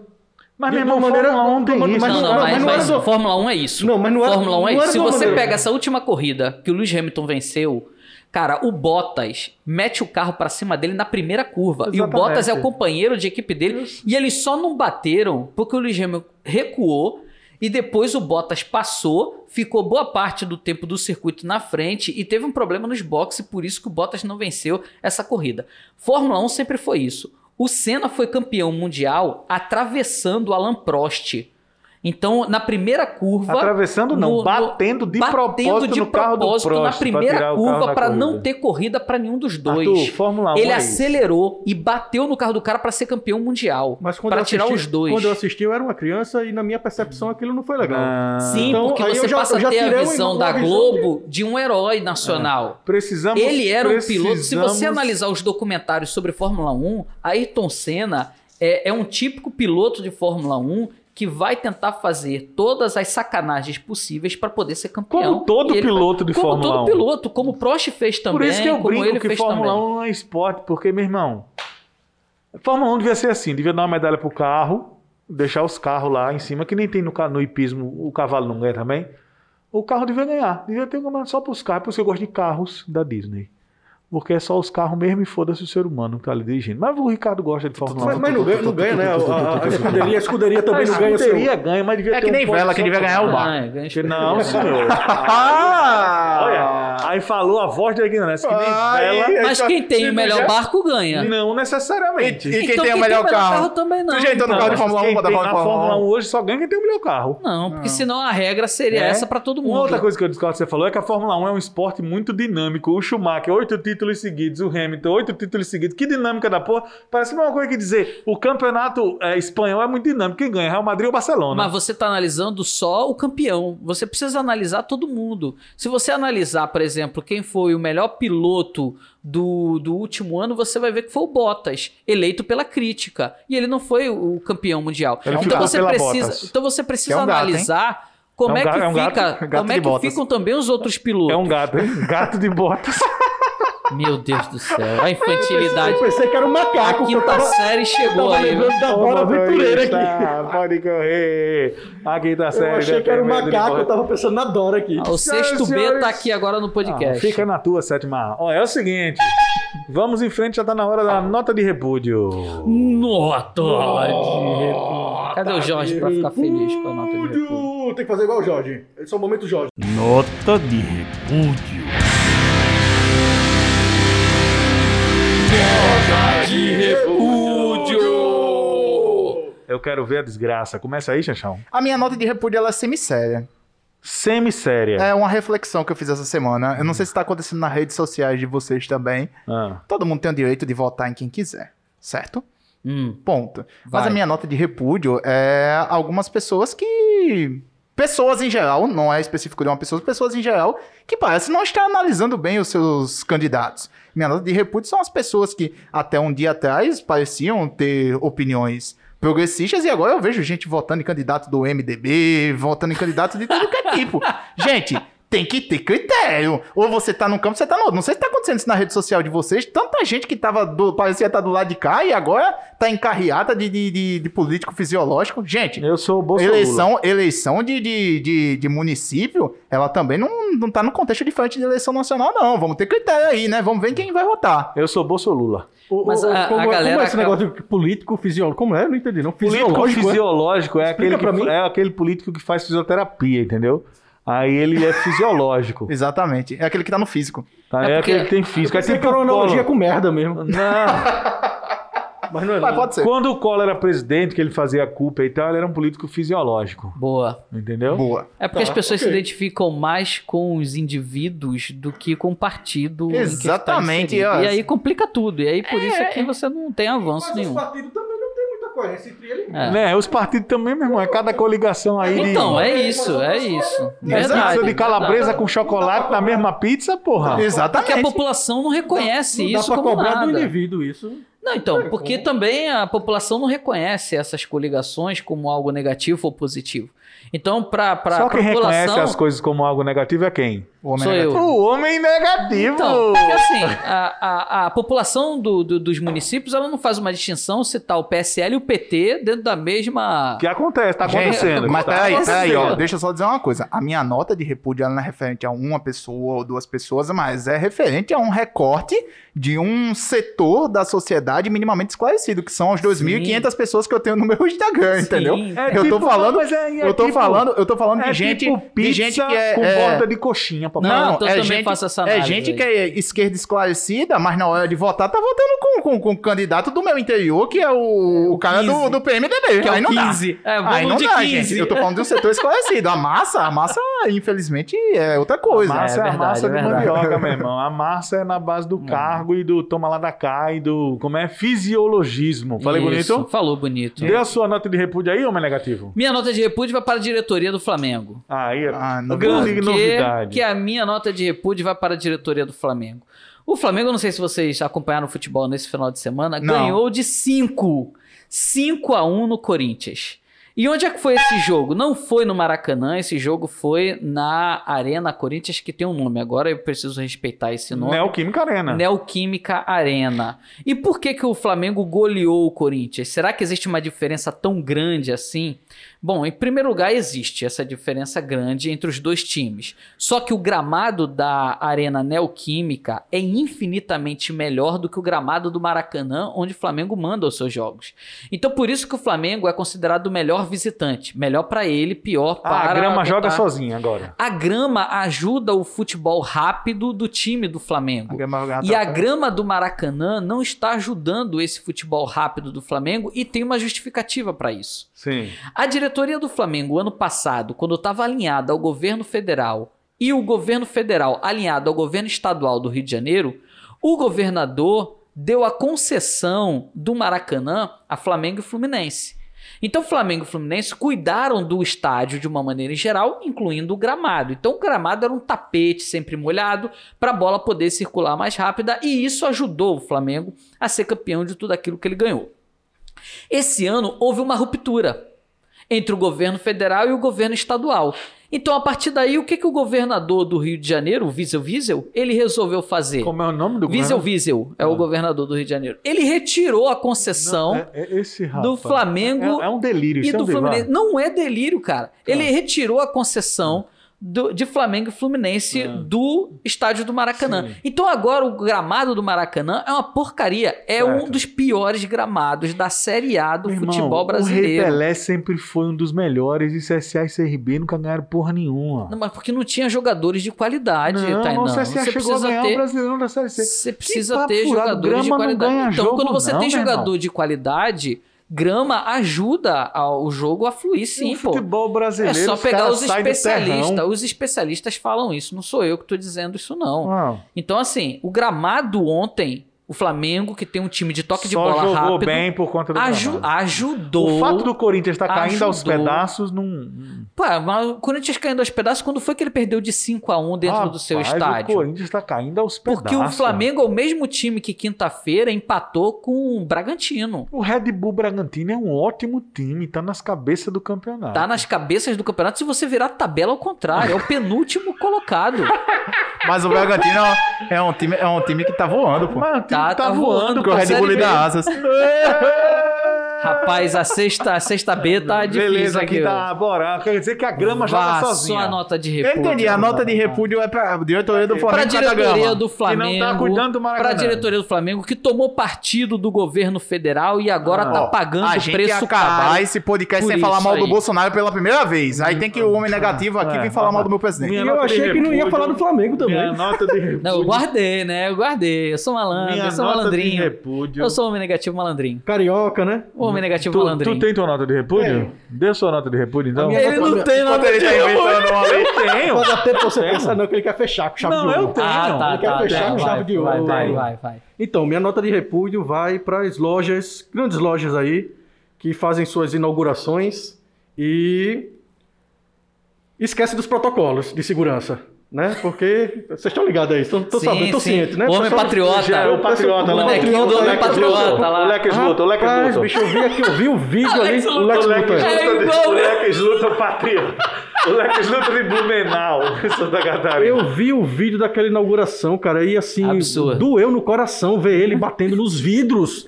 S1: Mas, meu irmão,
S5: maneira-
S1: Fórmula 1 tem
S5: mas-
S1: isso.
S5: mas
S4: Não,
S5: não-
S4: não,
S5: não,
S4: mas,
S5: mas não
S4: mas Fórmula 1 é isso.
S5: Não, mas não era-
S4: Fórmula 1
S5: não
S4: é isso. Se você
S5: maneira-
S4: pega essa última corrida que o Lewis Hamilton venceu, cara, o Bottas mete o carro pra cima dele na primeira curva. E o
S1: Exatamente.
S4: Bottas é o companheiro de equipe dele. E eles só não bateram porque o Lewis Hamilton recuou e depois o Bottas passou, ficou boa parte do tempo do circuito na frente e teve um problema nos boxes, por isso que o Bottas não venceu essa corrida. Fórmula 1 sempre foi isso. O Senna foi campeão mundial atravessando o Alan Prost. Então, na primeira curva.
S1: Atravessando não,
S4: no-
S1: batendo de
S4: batendo
S1: propósito
S4: de
S1: no carro do
S4: propósito
S1: Prost
S4: na
S1: pra
S4: primeira
S1: tirar
S4: curva para não ter corrida para nenhum dos dois.
S1: Arthur, Fórmula 1
S4: Ele
S1: é isso.
S4: acelerou e bateu no carro do cara para ser campeão mundial.
S5: Mas quando
S4: Para
S5: eu
S4: tirar
S5: assisti-
S4: os dois.
S5: Quando eu assisti, eu era uma criança e na minha percepção aquilo não foi legal.
S1: Ah,
S4: Sim,
S5: Então,
S4: porque você
S5: já-
S4: passa a ter a visão
S5: uma
S4: da Globo de um herói nacional.
S1: Precisamos.
S4: Ele era um piloto. Se
S1: precisamos-
S4: você analisar os documentários sobre Fórmula 1, Ayrton Senna é, é um típico piloto de Fórmula 1 que vai tentar fazer todas as sacanagens possíveis para poder ser campeão.
S1: Como todo piloto de
S4: como
S1: Fórmula
S4: todo
S1: 1.
S4: piloto, como o Prost fez também,
S1: Por isso que eu
S4: como
S1: brinco que Fórmula
S4: também.
S1: 1 não é esporte, porque, meu irmão, Fórmula 1 devia ser assim, devia dar uma medalha pro carro, deixar os carros lá em cima, que nem tem no, no hipismo, o cavalo não ganha também. O carro devia ganhar, devia ter um campeonato só pros carros, por isso que eu gosto de carros da Disney. Porque é só os carros mesmo e foda-se o ser humano que tá ali dirigindo. Mas o Ricardo gosta de Fórmula 1.
S5: Mas, não ganha, não ganha, né? A, a- a escuderia, a escuderia também
S1: a
S5: não ganha. seu-
S1: escuderia ganha, mas devia
S2: É
S1: ter
S2: que nem
S1: um
S2: vela, que devia ganhar o
S1: carro.
S2: bar. (laughs)
S4: Ah, é,
S1: Não, senhor.
S2: Ah!
S1: Olha, aí falou a voz da ignorância, que nem vela.
S4: Mas quem tem o melhor barco ganha.
S1: Não necessariamente.
S2: E quem
S4: Então
S2: tem o melhor carro?
S4: também não.
S2: Tu já entrou no
S1: Não,
S2: carro de Fórmula 1
S1: quem
S2: pra dar Fórmula
S1: na
S2: 1?
S1: Fórmula 1 hoje só ganha quem tem o melhor carro.
S4: Não, porque senão a regra seria
S1: É.
S4: essa pra todo mundo.
S1: Uma outra coisa que eu discordo que você falou é que a Fórmula 1 é um esporte muito dinâmico. O Schumacher, oito títulos seguidos. O Hamilton, oito títulos seguidos. Que dinâmica da porra. Parece a mesma coisa que dizer o campeonato é, espanhol é muito dinâmico. Quem ganha? Real Madrid ou Barcelona?
S4: Mas você está analisando só o campeão. Você precisa analisar todo mundo. Se você analisar, por exemplo, quem foi o melhor piloto do, do último ano, você vai ver que foi o Bottas, eleito pela crítica. E ele não foi o campeão mundial.
S1: Ele
S4: então, você precisa,
S1: Bottas.
S4: então você precisa
S2: é um gato,
S4: analisar como
S1: É
S4: é,
S1: um
S4: que
S1: gato- é um gato-
S4: fica,
S2: gato
S4: como é que
S2: Bottas.
S4: ficam também os outros pilotos.
S1: É um gato, hein? Gato de botas. (laughs)
S4: Meu Deus do céu, a infantilidade.
S5: Eu pensei que era um
S4: A
S5: macaco. eu
S4: quinta
S5: tava-
S4: série chegou aí.
S5: lembrando da Dora Aventureira aqui.
S1: Pode correr. Aqui tá
S5: Eu
S1: sério.
S5: achei que era um macaco, eu tava pensando na Dora aqui.
S4: Ah, O sexto B tá aqui agora no podcast.
S1: fica na tua, sétima. Ó, é o seguinte. Vamos em frente, já tá na hora da nota de repúdio.
S4: Nota de repúdio. Cadê o Jorge pra ficar feliz com a nota de repúdio?
S5: Repúdio. Tem que fazer igual o Jorge. Esse é o momento Jorge.
S6: Nota de repúdio.
S1: Eu quero ver a desgraça. Começa aí, Chachão.
S2: A minha nota de repúdio ela é semisséria.
S1: Semi-séria.
S2: É uma reflexão que eu fiz essa semana. Eu não sei se está acontecendo nas redes sociais de vocês também.
S1: Ah.
S2: Todo mundo tem o direito de votar em quem quiser, certo?
S4: Hum,
S2: Ponto.
S4: Vai.
S2: Mas a minha nota de repúdio é algumas pessoas que. Pessoas em geral, não é específico de uma pessoa, pessoas em geral, que parece não estar analisando bem os seus candidatos. Minha nota de repúdio são as pessoas que até um dia atrás pareciam ter opiniões progressistas e agora eu vejo gente votando em candidato do MDB, votando em candidato de tudo que é tipo. (laughs) Gente, tem que ter critério. Ou você tá num campo, você tá no outro. Não sei se tá acontecendo isso na rede social de vocês. Tanta gente que tava do, parecia estar do lado de cá e agora tá em carreata de, de, de- de político fisiológico. Gente,
S1: Eu sou o Bolsonaro.
S2: eleição, eleição de, de, de, de município, ela também não, não tá no contexto diferente de eleição nacional, não. Vamos ter critério aí, né? Vamos ver quem vai votar.
S1: Eu sou Bolsolula.
S5: O-
S4: Mas
S5: o-
S4: a- a
S5: como, como
S4: galera
S5: é esse
S4: acaba-
S5: negócio de político fisiológico? Como é? Não entendi. Não.
S1: Político
S5: Fisiológico. é?
S1: fisiológico é
S5: Explica
S1: aquele, que,
S5: mim.
S1: é aquele político que faz fisioterapia, entendeu? Aí ele é fisiológico. (laughs)
S2: Exatamente. É aquele que tá no físico.
S1: Tá?
S4: É
S1: É, aquele que tem físico. É o Collor.
S5: analogia com merda mesmo.
S1: Não. (laughs)
S5: Mas não é.
S2: Mas pode ser.
S1: Quando o Collor era presidente, que ele fazia a culpa e tal, ele era um político fisiológico.
S4: boa.
S1: Entendeu?
S2: Boa.
S4: É porque
S5: Tá,
S4: as pessoas
S5: ok.
S4: se identificam mais com os indivíduos do que com o partido. em que está
S2: Exatamente.
S4: E aí complica tudo. E aí por isso é que você não tem avanço
S5: Mas os
S4: nenhum.
S5: partidos também não tem coerência entre eles.
S4: É.
S1: Né? Os partidos também, meu irmão, é cada coligação aí de.
S4: Então, é isso, é isso. Verdade.
S1: de calabresa com chocolate na mesma pizza, porra.
S4: Porque a
S2: Exatamente.
S4: população não reconhece
S5: Não dá
S4: isso
S5: pra
S4: como
S5: cobrar do
S4: nada.
S5: indivíduo isso.
S4: Não, então, porque também a população não reconhece essas coligações como algo negativo ou positivo. Então, para a
S1: Só quem
S4: população...
S1: reconhece as coisas como algo negativo é quem?
S2: O homem
S4: Sou
S2: negativo.
S4: eu.
S1: O homem negativo!
S4: Então, porque assim, a, a, a população do- do- dos municípios ela não faz uma distinção se tá o PSL e o PT dentro da mesma.
S1: O que acontece? Tá
S2: Gente,
S1: acontecendo.
S2: mas
S1: tá
S2: peraí, peraí, ó. Deixa eu só dizer uma coisa. A minha nota de repúdio ela não é referente a uma pessoa ou duas pessoas, mas é referente a um recorte de um setor da sociedade minimamente esclarecido, que são as 2.500 pessoas que eu tenho no meu (laughs) Instagram,
S4: Sim.
S2: entendeu?
S1: É
S2: eu tô
S1: tipo-
S2: falando,
S1: mas é- é
S2: eu tô
S1: tipo-
S2: falando, eu tô falando de
S1: É
S2: gente,
S1: tipo
S2: de
S1: pizza
S2: gente que é,
S1: com
S2: é-
S1: borda de coxinha,
S4: Não, então
S2: é
S4: também
S2: gente,
S4: faço essa
S2: é
S4: análise
S2: gente
S4: aí.
S2: que é esquerda esclarecida, mas na hora de votar tá votando com, com, com o candidato do meu interior, que é o, o cara do,
S4: 15.
S2: do PMDB.
S4: Que é
S2: Aí
S4: o
S2: não dá.
S4: 15. É,
S2: Aí não
S4: de
S2: dá,
S4: 15.
S2: gente. Eu tô falando do setor esclarecido. A massa, a massa, infelizmente, é outra coisa.
S1: A massa é,
S4: É
S1: a
S4: verdade,
S1: massa
S4: é
S1: de mandioca, meu irmão. A massa é na base do cargo e do toma lá da cá e do. Como é? Fisiologismo. Falei
S4: Isso,
S1: bonito?
S4: Falou bonito.
S1: Dê a sua nota de repúdio aí, homem negativo?
S4: Minha nota de repúdio vai para a diretoria do Flamengo.
S1: Aí,
S2: Ah, não
S1: grande novidade.
S4: que a minha nota de repúdio vai para a diretoria do Flamengo? O Flamengo, não sei se vocês acompanharam o futebol nesse final de semana,
S2: Não.
S4: ganhou de 5. 5 a 1 no Corinthians. E onde é que foi esse jogo? Não foi no Maracanã, esse jogo foi na Arena Corinthians, que tem um nome. Agora eu preciso respeitar esse nome.
S1: Neoquímica Arena.
S4: Neoquímica Arena. E por que, que o Flamengo goleou o Corinthians? Será que existe uma diferença tão grande assim? Bom, em primeiro lugar, existe essa diferença grande entre os dois times. Só que o gramado da Arena Neoquímica é infinitamente melhor do que o gramado do Maracanã, onde o Flamengo manda os seus jogos. Então, por isso que o Flamengo é considerado o melhor visitante. Melhor para ele, pior
S1: Ah,
S4: para
S1: a grama joga sozinha agora.
S4: a grama ajuda o futebol rápido do time do Flamengo.
S2: A
S4: E a grama do Maracanã não está ajudando esse futebol rápido do Flamengo e tem uma justificativa para isso.
S1: Sim.
S4: A diretoria do Flamengo, ano passado, quando estava alinhada ao governo federal e o governo federal alinhado ao governo estadual do Rio de Janeiro, o governador deu a concessão do Maracanã a Flamengo e Fluminense. Então, Flamengo e Fluminense cuidaram do estádio de uma maneira em geral, incluindo o gramado. Então, o gramado era um tapete sempre molhado para a bola poder circular mais rápida e isso ajudou o Flamengo a ser campeão de tudo aquilo que ele ganhou. Esse ano houve uma ruptura entre o governo federal e o governo estadual. Então, a partir daí, o que, que o governador do Rio de Janeiro, o Wiesel Wiesel, ele resolveu fazer?
S1: Como é o nome do
S4: Wiesel? Wiesel é o governador do Rio de Janeiro. Ele retirou a concessão
S1: É, é rapaz.
S4: do Flamengo
S1: É, é um delírio.
S4: e
S1: isso é um
S4: do Fluminense.
S1: delírio.
S4: Não é delírio, cara. Ele retirou a concessão do- de Flamengo e Fluminense do estádio do Maracanã.
S1: Sim.
S4: Então agora o gramado do Maracanã é uma porcaria. É
S1: Certo.
S4: um dos piores gramados da Série A do
S1: Meu irmão,
S4: futebol
S1: O
S4: brasileiro.
S1: Rei Pelé sempre foi um dos melhores e CSA e CRB nunca ganharam porra nenhuma.
S4: Não, mas porque não tinha jogadores de qualidade,
S1: não,
S4: Tainão.
S1: não, o CSA
S4: Você
S1: chegou a
S4: precisa
S1: ganhar o
S4: ter
S1: Brasileirão da Série C.
S4: Você precisa ter
S1: furado,
S4: jogadores de qualidade. Então,
S1: jogo
S4: quando você
S1: não,
S4: tem jogador
S1: irmão.
S4: de qualidade, grama ajuda ao- o jogo a fluir sim,
S1: o
S4: pô.
S1: futebol
S4: É
S1: brasileiro.
S4: só pegar os especialistas. Os especialistas falam isso, não sou eu que tô dizendo isso, não.
S1: Ah,
S4: Então, assim, o gramado ontem, o Flamengo, que tem um time de toque de
S1: só
S4: bola
S1: jogou
S4: rápido,
S1: bem por conta do
S4: aju-
S1: gramado.
S4: ajudou.
S1: O fato do Corinthians estar caindo aos pedaços não.
S4: Pô, mas o Corinthians caindo aos pedaços, quando foi que ele perdeu de 5 a 1 dentro do seu estádio?
S1: O Corinthians está caindo aos pedaços.
S4: Porque o Flamengo é o mesmo time que quinta-feira empatou com o Bragantino.
S1: O Red Bull Bragantino é um ótimo time, tá nas cabeças do campeonato.
S4: Tá nas cabeças do campeonato. Se você virar a tabela ao contrário, é o penúltimo colocado. (laughs)
S2: Mas o Bragantino é um time, é um time que tá voando, pô.
S1: Mas time
S4: Tá-
S1: tá,
S4: tá
S1: voando.
S4: voando,
S2: Porque o Red Bull lhe dá asas. (laughs)
S4: Rapaz, a sexta, a sexta B tá difícil
S1: Beleza, aqui
S4: aqui.
S1: tá bora. Quer dizer que a grama já tá
S4: só
S1: sozinha.
S4: a nota de
S2: Eu
S4: repúdio.
S2: entendi, a nota de repúdio é pra diretoria do
S4: Pra
S2: Flamengo cada
S4: diretoria do Flamengo.
S1: Que não tá cuidando do Maracanã.
S4: Pra diretoria do Flamengo, que tomou partido do governo federal e agora
S1: Ah.
S4: tá
S1: Ó,
S4: pagando o preço
S2: acabar esse podcast sem falar mal do
S4: aí.
S2: Bolsonaro pela primeira vez. Aí tem que o homem negativo aqui
S1: É,
S2: vir falar mal do meu presidente.
S5: E eu achei que não ia falar do Flamengo também.
S1: Minha nota de repúdio. (laughs)
S4: Não, eu guardei, né? Eu guardei. Eu sou malandro,
S1: Minha
S4: eu sou
S1: nota de
S4: malandrinho.
S1: repúdio.
S4: Eu sou homem negativo malandrinho.
S5: Carioca, né?
S4: Homem negativo
S1: Tu,
S4: malandrinho.
S1: tu tem tua nota de repúdio? Dê sua nota de repúdio, então.
S4: Ele não tem nota de
S2: tá uma lei.
S1: Eu tenho.
S5: Pode até você pensar não que ele quer fechar com chave
S1: Não,
S5: de ouro.
S1: eu tenho.
S4: Ah, tá,
S5: Ele quer
S4: tá.
S5: fechar
S4: tá,
S5: com
S4: vai,
S5: chave de ouro.
S4: vai, vai, vai.
S5: Então, minha nota de repúdio vai para as lojas, grandes lojas aí, que fazem suas inaugurações e esquece dos protocolos de segurança, né? Porque vocês estão ligados aí, estão
S4: Sim,
S5: sabendo, estão
S4: sim.
S5: cientes, né?
S4: O homem
S5: Pessoal-
S4: patriota.
S1: É o patriota
S4: O bonequinho do homem patriota lá.
S1: O Lex Luthor, o Lex Luthor.
S5: bicho, eu vi aqui, eu vi (laughs) o vídeo ali,
S4: Lex
S5: o Lex Luthor.
S4: É
S1: o? Lex Luthor patriota. O Lex Luthor de Blumenau, (laughs) Santa Catarina.
S5: Eu vi o vídeo daquela inauguração, cara, e assim,
S4: Absurdo.
S5: doeu no coração ver ele batendo nos vidros,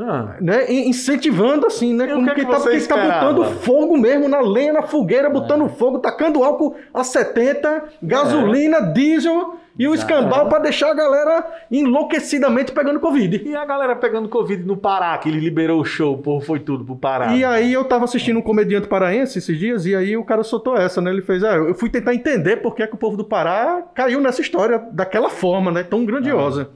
S1: Ah,
S5: né? Incentivando assim, né?
S1: E o
S5: Como
S1: que
S5: que,
S1: que
S5: tá, que tá
S1: esperava?
S5: botando fogo mesmo na lenha, na fogueira, botando fogo, tacando álcool a 70, gasolina, diesel e o escambau pra deixar a galera enlouquecidamente pegando Covid.
S1: E a galera pegando Covid no Pará, que ele liberou o show, pô, foi tudo pro Pará.
S5: E aí eu tava assistindo um comediante paraense esses dias, e aí o cara soltou essa, né? Ele fez, ah, eu fui tentar entender por que, é que o povo do Pará caiu nessa história daquela forma, né? Tão grandiosa.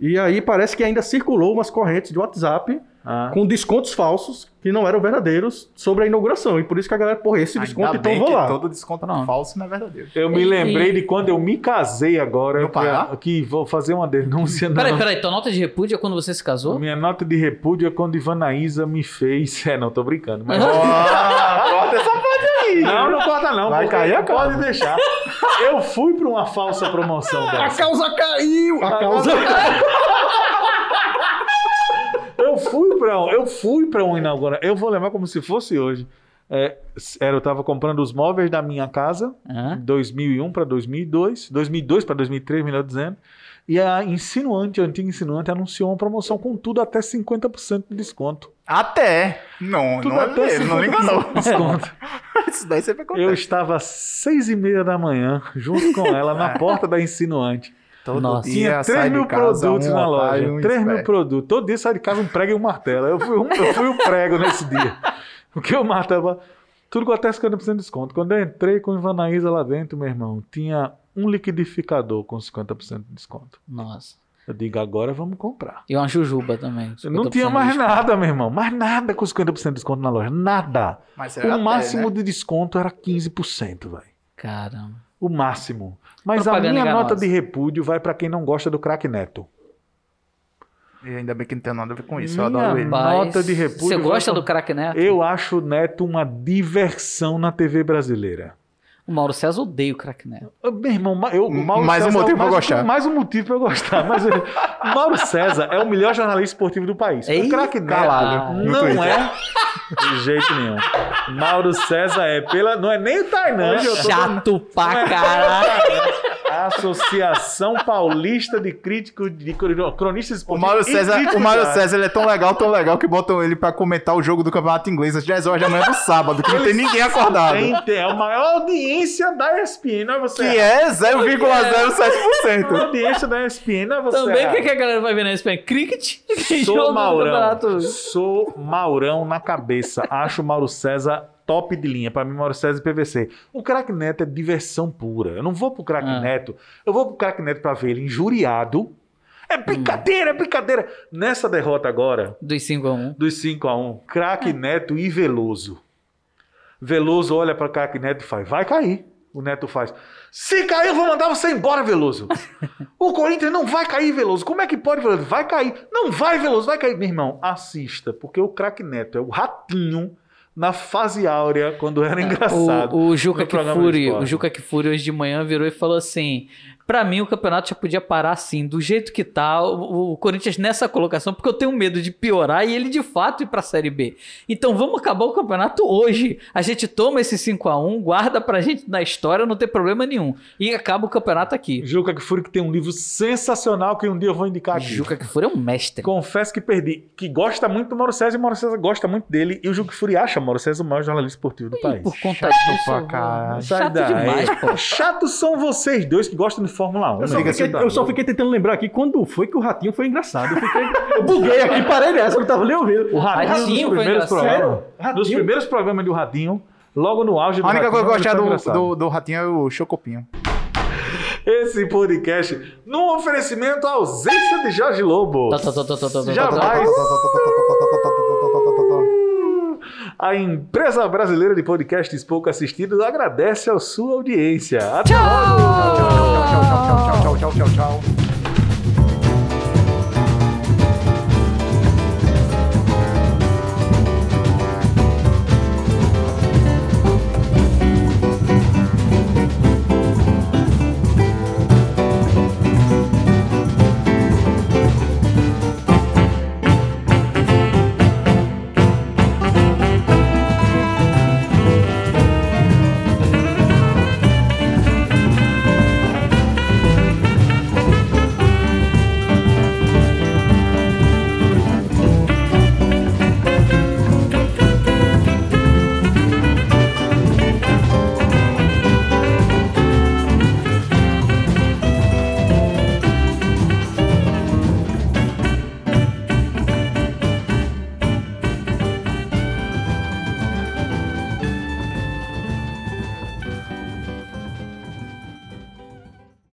S5: E aí parece que ainda circulou umas correntes de WhatsApp
S1: Ah.
S5: com descontos falsos que não eram verdadeiros sobre a inauguração. E por isso que a galera, porra, esse desconto,
S2: Ainda
S5: então
S2: bem
S5: vou
S2: que
S5: lá.
S2: todo desconto
S4: Pronto.
S2: falso não é verdadeiro.
S1: Eu me
S4: E-
S1: lembrei de quando eu me casei agora.
S2: No Pará?
S1: que, que vou fazer uma denúncia. não.
S4: Peraí, peraí, tua nota de repúdio é quando você se casou?
S1: Minha nota de repúdio é quando Ivanaísa me fez. (laughs) É, não, tô brincando. Mas...
S2: Ah, (laughs) corta essa parte aí.
S1: Não, não corta não.
S2: Vai cair a
S1: Pode deixar. Eu fui pra uma falsa promoção (laughs)
S5: A
S1: dessa.
S5: causa caiu! A causa
S1: Eu fui pra um, eu fui para um inauguração. Eu vou lembrar como se fosse hoje. É, era, eu tava comprando os móveis da minha casa,
S4: Hã?
S1: 2001 para 2002, 2002 para 2003, melhor dizendo. E a insinuante, a antiga insinuante, anunciou uma promoção com tudo até 50% de desconto.
S2: Até. Não,
S1: Tudo
S2: não,
S1: até
S2: é, não
S1: 50%
S2: enganou.
S1: de desconto. (laughs)
S2: Isso daí sempre acontece.
S1: Eu estava às seis e meia da manhã, junto com ela, na (laughs) porta da insinuante.
S2: Todo
S4: Nossa.
S1: Tinha 3 mil produtos na loja. 3 mil produtos. Todo dia sai de casa um prego e um martelo. Eu fui, um, eu fui o prego nesse dia. Porque (laughs) o martelo. Tudo com até 50% de desconto. Quando eu entrei com a Ivanaísa lá dentro, meu irmão, tinha um liquidificador com 50% de desconto.
S4: Nossa.
S1: Eu digo, agora vamos comprar.
S4: E uma jujuba também.
S1: Não
S4: 50%
S1: tinha mais nada, meu irmão. Mais nada com 50% de desconto na loja. Nada. O
S2: até,
S1: máximo
S2: né?
S1: de desconto era 15%, velho.
S4: Caramba.
S1: O máximo. Mas
S4: Propaganda
S1: a minha
S4: enganosa.
S1: nota de repúdio vai para quem não gosta do craque Neto.
S2: E ainda bem que não tem nada a ver com isso. Eu
S1: Minha
S2: adoro ele.
S1: Nota de repúdio
S4: Você gosta do craque Neto?
S1: Eu acho o Neto uma diversão na TV brasileira.
S4: O Mauro César odeia o.
S1: Ah, Meu irmão, eu, o Mauro
S2: Mais um
S1: César é
S2: motivo pra
S1: mais,
S2: gostar.
S1: Mais um motivo pra eu gostar. Mas o Mauro César é o melhor jornalista esportivo do país.
S4: Ei,
S1: o craque Neto
S2: calado,
S1: não
S2: Twitter.
S1: é de jeito nenhum. Mauro César é pela. Não é nem o Tainan. eu tô-
S4: Chato pra
S1: é
S4: caralho.
S1: A Associação Paulista de Críticos de Cronistas
S2: O
S1: Esportivos.
S2: Mário César, o Mário
S1: de arte.
S2: César ele é tão legal, tão legal, que botam ele pra comentar o jogo do Campeonato Inglês às 10 horas da manhã do sábado, que não tem ninguém acordado.
S1: Tem, tem, é a maior audiência da ESPN, não é você?
S2: Que é
S1: A
S2: 0,07%.
S1: audiência da ESPN, não é você?
S4: Também o que, que a galera vai ver na ESPN? Cricket?
S1: Sou (laughs) Maurão. Sou Maurão na cabeça. Acho o Mauro César top de linha. Pra mim, Mauro César e PVC. O craque Neto é diversão pura. Eu não vou pro craque
S4: Ah.
S1: Neto. Eu vou pro craque Neto pra ver ele injuriado. É brincadeira, é brincadeira. Nessa derrota agora,
S4: Dos 5 a 1
S1: dos 5 a 1 craque Neto e Veloso. Veloso olha para craque Neto e faz: vai cair. O Neto faz: se cair, eu vou mandar você embora, Veloso. (laughs) O Corinthians não vai cair, Veloso. Como é que pode, Veloso? Vai cair. Não vai, Veloso, vai cair. Meu irmão, assista, porque o craque Neto é o ratinho na fase áurea, quando era engraçado.
S4: O, o Juca Kifuri, o Juca Kifuri hoje de manhã virou e falou assim: Pra mim, o campeonato já podia parar assim, do jeito que tá, o, o Corinthians nessa colocação, porque eu tenho medo de piorar e ele de fato ir pra Série B. Então vamos acabar o campeonato hoje. A gente toma esse 5 a 1 guarda pra gente na história, não tem problema nenhum. E acaba o campeonato aqui.
S1: Juca Kfouri que tem um livro sensacional que um dia eu vou indicar aqui.
S4: Juca Kifuri é um mestre.
S1: Confesso que perdi. Que gosta muito do Mauro César e o Mauro César gosta muito dele. E o Juca Kfouri acha o Mauro César o maior jornalista esportivo do país.
S4: Por conta
S2: Chato
S4: disso.
S2: pra caralho.
S1: Sai
S4: Chato demais, pô.
S1: Chatos são vocês dois que gostam de Fórmula 1.
S5: Eu só,
S1: né?
S5: fiquei, eu só fiquei tentando lembrar aqui quando foi que o Ratinho foi engraçado. Eu, fiquei, eu buguei aqui, parei nessa, eu não tava nem ouvindo.
S1: O Radinho,
S4: Ratinho
S1: nos
S4: foi
S1: primeiros
S4: engraçado.
S1: programas.
S5: Ratinho?
S1: Nos primeiros programas do Radinho, logo no auge do
S2: A única coisa que eu
S1: ele
S2: do, do, do Ratinho é o Chocopinho.
S1: Esse podcast, num oferecimento à ausência de Jorge Lobo.
S4: Tá, tá, tá, tá, tá, tá, tá,
S1: Jamais a empresa brasileira de podcasts pouco assistidos agradece a sua audiência. Até logo!
S2: Tchau, tchau, tchau, tchau, tchau, tchau, tchau, tchau.